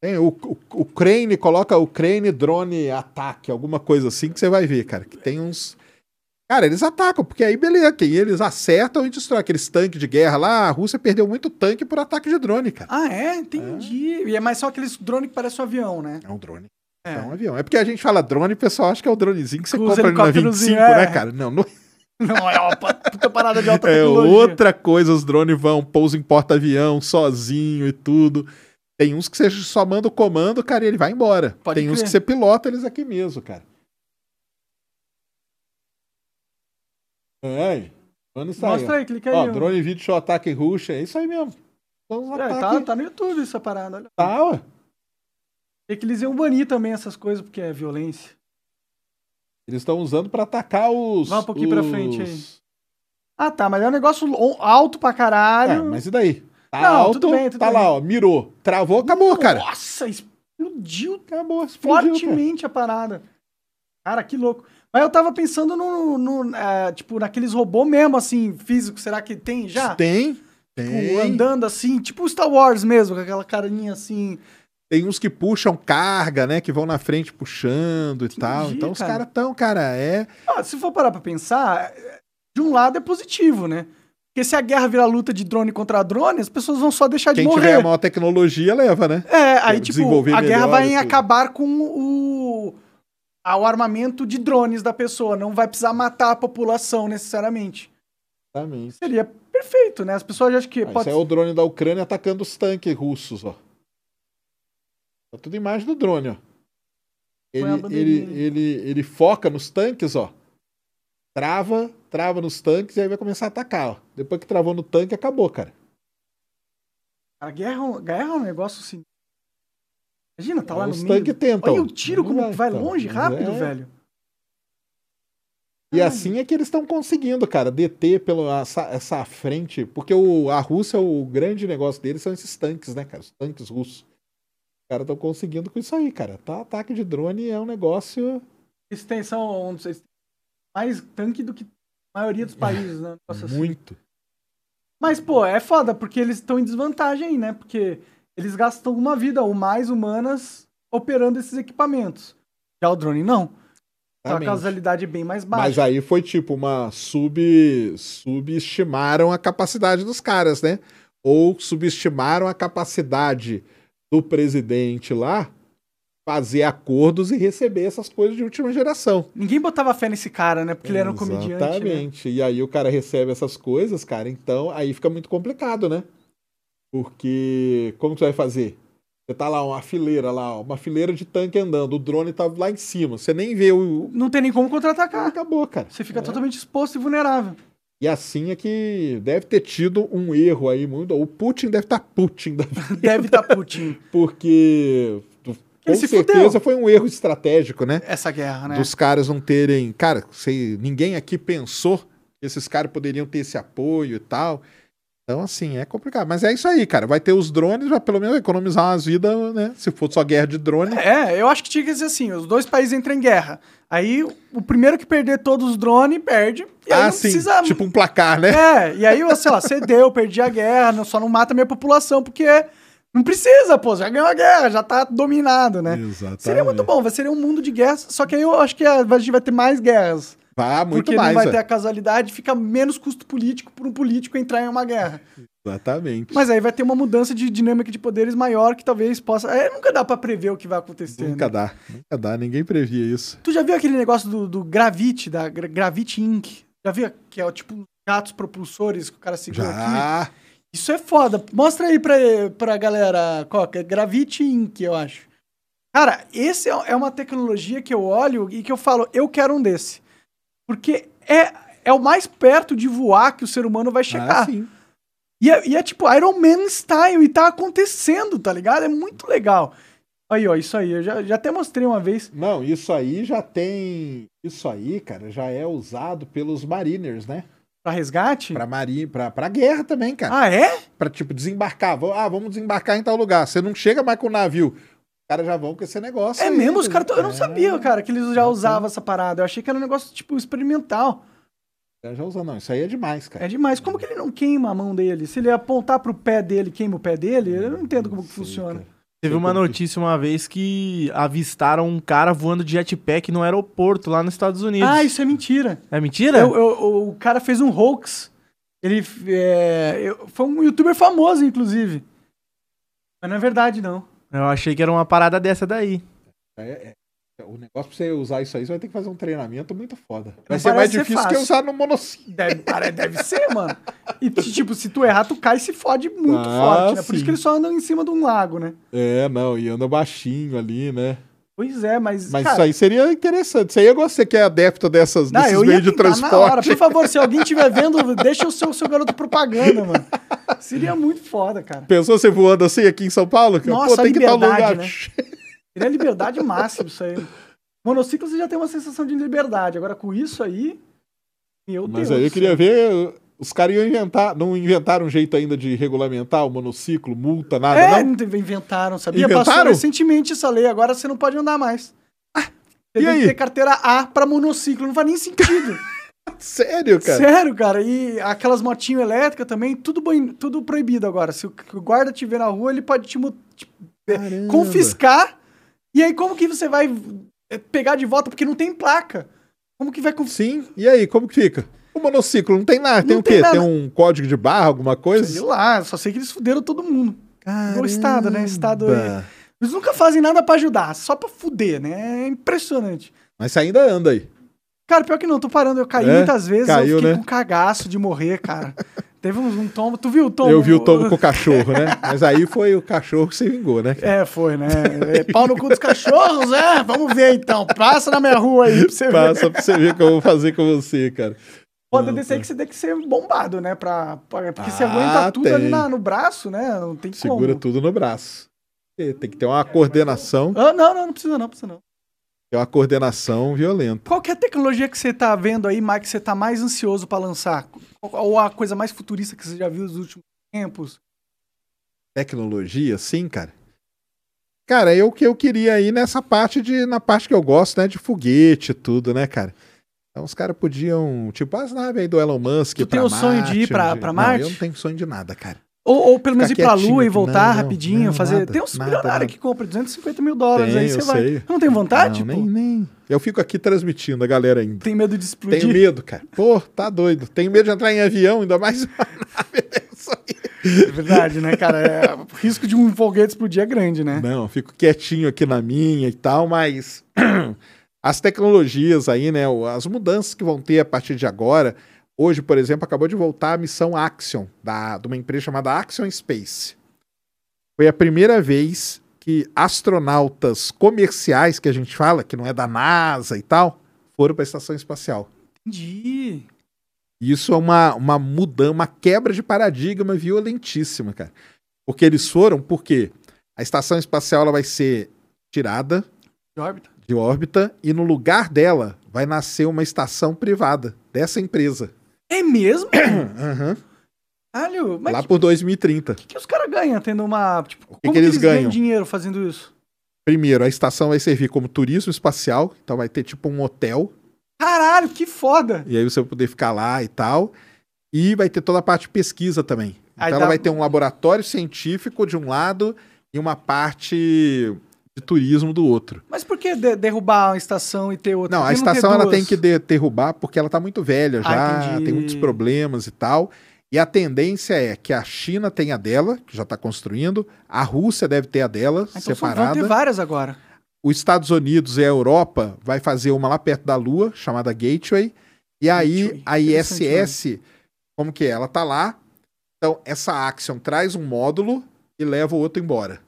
Tem o, o, o Crane, coloca o Crane drone ataque, alguma coisa assim que você vai ver, cara. Que tem uns. Cara, eles atacam, porque aí beleza, que eles acertam e destroem aqueles tanques de guerra lá. A Rússia perdeu muito tanque por ataque de drone, cara. Ah, é? Entendi. E é mais só aqueles drones que parecem um avião, né? É um drone. É. É um avião. É porque a gente fala drone e o pessoal acha que é o dronezinho que você os compra na 25, helicópterozinhos, né, é. cara? Não, não Não, é uma puta parada de alta é outra coisa. Os drones vão, pousam em porta-avião, sozinho e tudo. Tem uns que você só manda o comando, cara, e ele vai embora. Pode Tem uns crer. que você pilota eles aqui mesmo, cara. É, drone isso Mostra aí, clica aí. Ó, drone vídeo show ataque Rússia, é isso aí mesmo. Os É, tá, tá no YouTube essa parada. Olha. Tá, ué. Tem que eles iam banir também essas coisas, porque é violência. Eles estão usando pra atacar os. Vai um pouquinho pra os- frente aí. Ah, tá, mas é um negócio alto pra É, caralho. mas e daí? Tá Não, alto, tudo bem, tudo tá bem. lá, ó, mirou. Travou, acabou, cara. Nossa, explodiu Acabou, explodiu, cara. fortemente a parada. Cara, que louco. Mas eu tava pensando no, no, é, tipo, naqueles robôs mesmo, assim, físicos. Será que tem já? Tem. Tipo, Tem. andando assim, tipo Star Wars mesmo, com aquela carinha assim. Tem uns que puxam carga, né? Que vão na frente puxando e tal. Então os cara. caras tão, cara, é. Ah, se for parar pra pensar, de um lado é positivo, né? Porque se a guerra virar luta de drone contra drone, as pessoas vão só deixar Quem de tiver morrer. a maior tecnologia leva, né? É, aí, tipo, a guerra vai acabar com o, a- o armamento de drones da pessoa. Não vai precisar matar a população necessariamente. Exatamente. Seria perfeito, né? As pessoas acham que Ah, pode Isso é o drone da Ucrânia atacando os tanques russos, ó. Tá tudo imagem do drone, ó. Ele, ele, ele, ele foca nos tanques, ó. Trava, trava nos tanques e aí vai começar a atacar, ó. Depois que travou no tanque, acabou, cara. A guerra, a guerra é um negócio assim. Imagina, tá lá Aí no meio. tentam. Olha o tiro Não como vai, vai então. longe, rápido, é- velho. E assim é que eles estão conseguindo, cara, deter pela essa, essa frente, porque o, a Rússia, o grande negócio deles são esses tanques, né, cara? Os tanques russos. Os caras estão conseguindo com isso aí, cara. Tá, ataque de drone é um negócio. Eles têm, são um- têm mais tanque do que a maioria dos países, né? Assim. muito. Mas, pô, é foda, porque eles estão em desvantagem né? Porque eles gastam uma vida ou mais humanas operando esses equipamentos. Já o drone não. Então a causalidade é bem mais baixa. Mas aí foi tipo uma sub. Subestimaram a capacidade dos caras, né? Ou subestimaram a capacidade do presidente lá fazer acordos e receber essas coisas de última geração. Ninguém botava fé nesse cara, né? Porque ele era um comediante, né? Exatamente. E aí o cara recebe essas coisas, cara, então aí fica muito complicado, né? Porque como que você vai fazer? Você tá lá, uma fileira lá, uma fileira de tanque andando, o drone tá lá em cima, você nem vê o. Não tem nem como contra-atacar. Acabou, cara. Você fica É. totalmente exposto e vulnerável. E assim é que deve ter tido um erro aí muito. O Putin deve estar Putin, da vida, Deve estar Putin. porque com certeza fudeu. foi um erro estratégico, né? Essa guerra, né? dos caras não terem. Cara, sei, ninguém aqui pensou que esses caras poderiam ter esse apoio e tal. Então, assim, é complicado. Mas é isso aí, cara. Vai ter os drones, vai pelo menos economizar umas vidas, né? Se for só guerra de drone. É, eu acho que tinha que ser assim: os dois países entram em guerra. Aí o primeiro que perder todos os drones perde. E aí ah, não sim. precisa. Tipo um placar, né? É, e aí, sei lá, cedeu, perdi a guerra, só não mata a minha população, porque não precisa, pô, já ganhou a guerra, já tá dominado, né? Exatamente. Seria muito bom, vai ser um mundo de guerras, só que aí eu acho que a gente vai ter mais guerras. Ah, muito porque mais. não vai ter a casualidade, fica menos custo político para um político entrar em uma guerra. Exatamente. Mas aí vai ter uma mudança de dinâmica de poderes maior que talvez possa. É, nunca dá pra prever o que vai acontecer. Nunca né? dá. Nunca dá. Ninguém previa isso. Tu já viu aquele negócio do, do Gravity, da Gra- Gravity Inc? Já viu? Que é tipo gatos propulsores que o cara segura aqui. Já. Isso é foda. Mostra aí pra, pra galera, Coca. É Gravity Inc, eu acho. Cara, esse é é uma tecnologia que eu olho e que eu falo, eu quero um desse. Porque é, é o mais perto de voar que o ser humano vai chegar. Ah, sim. E é, e é tipo Iron Man style e tá acontecendo, tá ligado? É muito legal. Aí, ó, isso aí. Eu já, já até mostrei uma vez. Não, isso aí já tem. Isso aí, cara, já é usado pelos mariners, né? Pra resgate? Pra marinha, pra, pra guerra também, cara. Ah, é? Pra, tipo, desembarcar. Ah, vamos desembarcar em tal lugar. Você não chega mais com o navio. Os caras já vão com esse negócio. É aí, mesmo? Os entendeu? caras. Eu não É, sabia, cara, que eles já usavam essa parada. Eu achei que era um negócio, tipo, experimental. Já usa, não. Isso aí é demais, cara. É demais. Como que ele não queima a mão dele? Se ele apontar pro pé dele, queima o pé dele? Eu não entendo como que funciona. cara. Teve uma notícia uma vez que avistaram um cara voando de jetpack no aeroporto lá nos Estados Unidos. Ah, isso é mentira. É mentira? Eu- eu- o cara fez um hoax. Ele é, eu- foi um youtuber famoso, inclusive. Mas não é verdade, não. Eu achei que era uma parada dessa daí. É- é- o negócio pra você usar isso aí, você vai ter que fazer um treinamento muito foda. Vai ser mais difícil que usar no monociclo. Deve, deve ser, mano. E, tipo, se tu errar, tu cai e se fode muito Ah, forte, né? Por isso que eles só andam em cima de um lago, né? É, não, e anda baixinho ali, né? Pois é, mas. Mas cara, isso aí seria interessante. Isso aí é você que é adepto dessas, Não, desses ia meios de tentar na hora. transporte. Por favor, se alguém estiver vendo, deixa o seu, seu garoto propaganda, mano. Seria muito foda, cara. Pensou você voando assim aqui em São Paulo? cara? Nossa, Pô, tem que estar no lugar. né? Seria liberdade máxima isso aí. Monociclo você já tem uma sensação de liberdade. Agora com isso aí. Meu Mas Deus. aí eu queria ver. Os caras iam inventar. Não inventaram um jeito ainda de regulamentar o monociclo, multa, nada, É, não? inventaram, sabia? Inventaram? Passou recentemente essa lei, agora você não pode andar mais. Você E tem aí? que ter carteira A pra monociclo. Não faz nem sentido. Sério, cara? Sério, cara. E aquelas motinhas elétricas também, tudo, boi- tudo proibido agora. Se o guarda te ver na rua, ele pode te, te confiscar. E aí, como que você vai eh, pegar de volta? Porque não tem placa. Como que vai confiscar? Sim. E aí, como que fica? O monociclo não tem nada. Tem Não o tem quê? nada. Tem um código de barra, alguma Sei coisa? lá, só sei que eles fuderam todo mundo. O Estado, né? Estado aí. Eles nunca fazem nada pra ajudar, só pra fuder, né? É impressionante. Mas você ainda anda aí. Cara, pior que não, tô parando. Eu caí É? muitas vezes, Caiu, eu fiquei né? com cagaço de morrer, cara. Teve um, um tombo. Tu viu o tombo? Eu vi o tombo com o cachorro, né? Mas aí foi o cachorro que se vingou, né? É, foi, né? É, pau no cu dos cachorros, é? Vamos ver então. Passa na minha rua aí pra você ver. Passa pra você ver o que eu vou fazer com você, cara. Pode Não, descer tá. que você tem que ser bombado, né? Pra, pra- porque você Ah, aguenta tudo tem. ali na- no braço, né? Não tem Segura como. tudo no braço. E Tem que ter uma coordenação, Ah, não, não, não precisa não, precisa não. tem uma coordenação violenta. Qual que é a tecnologia que você tá vendo aí, Mike, que você tá mais ansioso pra lançar? Ou a coisa mais futurista que você já viu nos últimos tempos? Tecnologia, sim, cara. Cara, eu que eu queria ir nessa parte de na parte que eu gosto, né, de foguete e tudo, né, cara. Então os caras podiam, tipo, as naves aí do Elon Musk Tu tem o sonho de ir Marte, pra- onde- pra Não, Marte? eu não tenho sonho de nada, cara. Ou, ou pelo menos ir pra lua e voltar Não, não, rapidinho, não, fazer. nada, tem uns nada. que compram 250 mil dólares, aí Tem, você eu vai. sei. Não tem vontade, não, tipo? nem, nem. Eu fico aqui transmitindo a galera ainda. Tem medo de explodir? Tenho medo, cara. Pô, tá doido. Tenho medo de entrar em avião, ainda mais uma nave dessa aí. É verdade, né, cara? É, o risco de um foguete explodir é grande, né? Não, fico quietinho aqui na minha e tal, mas as tecnologias aí, né, as mudanças que vão ter a partir de agora. Hoje, por exemplo, acabou de voltar a missão Axion, da, de uma empresa chamada Axion Space. Foi a primeira vez que astronautas comerciais, que a gente fala, que não é da NASA e tal, foram para a estação espacial. Entendi. Isso é uma, uma mudança, uma quebra de paradigma violentíssima, cara. Porque eles foram, porque a estação espacial ela vai ser tirada De órbita. De órbita e no lugar dela vai nascer uma estação privada dessa empresa. É mesmo? Aham. Caralho, mas Lá o por 2030. que, que os caras ganham tendo uma. Tipo, como que eles ganham? dinheiro fazendo isso? Primeiro, a estação vai servir como turismo espacial, então vai ter tipo um hotel, Caralho, que foda! e aí você vai poder ficar lá e tal. E vai ter toda a parte de pesquisa também. Então Aí ela dá- vai ter um laboratório científico de um lado e uma parte de turismo do outro. Mas por que de- derrubar uma estação e ter outra? Não, a ter estação ela tem que de- derrubar porque ela tá muito velha Ah, já, entendi. tem muitos problemas e tal. E a tendência é que a China tenha a dela, que já está construindo, a Rússia deve ter a dela, Ah, Então são- vão separada. ter várias agora. Os Estados Unidos e a Europa vai fazer uma lá perto da Lua, chamada Gateway. E aí a ISS, como que é? Ela tá lá. Então essa Axion traz um módulo e leva o outro embora.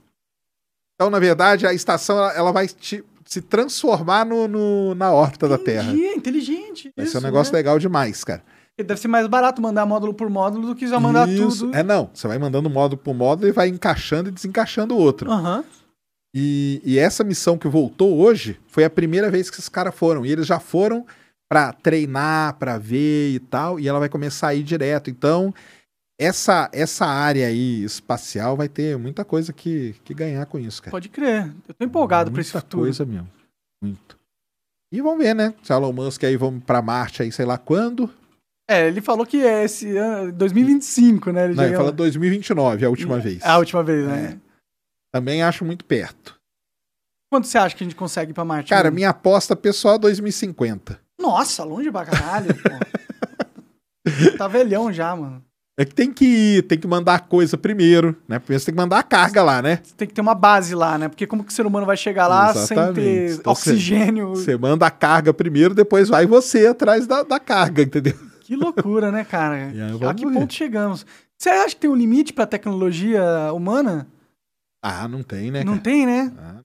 Então, na verdade, a estação ela, vai te- se transformar no, no- na órbita da Terra. Entendi, inteligente. Vai isso, ser um negócio né? legal demais, cara. Deve ser mais barato mandar módulo por módulo do que já mandar Isso. tudo. É não, você vai mandando módulo por módulo e vai encaixando e desencaixando o outro. Aham. E, e essa missão que voltou hoje foi a primeira vez que esses caras foram. E eles já foram pra treinar, pra ver e tal. E ela vai começar a ir direto. Então, essa, essa área aí espacial vai ter muita coisa que, que ganhar com isso, cara. Pode crer. Eu tô empolgado pra esse Muita futuro. coisa mesmo. Muito. E vamos ver, né? Se Elon Musk aí vamos pra Marte aí, sei lá quando. É, ele falou que é esse ano, 2025, né? Ele Não, já ele ia fala lá. 2029, a última vez. A última vez, né? Também acho muito perto. Quanto você acha que a gente consegue ir pra Marte? Cara, minha aposta pessoal é 2050. Nossa, longe pra caralho, pô. Tá velhão já, mano. É que tem que ir, tem que mandar a coisa primeiro, né? Primeiro você tem que mandar a carga lá, né? Tem que ter uma base lá, né? Porque como que o ser humano vai chegar lá sem Exatamente. ter Então, oxigênio? Você manda a carga primeiro, depois vai você atrás da, da carga, entendeu? Que loucura, né, cara? A que ponto chegamos? Você acha que tem um limite pra tecnologia humana? Ah, não tem, né? Não cara? tem, né? Ah,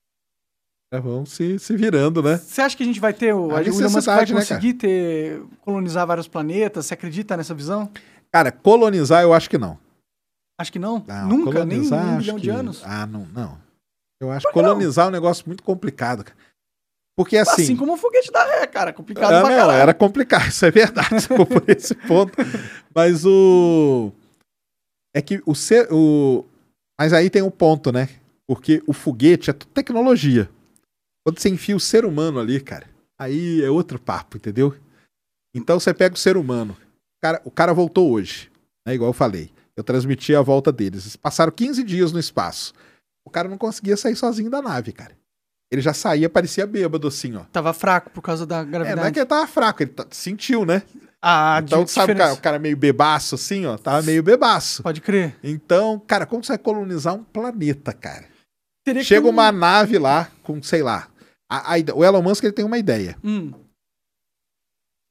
já vão se, se virando, né? Você acha que a gente vai ter o, A a, Musk vai né, conseguir ter colonizar vários planetas? Você acredita nessa visão? Cara, colonizar eu acho que não. Acho que não. Não, Nunca, nem um milhão de que- anos. Ah, não, não. Eu acho Por que não? colonizar é um negócio muito complicado, cara. Porque assim. Assim, como o foguete da ré, cara. Complicado Ah, pra não, era complicado, isso é verdade, se for por esse ponto. Mas o. É que o ser. O... Mas aí tem um ponto, né? Porque o foguete é tudo tecnologia. Quando você enfia o ser humano ali, cara, Aí é outro papo, entendeu? Então você pega o ser humano. O cara, o cara voltou hoje, né? Igual eu falei. Eu transmiti a volta deles. Eles passaram 15 dias no espaço. O cara não conseguia sair sozinho da nave, cara. Ele já saía, parecia bêbado, assim, ó. Tava fraco por causa da É, gravidade. não é que ele tava fraco, ele tá- sentiu, né? Ah, então, sabe o cara, o cara meio bebaço, assim, ó? Tava meio bebaço. Pode crer. Então, cara, como você vai colonizar um planeta, cara? Teria Chega que um- uma nave lá com, sei lá. a- a o Elon Musk ele tem uma ideia. Hum,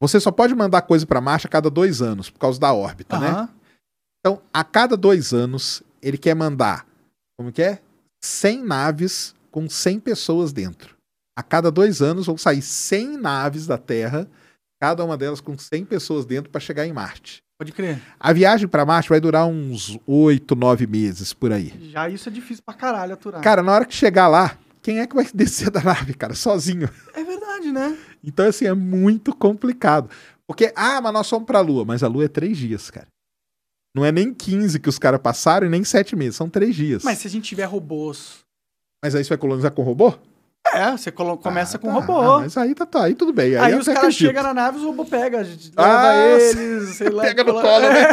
Você só pode mandar coisa pra Marte a cada dois anos, por causa da órbita, né? aham. Então, a cada dois anos, ele quer mandar, como que é? 100 naves com 100 pessoas dentro. A cada dois anos vão sair 100 naves da Terra, cada uma delas com 100 pessoas dentro para chegar em Marte. Pode crer. A viagem para Marte vai durar uns 8, 9 meses por aí. Já isso é difícil pra caralho aturar. Cara, na hora que chegar lá, quem é que vai descer da nave, cara? Sozinho. É verdade, né? Então, assim, é muito complicado. Porque, ah, mas nós fomos pra Lua. Mas a Lua é três dias, cara. Não é nem 15 que os caras passaram e nem sete meses. São três dias. Mas se a gente tiver robôs. Mas aí você vai colonizar com robô? É, você começa Ah, com tá. robô. Ah, mas aí tá, tá, aí tudo bem. Aí, Aí os caras chegam na nave, os robôs pegam, a gente Ah, leva eles, sei lá. Pega no colo, né?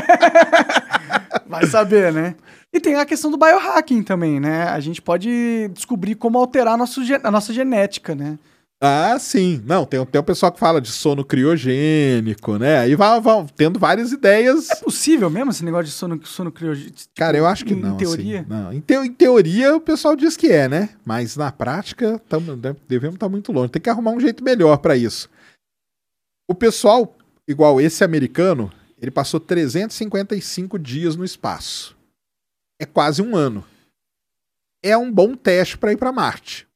Vai saber, né? E tem a questão do biohacking também, né? A gente pode descobrir como alterar nosso, a nossa genética, né? Ah, sim. Não, tem, tem o pessoal que fala de sono criogênico, né? Aí vai, vai tendo várias ideias. É possível mesmo esse negócio de sono, sono criogênico? Cara, eu acho que em não. assim. teoria? Não, em, teo- em teoria o pessoal diz que é, né? Mas na prática devemos estar muito longe. Tem que arrumar um jeito melhor para isso. O pessoal, igual esse americano, ele passou 355 dias no espaço. É quase um ano. É um bom teste para ir para Marte.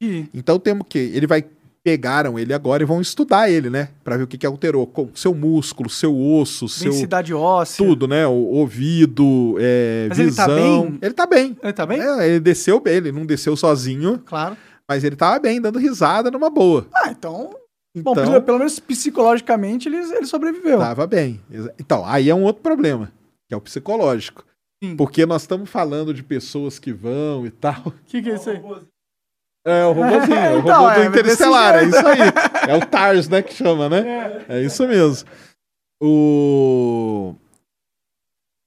Ih, Então temos que ele vai pegaram ele agora e vão estudar ele, né? Para ver o que que alterou, com seu músculo, seu osso, seu densidade óssea. tudo, né? O ouvido, é, Mas ele tá visão. bem? Ele tá bem. Ele tá bem? É, ele desceu bem, ele não desceu sozinho, Claro. mas ele tava bem, dando risada numa boa. Ah, então. Então, Bom, pelo, menos psicologicamente ele, ele sobreviveu. tava bem. Então, aí é um outro problema, que é o psicológico. Sim. Porque nós estamos falando de pessoas que vão e tal. O que, que é isso aí? É o robôzinho, é o Então, robô do é, Interestelar, é isso aí. É o TARS, né, que chama, né? É isso mesmo. O...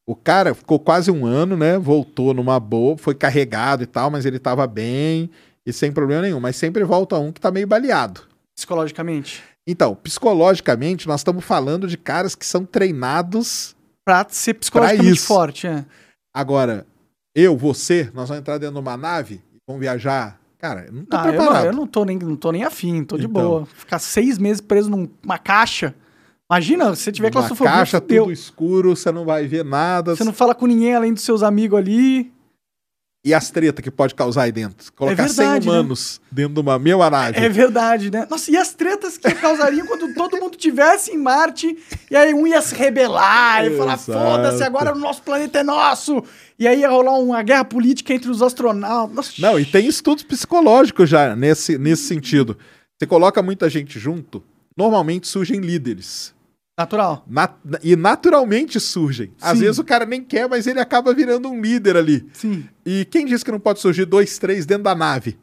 O cara ficou quase um ano, né? Voltou numa boa, foi carregado e tal, mas ele tava bem e sem problema nenhum. Mas sempre volta um que tá meio baleado. Psicologicamente. Então, psicologicamente, nós estamos falando de caras que são treinados. Pra ser psicologicamente isso. forte, é. Agora, eu, você, nós vamos entrar dentro de uma nave e vamos viajar. Cara, eu não tô Ah, eu, não, preparado. eu não tô nem, não tô nem afim, tô de Então. boa. Ficar seis meses preso numa caixa. Imagina, se você tiver Uma claustrofobia, caixa, fudeu. tudo escuro, você não vai ver nada. Você não fala com ninguém além dos seus amigos ali. E as tretas que pode causar aí dentro? Colocar 100 verdade, né? humanos dentro de uma mesma nave. É verdade, né? Nossa, e as tretas que causariam quando todo mundo tivesse em Marte e aí um ia se rebelar e falar: foda-se, agora o nosso planeta é nosso. E aí ia rolar uma guerra política entre os astronautas. Nossa, Não, e tem estudos psicológicos já nesse, nesse sentido. Você coloca muita gente junto, normalmente surgem líderes. Natural. Nat- e naturalmente surgem. Às Sim. vezes o cara nem quer, mas ele acaba virando um líder ali. Sim. E quem disse que não pode surgir dois, três dentro da nave?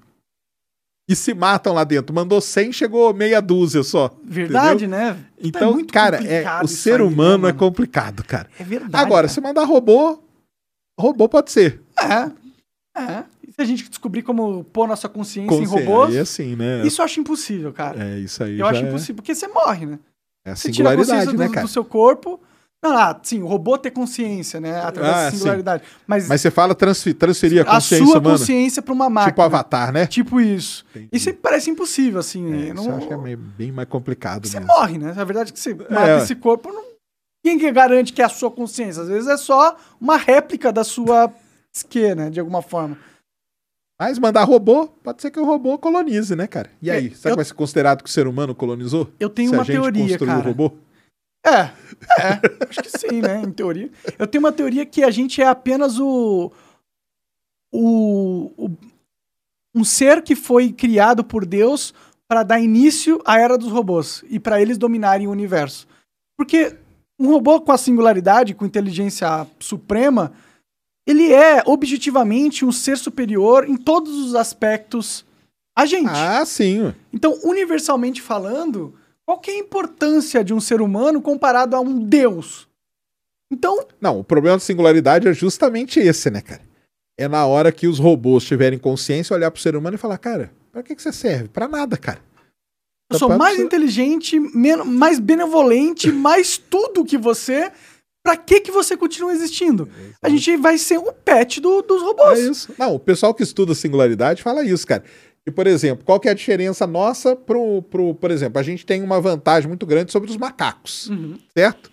E se matam lá dentro. Mandou 100, chegou meia dúzia só. Verdade, entendeu? né? Então, muito cara, é, o ser aí, né, humano é complicado, cara. É verdade. Agora, cara. se mandar robô, robô pode ser. É. É. E se a gente descobrir como pôr nossa consciência, em Consciência. robôs, Aí assim, né? isso eu acho impossível, cara. É isso aí. eu acho é- impossível, porque você morre, né? É a Você tira a singularidade, consciência né, do, cara? do seu corpo. Não, ah, sim, o robô ter consciência, né? Através Ah, da sim. singularidade. Mas, Mas você fala transfer, transferir a a consciência sua humana, consciência pra uma máquina. tipo Avatar, né? Tipo isso. Entendi. Isso me parece impossível, assim. É, não... Isso eu acho que é bem mais complicado Você mesmo. morre, né? A verdade é que você mata É. esse corpo. Não... Quem que garante que é a sua consciência? Às vezes é só uma réplica da sua psique, né? De alguma forma. Mas mandar robô, pode ser que o robô colonize, né, cara? E aí, É, será eu- que vai ser considerado que o ser humano colonizou? Eu tenho Se uma a gente teoria, construiu cara. o robô? É, é, acho que sim, né? Em teoria. Eu tenho uma teoria que a gente é apenas o. o, o- um ser que foi criado por Deus para dar início à era dos robôs e para eles dominarem o universo. Porque um robô com a singularidade, com inteligência suprema, ele é objetivamente um ser superior em todos os aspectos A gente. Ah, sim. Então, universalmente falando, qual que é a importância de um ser humano comparado a um Deus? Então, Não, o problema da singularidade é justamente esse, né, cara? É na hora que os robôs tiverem consciência, olhar pro ser humano e falar, cara, pra que, que você serve? Pra nada, cara. eu sou Pra- mais inteligente, men- mais benevolente, mais tudo que você. Pra que que você continua existindo? A gente vai ser o pet do- dos robôs. É isso. Não, o pessoal que estuda singularidade fala isso, cara. E, por exemplo, qual que é a diferença nossa pro, pro. Por exemplo, a gente tem uma vantagem muito grande sobre os macacos, Uhum. certo?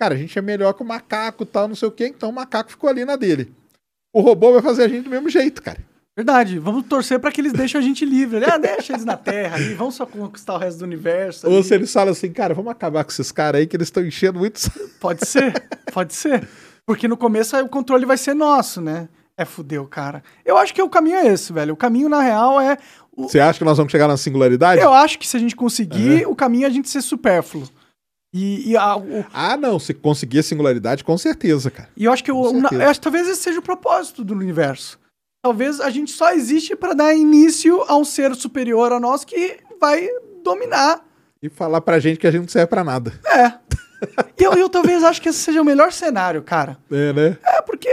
Cara, a gente é melhor que o macaco e tal, não sei o quê, então o macaco ficou ali na dele. O robô vai fazer a gente do mesmo jeito, cara. Verdade, vamos torcer pra que eles deixem a gente livre. Ah, deixa eles na Terra ali, vamos só conquistar o resto do universo. Ou ali. se eles falam assim, cara, vamos acabar com esses caras aí que eles estão enchendo muito. Pode ser, pode ser. Porque no começo o controle vai ser nosso, né? É fudeu, cara. Eu acho que o caminho é esse, velho. O caminho, na real, é. o- Você acha que nós vamos chegar na singularidade? Eu acho que se a gente conseguir, o caminho é a gente ser supérfluo. E, e, a- o- Ah, não, se conseguir a singularidade, com certeza, cara. e eu acho que eu acho que talvez esse seja o propósito do universo. Talvez a gente só existe pra dar início a um ser superior a nós que vai dominar. E falar pra gente que a gente não serve pra nada. É. E eu, eu talvez acho que esse seja o melhor cenário, cara. É, né? É, porque.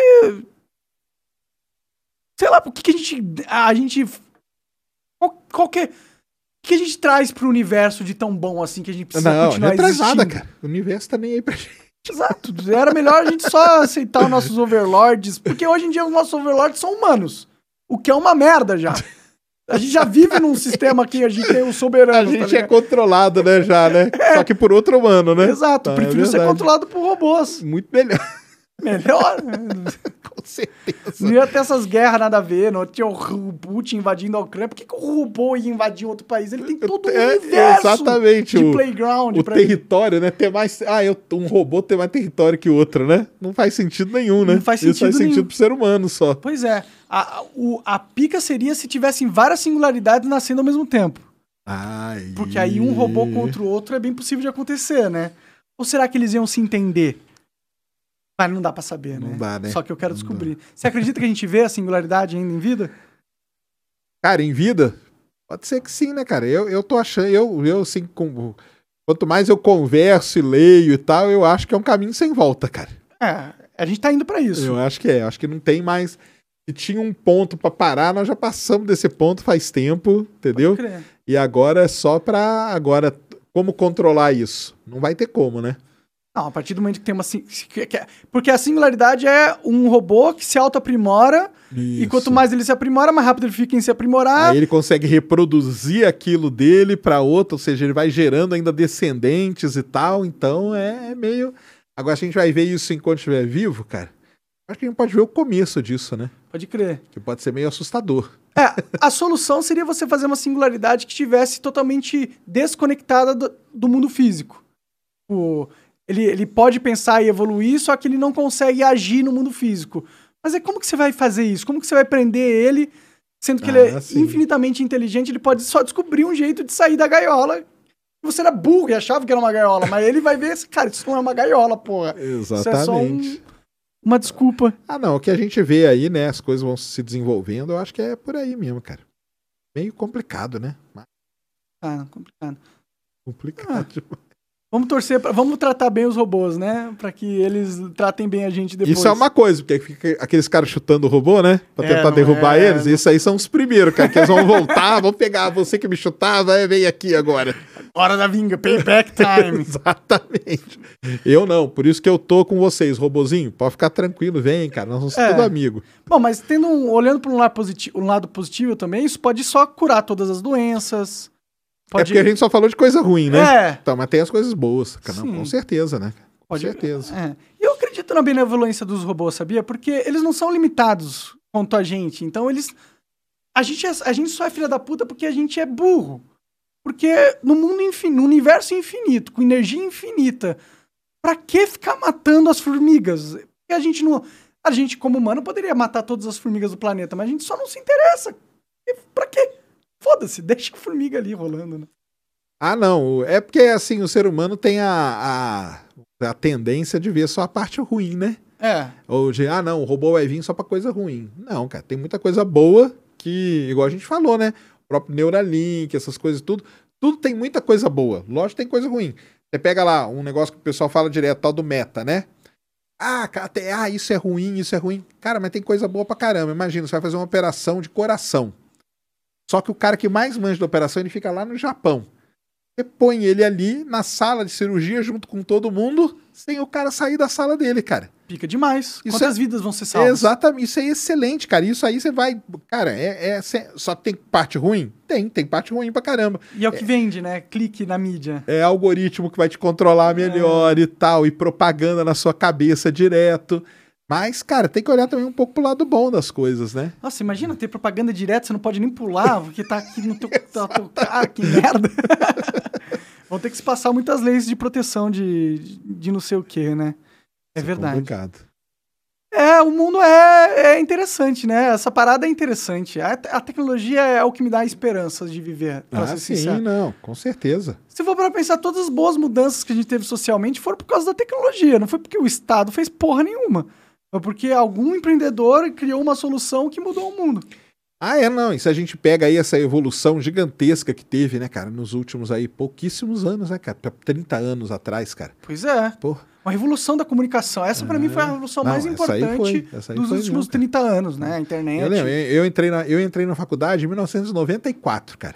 Sei lá, o que, que a gente. A gente. Qual, qual que é. O que a gente traz pro universo de tão bom assim que a gente precisa não, não continuar é traz nada, cara. O universo tá nem aí pra gente. Exato. Era melhor a gente só aceitar os nossos overlords, porque hoje em dia os nossos overlords são humanos. O que é uma merda já. A gente já vive num sistema que a gente tem o soberano. A tá gente é ligado? controlado, né, já, né? Só que por outro humano, né? Exato, Ah, é prefiro ser verdade. controlado por robôs. Muito melhor, Melhor. Com certeza. Não ia ter essas guerras nada a ver, não tinha o Putin invadindo a Ucrânia. Por que, que o robô ia invadir outro país? Ele tem todo o É, universo exatamente, de o- playground. O território, né? Ter mais. Ah, eu, um robô ter mais território que o outro, né? Não faz sentido nenhum, né? Não faz Isso faz sentido sentido nenhum. pro ser humano só. Pois é. A, a- o- a pica seria se tivessem várias singularidades nascendo ao mesmo tempo. Ai. Porque aí um robô contra o outro é bem possível de acontecer, né? Ou será que eles iam se entender? Mas não dá pra saber, Não né? dá, né? Só que eu quero Não descobrir. Você acredita que a gente vê a singularidade ainda em vida? Cara, em vida, pode ser que sim, né, cara? Eu, eu tô achando, eu, eu assim, com, quanto mais eu converso e leio e tal, eu acho que é um caminho sem volta, cara. É, a gente tá indo pra isso. Eu acho que é, eu acho que não tem mais. Se tinha um ponto pra parar, nós já passamos desse ponto faz tempo, entendeu? E agora é só pra. Agora, como controlar isso? Não vai ter como, né? Não, a partir do momento que tem uma. que- Porque a singularidade é um robô que se auto-aprimora. E quanto mais ele se aprimora, mais rápido ele fica em se aprimorar. Aí ele consegue reproduzir aquilo dele pra outro, ou seja, ele vai gerando ainda descendentes e tal. Então é, é meio. Agora, se a gente vai ver isso enquanto estiver vivo, cara, acho que a gente pode ver o começo disso, né? Pode crer. Que pode ser meio assustador. É, a solução seria você fazer uma singularidade que estivesse totalmente desconectada do, do mundo físico. O, ele, ele pode pensar e evoluir, só que ele não consegue agir no mundo físico. Mas é como que você vai fazer isso? Como que você vai prender ele, sendo que ele Ah, é sim. infinitamente inteligente, ele pode só descobrir um jeito de sair da gaiola. Você era burro e achava que era uma gaiola, mas ele vai ver, esse cara, isso não é uma gaiola, porra. Isso é só um- Exatamente. uma desculpa. Ah, não, o que a gente vê aí, né? As coisas vão se desenvolvendo, eu acho que é por aí mesmo, cara. Meio complicado, né? Mas Ah, complicado. complicado. Vamos torcer, pra, vamos tratar bem os robôs, né? Pra que eles tratem bem a gente depois. Isso é uma coisa, porque fica aqueles caras chutando o robô, né? Pra É, tentar derrubar é, eles. não- Isso aí são os primeiros, cara, que eles vão voltar, vão pegar você que me chutava, vem aqui agora. Hora da vinga, payback time. Exatamente. Eu não, por isso que eu tô com vocês, robozinho. Pode ficar tranquilo, vem, cara, nós ser É. tudo amigo. Bom, mas tendo um, olhando para um lado positivo, um lado positivo também, isso pode só curar todas as doenças. É Pode, porque a gente só falou de coisa ruim, né? É, Então, mas tem as coisas boas, cara, não, com certeza, né? Com Pode- certeza. é. E eu acredito na benevolência dos robôs, sabia? Porque eles não são limitados quanto a gente. Então eles a gente, é- a gente só é filha da puta porque a gente é burro. Porque no mundo infinito, no universo infinito, com energia infinita, pra que ficar matando as formigas? Porque a gente não. A gente, como humano, poderia matar todas as formigas do planeta, mas a gente só não se interessa. E pra quê? Foda-se, deixa a formiga ali rolando, né? Ah, não. É porque, assim, o ser humano tem a, a, a tendência de ver só a parte ruim, né? É. Ou de, ah, não, o robô vai vir só pra coisa ruim. Não, cara, tem muita coisa boa que, igual a gente falou, né? O próprio Neuralink, essas coisas tudo. Tudo tem muita coisa boa. Lógico tem coisa ruim. Você pega lá um negócio que o pessoal fala direto, tal do meta, né? Ah, cara, até, ah, isso é ruim, isso é ruim. Cara, mas tem coisa boa pra caramba. Imagina, você vai fazer uma operação de coração. Só que o cara que mais manja da operação, ele fica lá no Japão. Você põe ele ali na sala de cirurgia junto com todo mundo, sem o cara sair da sala dele, cara. Pica demais. Isso Quantas é- vidas vão ser salvas? Exatamente, isso é excelente, cara. Isso aí você vai. Cara, é, é- só que tem parte ruim? Tem, tem parte ruim pra caramba. E é o que vende, né? Clique na mídia. É algoritmo que vai te controlar melhor e tal, e propaganda na sua cabeça direto. Mas, cara, tem que olhar também um pouco pro lado bom das coisas, né? Nossa, imagina ter propaganda direta, você não pode nem pular, porque tá aqui no teu, tá, teu cara, que merda. Vão ter que se passar muitas leis de proteção de, de não sei o que, né? É verdade. Complicado. É, o mundo é, é interessante, né? Essa parada é interessante. A, a tecnologia é o que me dá esperanças de viver, Ah, sim, sincero. não, com certeza. Se for para pensar, todas as boas mudanças que a gente teve socialmente foram por causa da tecnologia. Não foi porque o Estado fez porra nenhuma. Foi porque algum empreendedor criou uma solução que mudou o mundo. Ah, é, não. E se a gente pega aí essa evolução gigantesca que teve, né, cara, nos últimos aí pouquíssimos anos, né, cara? 30 anos atrás, cara. Pois é. Pô, Uma revolução da comunicação. Essa, pra mim, foi a revolução Não, mais importante foi, dos últimos cara. 30 anos, né? A internet. eu lembro, eu, eu entrei na, eu entrei na faculdade em 1994, cara.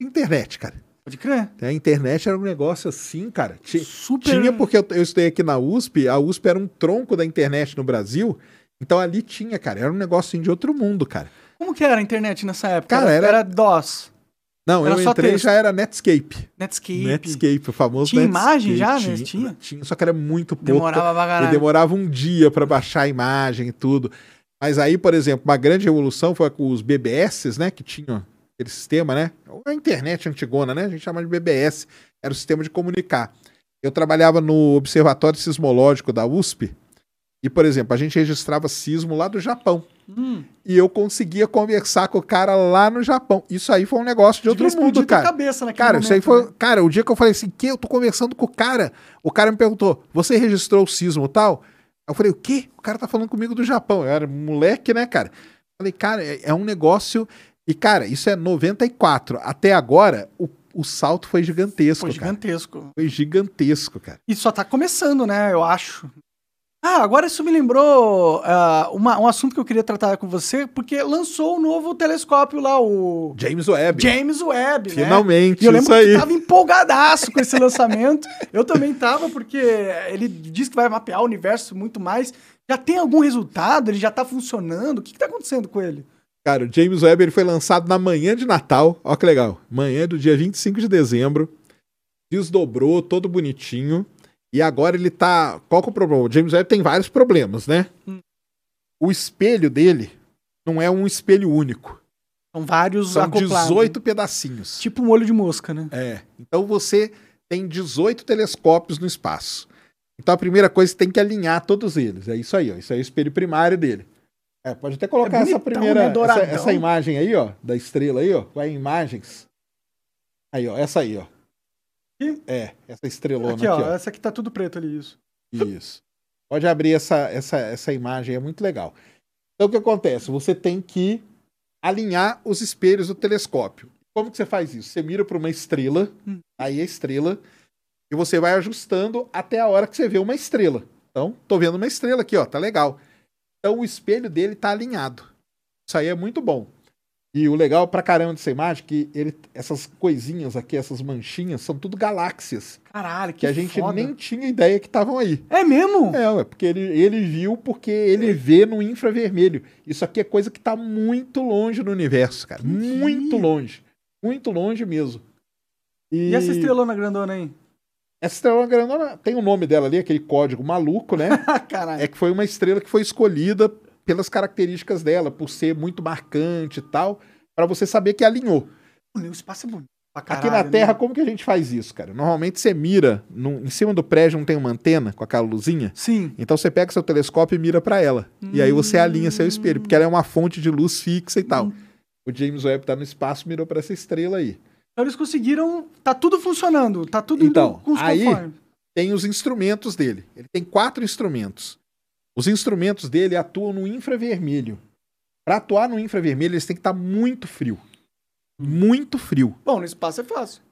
Internet, cara. Pode crer. A internet era um negócio assim, cara. Ti- Super. Tinha porque eu, eu estudei aqui na USP, a USP era um tronco da internet no Brasil. Então ali tinha, cara, era um negócio assim, de outro mundo, cara. Como que era a internet nessa época? Cara, era, era- DOS, Não, Era eu só entrei texto. já era Netscape. Netscape. Netscape, o famoso Tinha Netscape. imagem já, né? Tinha, Tinha? tinha, só que era muito pouco. Demorava pra E caralho. demorava um dia para baixar a imagem e tudo. Mas aí, por exemplo, uma grande revolução foi com os BBS, né? Que tinham aquele sistema, né? A internet antigona, né? A gente chama de BBS. Era o sistema de comunicar. Eu trabalhava no Observatório Sismológico da USP. E, por exemplo, a gente registrava sismo lá do Japão. Hum, E eu conseguia conversar com o cara lá no Japão. Isso aí foi um negócio de outro devia explodir mundo, cara. cabeça naquele Cara, isso aí momento, foi. né? Cara, o dia que eu falei assim, que eu tô conversando com o cara, o cara me perguntou: você registrou o sismo tal? Eu falei, o quê? O cara tá falando comigo do Japão. Eu era moleque, né, cara? Falei, cara, é, é um negócio. E, cara, isso é 94. Até agora, o, o salto foi gigantesco. Foi cara. gigantesco. Foi gigantesco, cara. E só tá começando, né? Eu acho. Ah, agora isso me lembrou ah, uma- um assunto que eu queria tratar com você, porque lançou o novo telescópio lá, o James Webb. James Webb, né? Finalmente, E eu lembro isso que aí. tu tava empolgadaço com esse lançamento. Eu também tava, porque ele diz que vai mapear o universo muito mais. Já tem algum resultado? Ele já tá funcionando? O que, que tá acontecendo com ele? Cara, o James Webb ele foi lançado na manhã de Natal. Ó que legal. Manhã do dia 25 de dezembro. Desdobrou, todo bonitinho. E agora ele tá. Qual que é o problema? O James Webb tem vários problemas, né? Hum. O espelho dele não é um espelho único. São vários São acoplados. 18 pedacinhos. Tipo um olho de mosca, né? É. Então você tem 18 telescópios no espaço. Então a primeira coisa você tem que alinhar todos eles. É isso aí, ó. Isso aí é o espelho primário dele. É, pode até colocar É essa bonitão, primeira. né? essa, essa imagem aí, ó, da estrela aí, ó. Vai em imagens. Aí, ó, essa aí, ó. Aqui? É, essa estrelona Aqui, aqui, ó, ó. Essa aqui tá tudo preto ali, isso. Isso. Pode abrir essa, essa, essa imagem, é muito legal. Então o que acontece? Você tem que alinhar os espelhos do telescópio. Como que você faz isso? Você mira para uma estrela, Hum. aí a estrela, e você vai ajustando até a hora que você vê uma estrela. Então, tô vendo uma estrela aqui, ó, tá legal. Então o espelho dele tá alinhado. Isso aí é muito bom. E o legal pra caramba dessa imagem é que ele, essas coisinhas aqui, essas manchinhas, são tudo galáxias. Caralho, que, Que a gente foda. nem tinha ideia que estavam aí. É mesmo? É, ué, porque ele, ele viu porque ele vê no infravermelho. Isso aqui é coisa que tá muito longe no universo, cara. Entendi. Muito longe. Muito longe mesmo. E essa estrelona grandona aí? Essa estrela grandona tem o nome dela ali, aquele código maluco, né? Caralho. é que foi uma estrela que foi escolhida pelas características dela, por ser muito marcante e tal, para você saber que alinhou. O espaço é bonito pra Aqui caralho, na Terra, né? como que a gente faz isso, cara? Normalmente você mira, num- em cima do prédio não tem uma antena com aquela luzinha? Sim. Então você pega seu telescópio e mira para ela. E aí você alinha seu espelho, porque ela é uma fonte de luz fixa e tal. Hum. O James Webb tá no espaço, mirou para essa estrela aí. Então eles conseguiram. Tá tudo funcionando. Tá tudo Então, indo com os aí- conformes. Tem os instrumentos dele. Ele tem quatro instrumentos. Os instrumentos dele atuam no infravermelho. Para atuar no infravermelho, eles têm que estar muito frio. Muito frio. Bom, no espaço é fácil.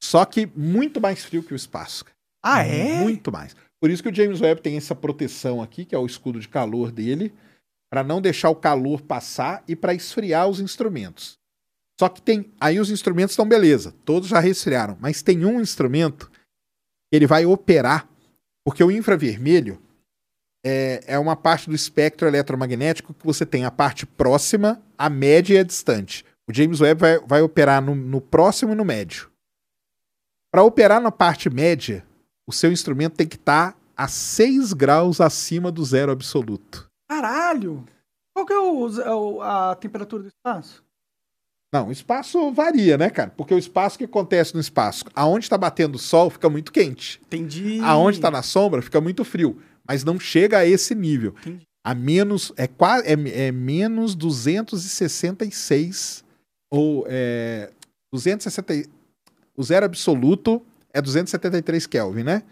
Só que muito mais frio que o espaço. Ah, é? Muito mais. Por isso que o James Webb tem essa proteção aqui, que é o escudo de calor dele, para não deixar o calor passar e para esfriar os instrumentos. Só que tem. Aí os instrumentos estão beleza, todos já resfriaram, mas tem um instrumento que ele vai operar, porque o infravermelho é, é uma parte do espectro eletromagnético que você tem a parte próxima, a média e a distante. O James Webb vai, vai operar no, no próximo e no médio. Para operar na parte média, o seu instrumento tem que estar a 6 graus acima do zero absoluto. Caralho! Qual que é o- a temperatura do espaço? Não, o espaço varia, né, cara? Porque o espaço que acontece no espaço, aonde está batendo o sol, fica muito quente. Entendi. Aonde está na sombra, fica muito frio. Mas não chega a esse nível. Entendi. A menos. É, é, é menos 266. Ou é. 260. e- O zero absoluto é 273 Kelvin, né?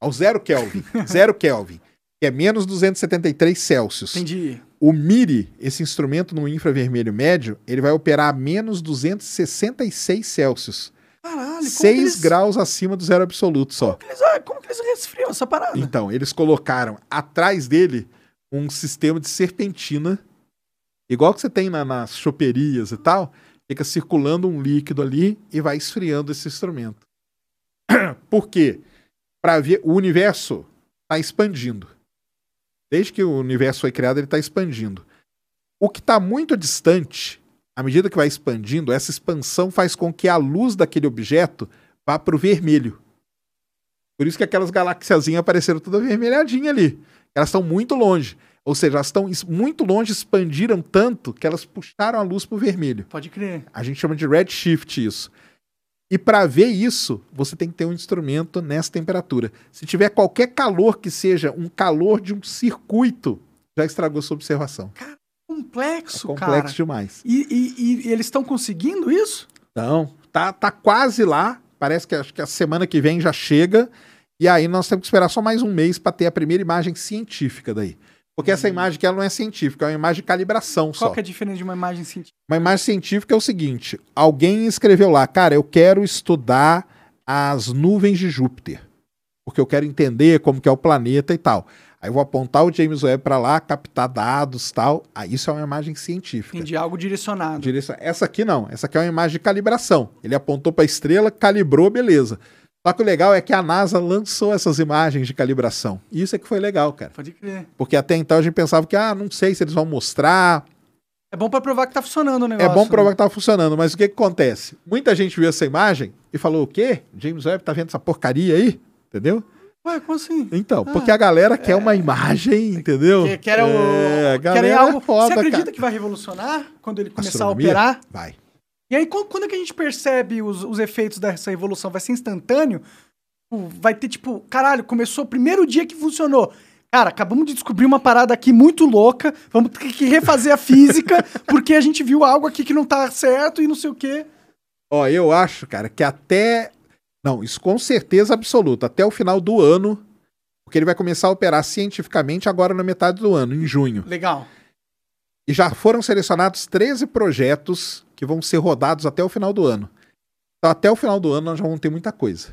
Ao zero Kelvin. zero Kelvin. Que é menos 273 Celsius. Entendi. O MIRI, esse instrumento no infravermelho médio, ele vai operar a menos 266 Celsius. Caralho, como que 6 eles- graus acima do zero absoluto só. Como que eles, ah, como que eles resfriam essa parada? Então, eles colocaram atrás dele um sistema de serpentina, igual que você tem na- nas choperias e tal, fica circulando um líquido ali e vai esfriando esse instrumento. Por quê? Para ver, o universo está expandindo. Desde que o universo foi criado, ele está expandindo. O que está muito distante, à medida que vai expandindo, essa expansão faz com que a luz daquele objeto vá para o vermelho. Por isso que aquelas galaxiazinhas apareceram toda avermelhadinha ali. Elas estão muito longe. Ou seja, elas estão es- muito longe, expandiram tanto que elas puxaram a luz para o vermelho. Pode crer. A gente chama de redshift isso. E para ver isso, você tem que ter um instrumento nessa temperatura. Se tiver qualquer calor que seja um calor de um circuito, já estragou sua observação. É Complexo, complexo cara. demais. E, e- e eles estão conseguindo isso? Então, tá, tá quase lá. Parece que acho que a semana que vem já chega. E aí nós temos que esperar só mais um mês para ter a primeira imagem científica daí. Porque essa imagem que ela não é científica, é uma imagem de calibração só. Qual que é a diferença de uma imagem científica? Uma imagem científica é o seguinte: alguém escreveu lá, cara, eu quero estudar as nuvens de Júpiter. Porque eu quero entender como que é o planeta e tal. Aí eu vou apontar o James Webb para lá, captar dados tal. Aí isso é uma imagem científica. Entendi, algo direcionado. Direção- Essa aqui não. Essa aqui é uma imagem de calibração. Ele apontou para a estrela, calibrou, beleza. Só que o legal é que a NASA lançou essas imagens de calibração. E isso é que foi legal, cara. Pode crer. Porque até então a gente pensava que, ah, não sei se eles vão mostrar. É bom pra provar que tá funcionando o negócio. É bom provar né? que tava funcionando, mas o que, que acontece? Muita gente viu essa imagem e falou: o quê? James Webb tá vendo essa porcaria aí? Entendeu? Ué, como assim? Então, porque a galera quer uma imagem, entendeu? Que, que era o, É, querem galera algo. é foda, Você acredita cara. que vai revolucionar quando ele começar Astronomia? a operar? Vai. E aí, quando, é que a gente percebe os, os efeitos dessa revolução? Vai ser instantâneo? Vai ter, tipo, caralho, começou o primeiro dia que funcionou. Cara, acabamos de descobrir uma parada aqui muito louca. Vamos ter que refazer a física, porque a gente viu algo aqui que não tá certo e não sei o quê. Ó, eu acho, cara, que até. Não, isso com certeza absoluta. Até o final do ano. Porque ele vai começar a operar cientificamente agora na metade do ano, em junho. Legal. E já foram selecionados 13 projetos que vão ser rodados até o final do ano. Então, até o final do ano, nós já vamos ter muita coisa.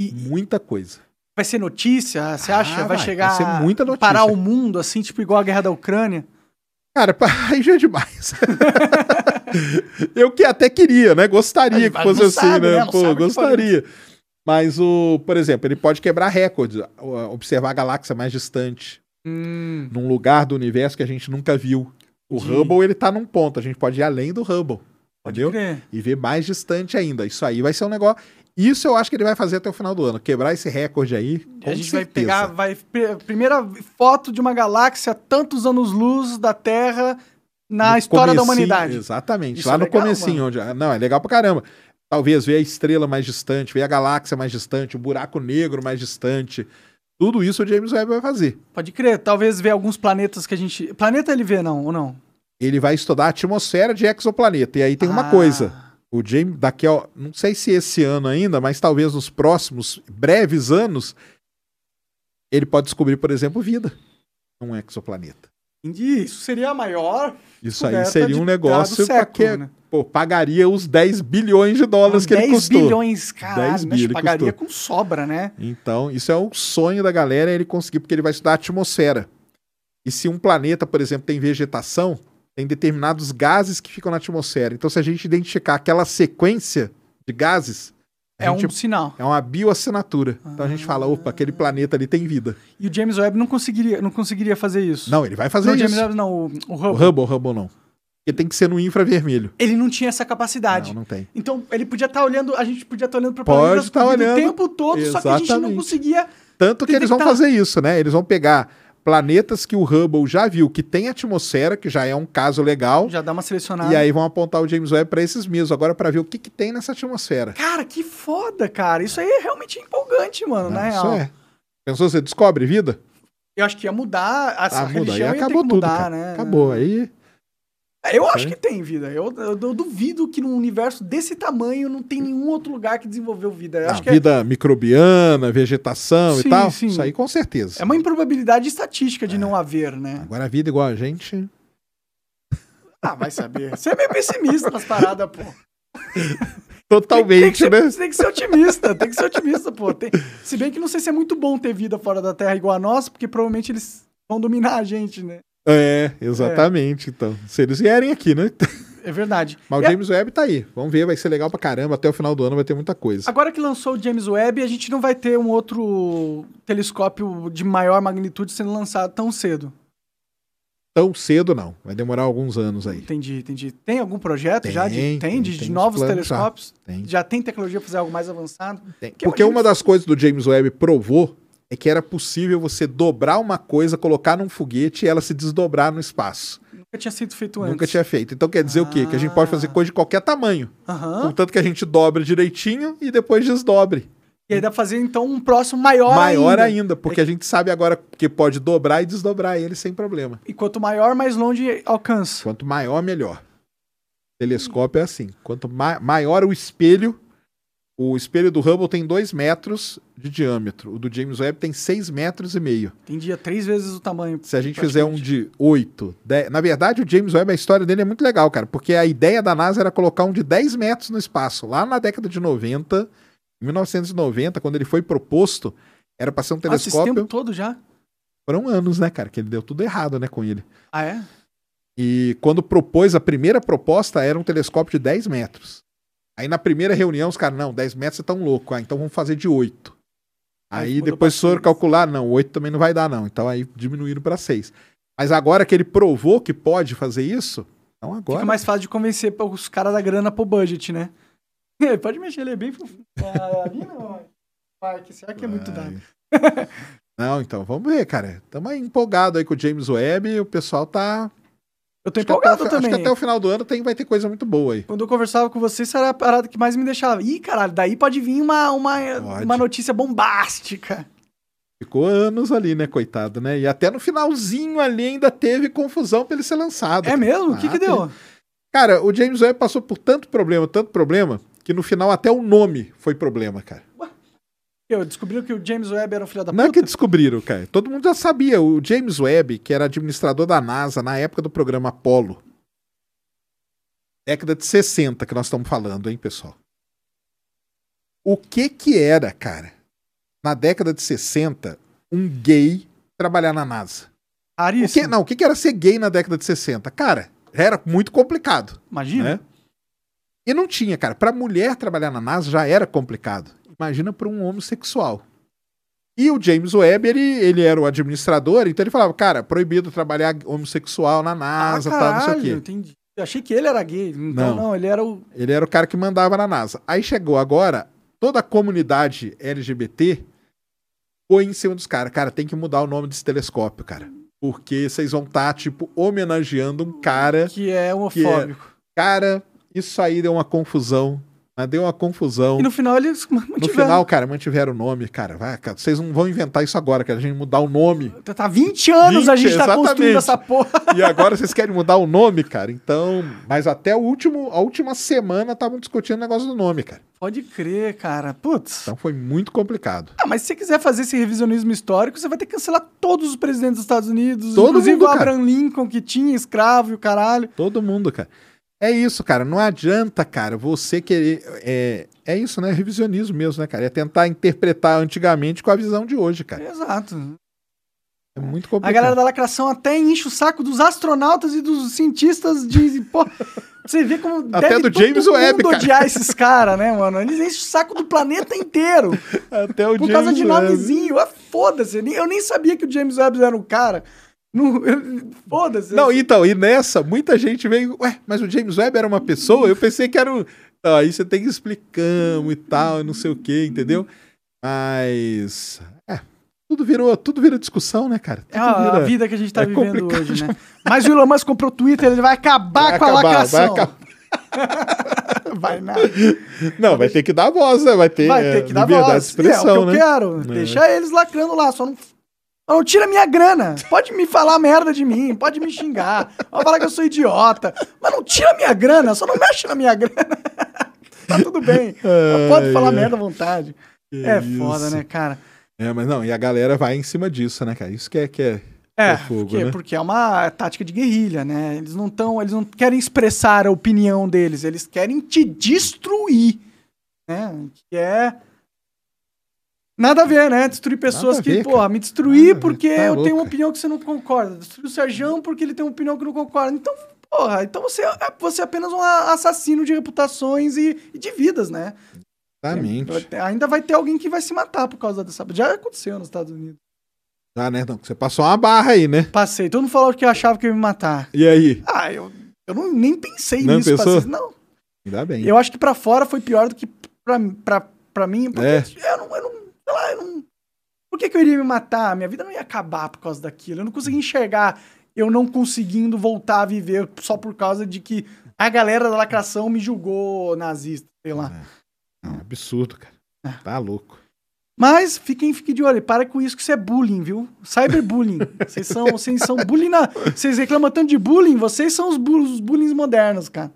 E- Muita coisa. Vai ser notícia? Você acha? Ah, vai, vai. chegar Vai ser muita a notícia. parar o mundo, assim, tipo igual a guerra da Ucrânia? Cara, aí já é demais. eu que até queria, né? Gostaria que fosse assim, sabe, né? né? Pô, gostaria. Mas o, por exemplo, ele pode quebrar recordes, observar a galáxia mais distante, Hum, num lugar do universo que a gente nunca viu. O De- Hubble, ele tá num ponto, a gente pode ir além do Hubble, entendeu? crer. E ver mais distante ainda. Isso aí vai ser um negócio. Isso eu acho que ele vai fazer até o final do ano, quebrar esse recorde aí. Com a gente vai certeza. pegar, vai pr- primeira foto de uma galáxia tantos anos-luz da Terra na No história da humanidade. Exatamente. Isso lá é no legal, comecinho, mano. onde. Não, é legal pra caramba. Talvez ver a estrela mais distante, ver a galáxia mais distante, o buraco negro mais distante. Tudo isso o James Webb vai fazer. Pode crer, talvez ver alguns planetas que a gente. Planeta ele vê, não, ou não? Ele vai estudar a atmosfera de exoplaneta. E aí tem uma Ah, coisa. O James, daqui a. Não sei se esse ano ainda, mas talvez nos próximos breves anos, ele pode descobrir, por exemplo, vida num exoplaneta. Entendi. Isso seria a maior. Isso aí seria um negócio que- né? pô, pagaria os 10 bilhões de dólares que 10 ele custou. bilhões, caralho. 10 né? bi ele pagaria custou. com sobra, né? Então, isso é um sonho da galera ele conseguir, porque ele vai estudar a atmosfera. E se um planeta, por exemplo, tem vegetação, tem determinados gases que ficam na atmosfera. Então, se a gente identificar aquela sequência de gases, É gente- um sinal. é uma bioassinatura. Então a gente fala, opa, aquele planeta ali tem vida. E o James Webb não conseguiria, não conseguiria fazer isso. Não, ele vai fazer não, o isso. James Webb não, o, o Hubble. O Hubble, o Hubble não. Porque tem que ser no infravermelho. Ele não tinha essa capacidade. Não, não tem. Então, ele podia estar olhando, a gente podia estar olhando para tá vida olhando. o tempo todo, só que a gente não Exatamente. conseguia. Tanto que eles vão fazer isso, né? Eles vão pegar planetas que o Hubble já viu que tem atmosfera, que já é um caso legal, Já dá uma selecionada. e aí vão apontar o James Webb para esses mesmos, agora para ver o que, que tem nessa atmosfera. Cara, que foda, cara. Isso aí é realmente empolgante, mano, na Ah, isso real. é. Pensou, você descobre vida? Eu acho que ia mudar essa Ah, muda. Aí religião ia ter acabou tudo, mudar, cara. né? Acabou. Aí Eu acho que tem vida. Eu, eu- eu duvido que num universo desse tamanho não tem nenhum outro lugar que desenvolveu vida. Eu a acho que é, Ah, vida microbiana, vegetação Sim, e tal. sim. Isso aí com certeza. é uma improbabilidade estatística de não haver, né? Agora a vida igual a gente. Ah, vai saber. Você é meio pessimista nas paradas, pô. Totalmente, tem, que ser, né? Você tem que ser otimista, tem que ser otimista, pô. Tem- se bem que não sei se é muito bom ter vida fora da Terra igual a nossa, porque provavelmente eles vão dominar a gente, né? É, exatamente. Então, se eles vierem aqui, né? É verdade. Mas o James Webb tá aí. Vamos ver, vai ser legal pra caramba. Até o final do ano vai ter muita coisa. Agora que lançou o James Webb, a gente não vai ter um outro telescópio de maior magnitude sendo lançado tão cedo. Tão cedo não. Vai demorar alguns anos aí. Entendi, entendi. Tem algum projeto Tem, já? De, tem, tem, de, tem novos já. telescópios? Tem. Já tem tecnologia para fazer algo mais avançado? Que Porque imagina uma das coisas do James Webb provou é que era possível você dobrar uma coisa, colocar num foguete e ela se desdobrar no espaço. Nunca tinha sido feito antes. Nunca tinha feito. Então quer dizer o quê? Que a gente pode fazer Ah. coisa de qualquer tamanho. Aham. Contanto que a gente dobra direitinho e depois desdobre. E aí dá pra fazer, então, um próximo maior, Maior ainda. ainda, porque a gente sabe agora que pode dobrar e desdobrar ele sem problema. E quanto maior, mais longe alcança. Quanto maior, melhor. Telescópio é assim. Quanto ma- maior o espelho, o espelho do Hubble tem 2 metros de diâmetro. O do James Webb tem 6 metros e meio. Tem dia três vezes o tamanho. Se a gente fizer um de 8, 10... Na verdade, o James Webb, a história dele é muito legal, cara. Porque a ideia da NASA era colocar um de 10 metros no espaço. Lá na década de 90, em 1990, quando ele foi proposto, era para ser um Ah, esse telescópio. tempo todo já? Foram anos, né, cara? Que ele deu tudo errado, né, com ele. Ah, é? E quando propôs, a primeira proposta era um telescópio de 10 metros. Aí na primeira reunião, os caras, não, 10 metros é tão louco. Ah, então vamos fazer de 8. Aí Aí depois foram seis. calcular, não, 8 também não vai dar, não. Então aí diminuíram para 6. Mas agora que ele provou que pode fazer isso, então agora. Fica mais fácil de convencer os caras da grana pro budget, né? Pode mexer, ele é bem fofinho. Ah, ali não. Que será que é muito dado? Não, então vamos ver, cara. Estamos empolgados aí com o James Webb e o pessoal tá. Eu tô Acho até, empolgado o- também. acho que até o final do ano tem, vai ter coisa muito boa aí. Quando eu conversava com você, isso era a parada que mais me deixava. Ih, caralho, daí pode vir uma, uma, Pode. uma notícia bombástica. Ficou anos ali, né, coitado, né? E até no finalzinho ali ainda teve confusão pra ele ser lançado. É mesmo? O que Ah, que tem. deu? Cara, o James Webb passou por tanto problema, tanto problema, que no final até o nome foi problema, cara. Eu descobriu que o James Webb era um filho da Não é puta? que descobriram, cara. Todo mundo já sabia. O James Webb, que era administrador da NASA na época do programa Apollo. Década de 60 que nós estamos falando, hein, pessoal? O que que era, cara, na década de 60, um gay trabalhar na NASA? O que, não, o que que era ser gay na década de 60? Cara, era muito complicado. Imagina. né? E não tinha, cara. Pra mulher trabalhar na NASA já era complicado. Imagina pra um homossexual. E o James Webb, ele, ele era o administrador, então ele falava, cara, proibido trabalhar homossexual na Ah, NASA, tal, não sei o quê. entendi. Eu achei que ele era gay. Então, Não. não, ele era o. Ele era o cara que mandava na NASA. Aí chegou agora, toda a comunidade LGBT foi em cima dos caras. Cara, tem que mudar o nome desse telescópio, cara. Porque vocês vão estar, tipo, homenageando um cara Que é homofóbico. Cara, isso aí deu uma confusão. Mas deu uma confusão. E no final eles No mantiveram. final, cara, mantiveram o nome, cara. Vai, cara. Vocês não vão inventar isso agora, cara. A gente mudar o nome. Tá 20 anos a 20, gente tá construindo exatamente. essa porra. E agora vocês querem mudar o nome, cara. Então. Mas até o último, a última semana estavam discutindo o negócio do nome, cara. Pode crer, cara. Putz. Então foi muito complicado. Ah, mas se você quiser fazer esse revisionismo histórico, você vai ter que cancelar todos os presidentes dos Estados Unidos. Todo inclusive mundo, o cara. Abraham Lincoln, que tinha escravo e o caralho. Todo mundo, cara. É isso, cara. Não adianta, cara, você querer. É, é isso, né? Revisionismo mesmo, né, cara? É tentar interpretar antigamente com a visão de hoje, cara. Exato. É muito A complicado. galera da lacração até enche o saco dos astronautas e dos cientistas de. Pô, você vê como. Até do James mundo Webb, cara. odiar esses caras, né, mano? Eles enchem o saco do planeta inteiro. Até o Por causa James de Webb. nomezinho. Ah, Foda-se. Eu nem- Eu nem sabia que o James Webb era um cara. Não- Foda-se. Não, então, e nessa, muita gente veio, ué, mas o James Webb era uma pessoa? Eu pensei que era um. Então, aí você tem que explicando e tal, e não sei o que, entendeu? Mas. É, tudo virou, tudo vira discussão, né, cara? É Tudo a, a vira- vida que a gente tá é vivendo hoje, né? Mas o Elon Musk comprou o Twitter, ele vai acabar Vai com a acabar, lacração. vai acabar. Vai nada. Não, vai ter que dar voz, né? Vai ter, Vai é, ter que dar liberdade voz. de expressão, é, o que né? eu quero. É. Deixa eles lacrando lá, só não... não tira minha grana. Pode me falar merda de mim, pode me xingar, pode falar que eu sou idiota, mas não tira minha grana, só não mexe na minha grana. tá tudo bem. pode Ai, falar ai. merda à vontade. Que é isso. foda, né, cara? É, mas não, e a galera vai em cima disso, né, cara? Isso que é. Que é, É, é fogo, porque, né? porque é uma tática de guerrilha, né? Eles não estão, eles não querem expressar a opinião deles, eles querem te destruir, né? Que é nada a ver, né? Destruir pessoas a que, ver, porra, me destruir ver, porque tá eu tenho uma opinião que você não concorda. Destruir o Serjão porque ele tem uma opinião que não concorda. Então, porra, então você é, você é apenas um assassino de reputações e, e de vidas, né? Exatamente. Ainda vai ter alguém que vai se matar por causa dessa. Já aconteceu nos Estados Unidos. Ah, né? Não, você passou uma barra aí, né? Passei, todo mundo falou que achava que ia me matar. E aí? Ah, eu, eu não, nem pensei Não nisso. pensou? passei- Não, Ainda bem. eu acho que pra fora foi pior do que pra, pra, pra mim. Porque É. eu não, eu não, eu não... Por que, que eu iria me matar? Minha vida não ia acabar por causa daquilo. Eu não conseguia enxergar eu não conseguindo voltar a viver só por causa de que a galera da lacração me julgou nazista, sei lá. É um absurdo, cara. É. Tá louco. Mas fiquem, fiquem de olho, para com isso que isso é bullying, viu? Cyberbullying. vocês são, vocês são bullying na... Vocês reclamam tanto de bullying, vocês são os, bu os bullying modernos, cara.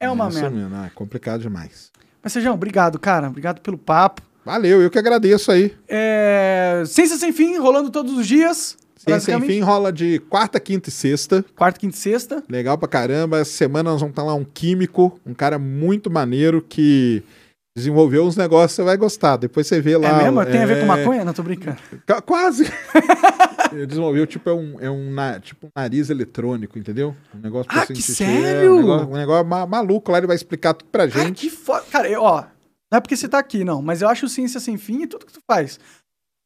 É uma isso merda. mesmo, não, é complicado demais. Mas, Sejão, obrigado, cara. Obrigado pelo papo. Valeu, eu que agradeço aí. É... Ciência Sem Fim, rolando todos os dias. Ciência Sem. Fim rola de quarta, quinta e sexta. Quarta, quinta e sexta. Legal pra caramba. Essa semana nós vamos estar lá um químico, um cara muito maneiro que desenvolveu uns negócios, você vai gostar. Depois você vê lá. é mesmo? Tem a ver com é, maconha? Não, tô brincando. Ca- Quase. Ele desenvolveu, tipo, é um, é um, tipo, um nariz eletrônico, entendeu? Um negócio pra Ah, você que sério? É, um negócio, um negócio ma- maluco lá, ele vai explicar tudo pra Ai, gente. que foda. Cara, eu, ó, não é porque você tá aqui, não, mas eu acho Ciência Sem Fim e tudo que tu faz.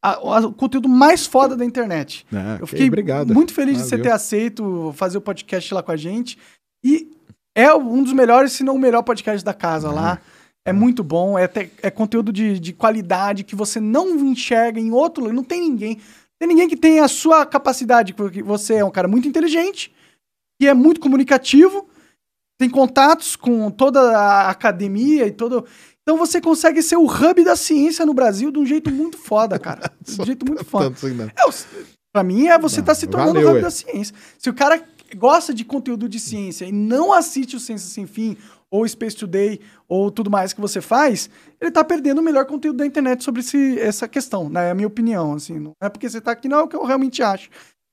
a- a- o conteúdo mais foda da internet. Ah, Eu fiquei obrigado. muito feliz de você ter aceito fazer o podcast lá com a gente. E é um dos melhores, se não o melhor podcast da casa lá. É muito bom, é, te- é conteúdo de, de qualidade que você não enxerga em outro lugar. Não tem ninguém. Tem ninguém que tenha a sua capacidade, porque você é um cara muito inteligente e é muito comunicativo, tem contatos com toda a academia e todo. Então você consegue ser o hub da ciência no Brasil de um jeito muito foda, cara. De um jeito muito foda. Assim, não. É, pra mim é você Não, tá se tornando valeu, o hub é. da ciência. Se o cara gosta de conteúdo de ciência e não assiste o Ciência Sem Fim, ou Space Today, ou tudo mais que você faz, ele tá perdendo o melhor conteúdo da internet sobre esse- essa questão, né? É a minha opinião, assim. Não é porque você tá aqui, não é o que eu realmente acho.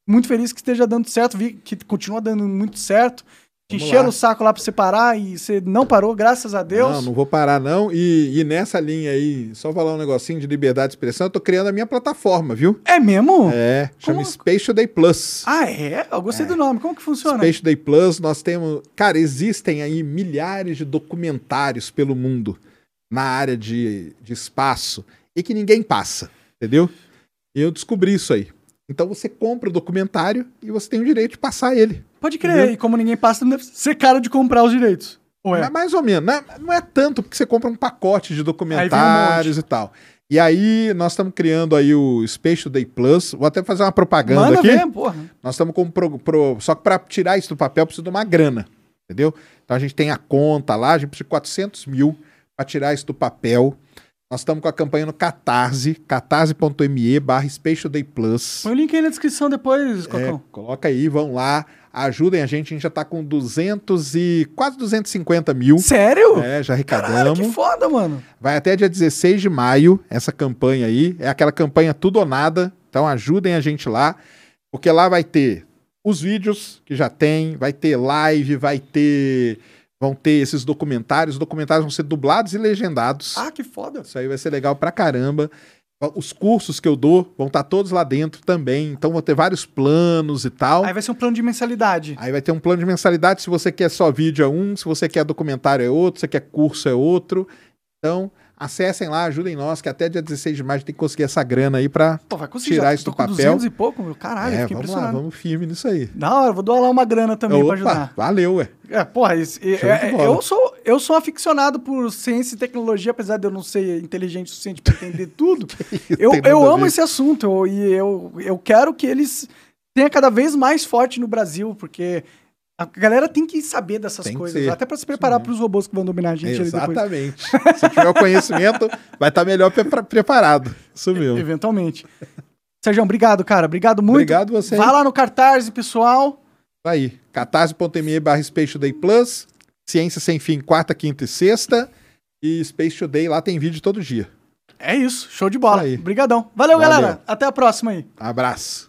Muito feliz que esteja dando certo, vi que continua dando muito certo. Te encheram o saco lá pra você parar e você não parou, graças a Deus. Não, não vou parar, não. E, e nessa linha aí, só falar um negocinho de liberdade de expressão, eu tô criando a minha plataforma, viu? É mesmo? É, chama Como- Space Today Plus. Ah, é? Eu gostei do nome. Como que funciona? Space Day Plus, nós temos. Cara, existem aí milhares de documentários pelo mundo na área de, de espaço e que ninguém passa, entendeu? E eu descobri isso aí. Então você compra o documentário e você tem o direito de passar ele. Pode crer. Entendeu? E como ninguém passa, não deve ser cara de comprar os direitos. Ou é? Mas mais ou menos. Não é, não é tanto, porque você compra um pacote de documentários e tal. E aí, nós estamos criando aí o Space Today Plus. Vou até fazer uma propaganda Manda aqui. ver, porra. Nós estamos com pro, pro- Só que para tirar isso do papel precisa de uma grana, entendeu? Então a gente tem a conta lá, a gente precisa de 400 mil para tirar isso do papel. Nós estamos com a campanha no Catarse, catarse.me barra Space Today Plus. Põe o link aí na descrição depois, É, Cocão. coloca aí, vão lá, ajudem a gente. A gente já tá com 200 e quase 250 mil. Sério? É, já Caralho, arrecadamos. que foda, mano. Vai até dia 16 de maio essa campanha aí. É aquela campanha tudo ou nada. Então ajudem a gente lá, porque lá vai ter os vídeos que já tem, vai ter live, vai ter vão ter esses documentários. Os documentários vão ser dublados e legendados. Ah, que foda. Isso aí vai ser legal pra caramba. Os cursos que eu dou vão estar todos lá dentro também. Então vão ter vários planos e tal. Aí vai ser um plano de mensalidade. Aí vai ter um plano de mensalidade. Se você quer só vídeo é um, se você quer documentário é outro, se você quer curso é outro. Então, acessem lá, ajudem nós, que até dia 16 de maio a gente tem que conseguir essa grana aí pra. Pô, vai conseguir. Tirar já isso do papel. 200 e pouco, meu. Caralho, é, vamos lá, vamos firme nisso aí. Da hora, vou doar lá uma grana também pra ajudar. valeu, ué. É, porra, é- é- eu, sou, eu sou aficionado por ciência e tecnologia, apesar de eu não ser inteligente o suficiente pra entender tudo. eu eu amo esse assunto eu- e eu, eu quero que eles tenham cada vez mais forte no Brasil, porque a galera tem que saber dessas Tem coisas, até pra se preparar pros robôs que vão dominar a gente. Exatamente. Se tiver o conhecimento, vai estar melhor pre- preparado. Isso mesmo. Eventualmente. Sérgio, obrigado, cara. Obrigado muito. Obrigado você. Vai lá no Catarse, pessoal. Aí, catarse.me barra Space Today Plus, Ciência Sem Fim, quarta, quinta e sexta, e Space Today, lá tem vídeo todo dia. É isso, show de bola. Obrigadão. Valeu, Valeu. galera. Até a próxima aí. Abraço.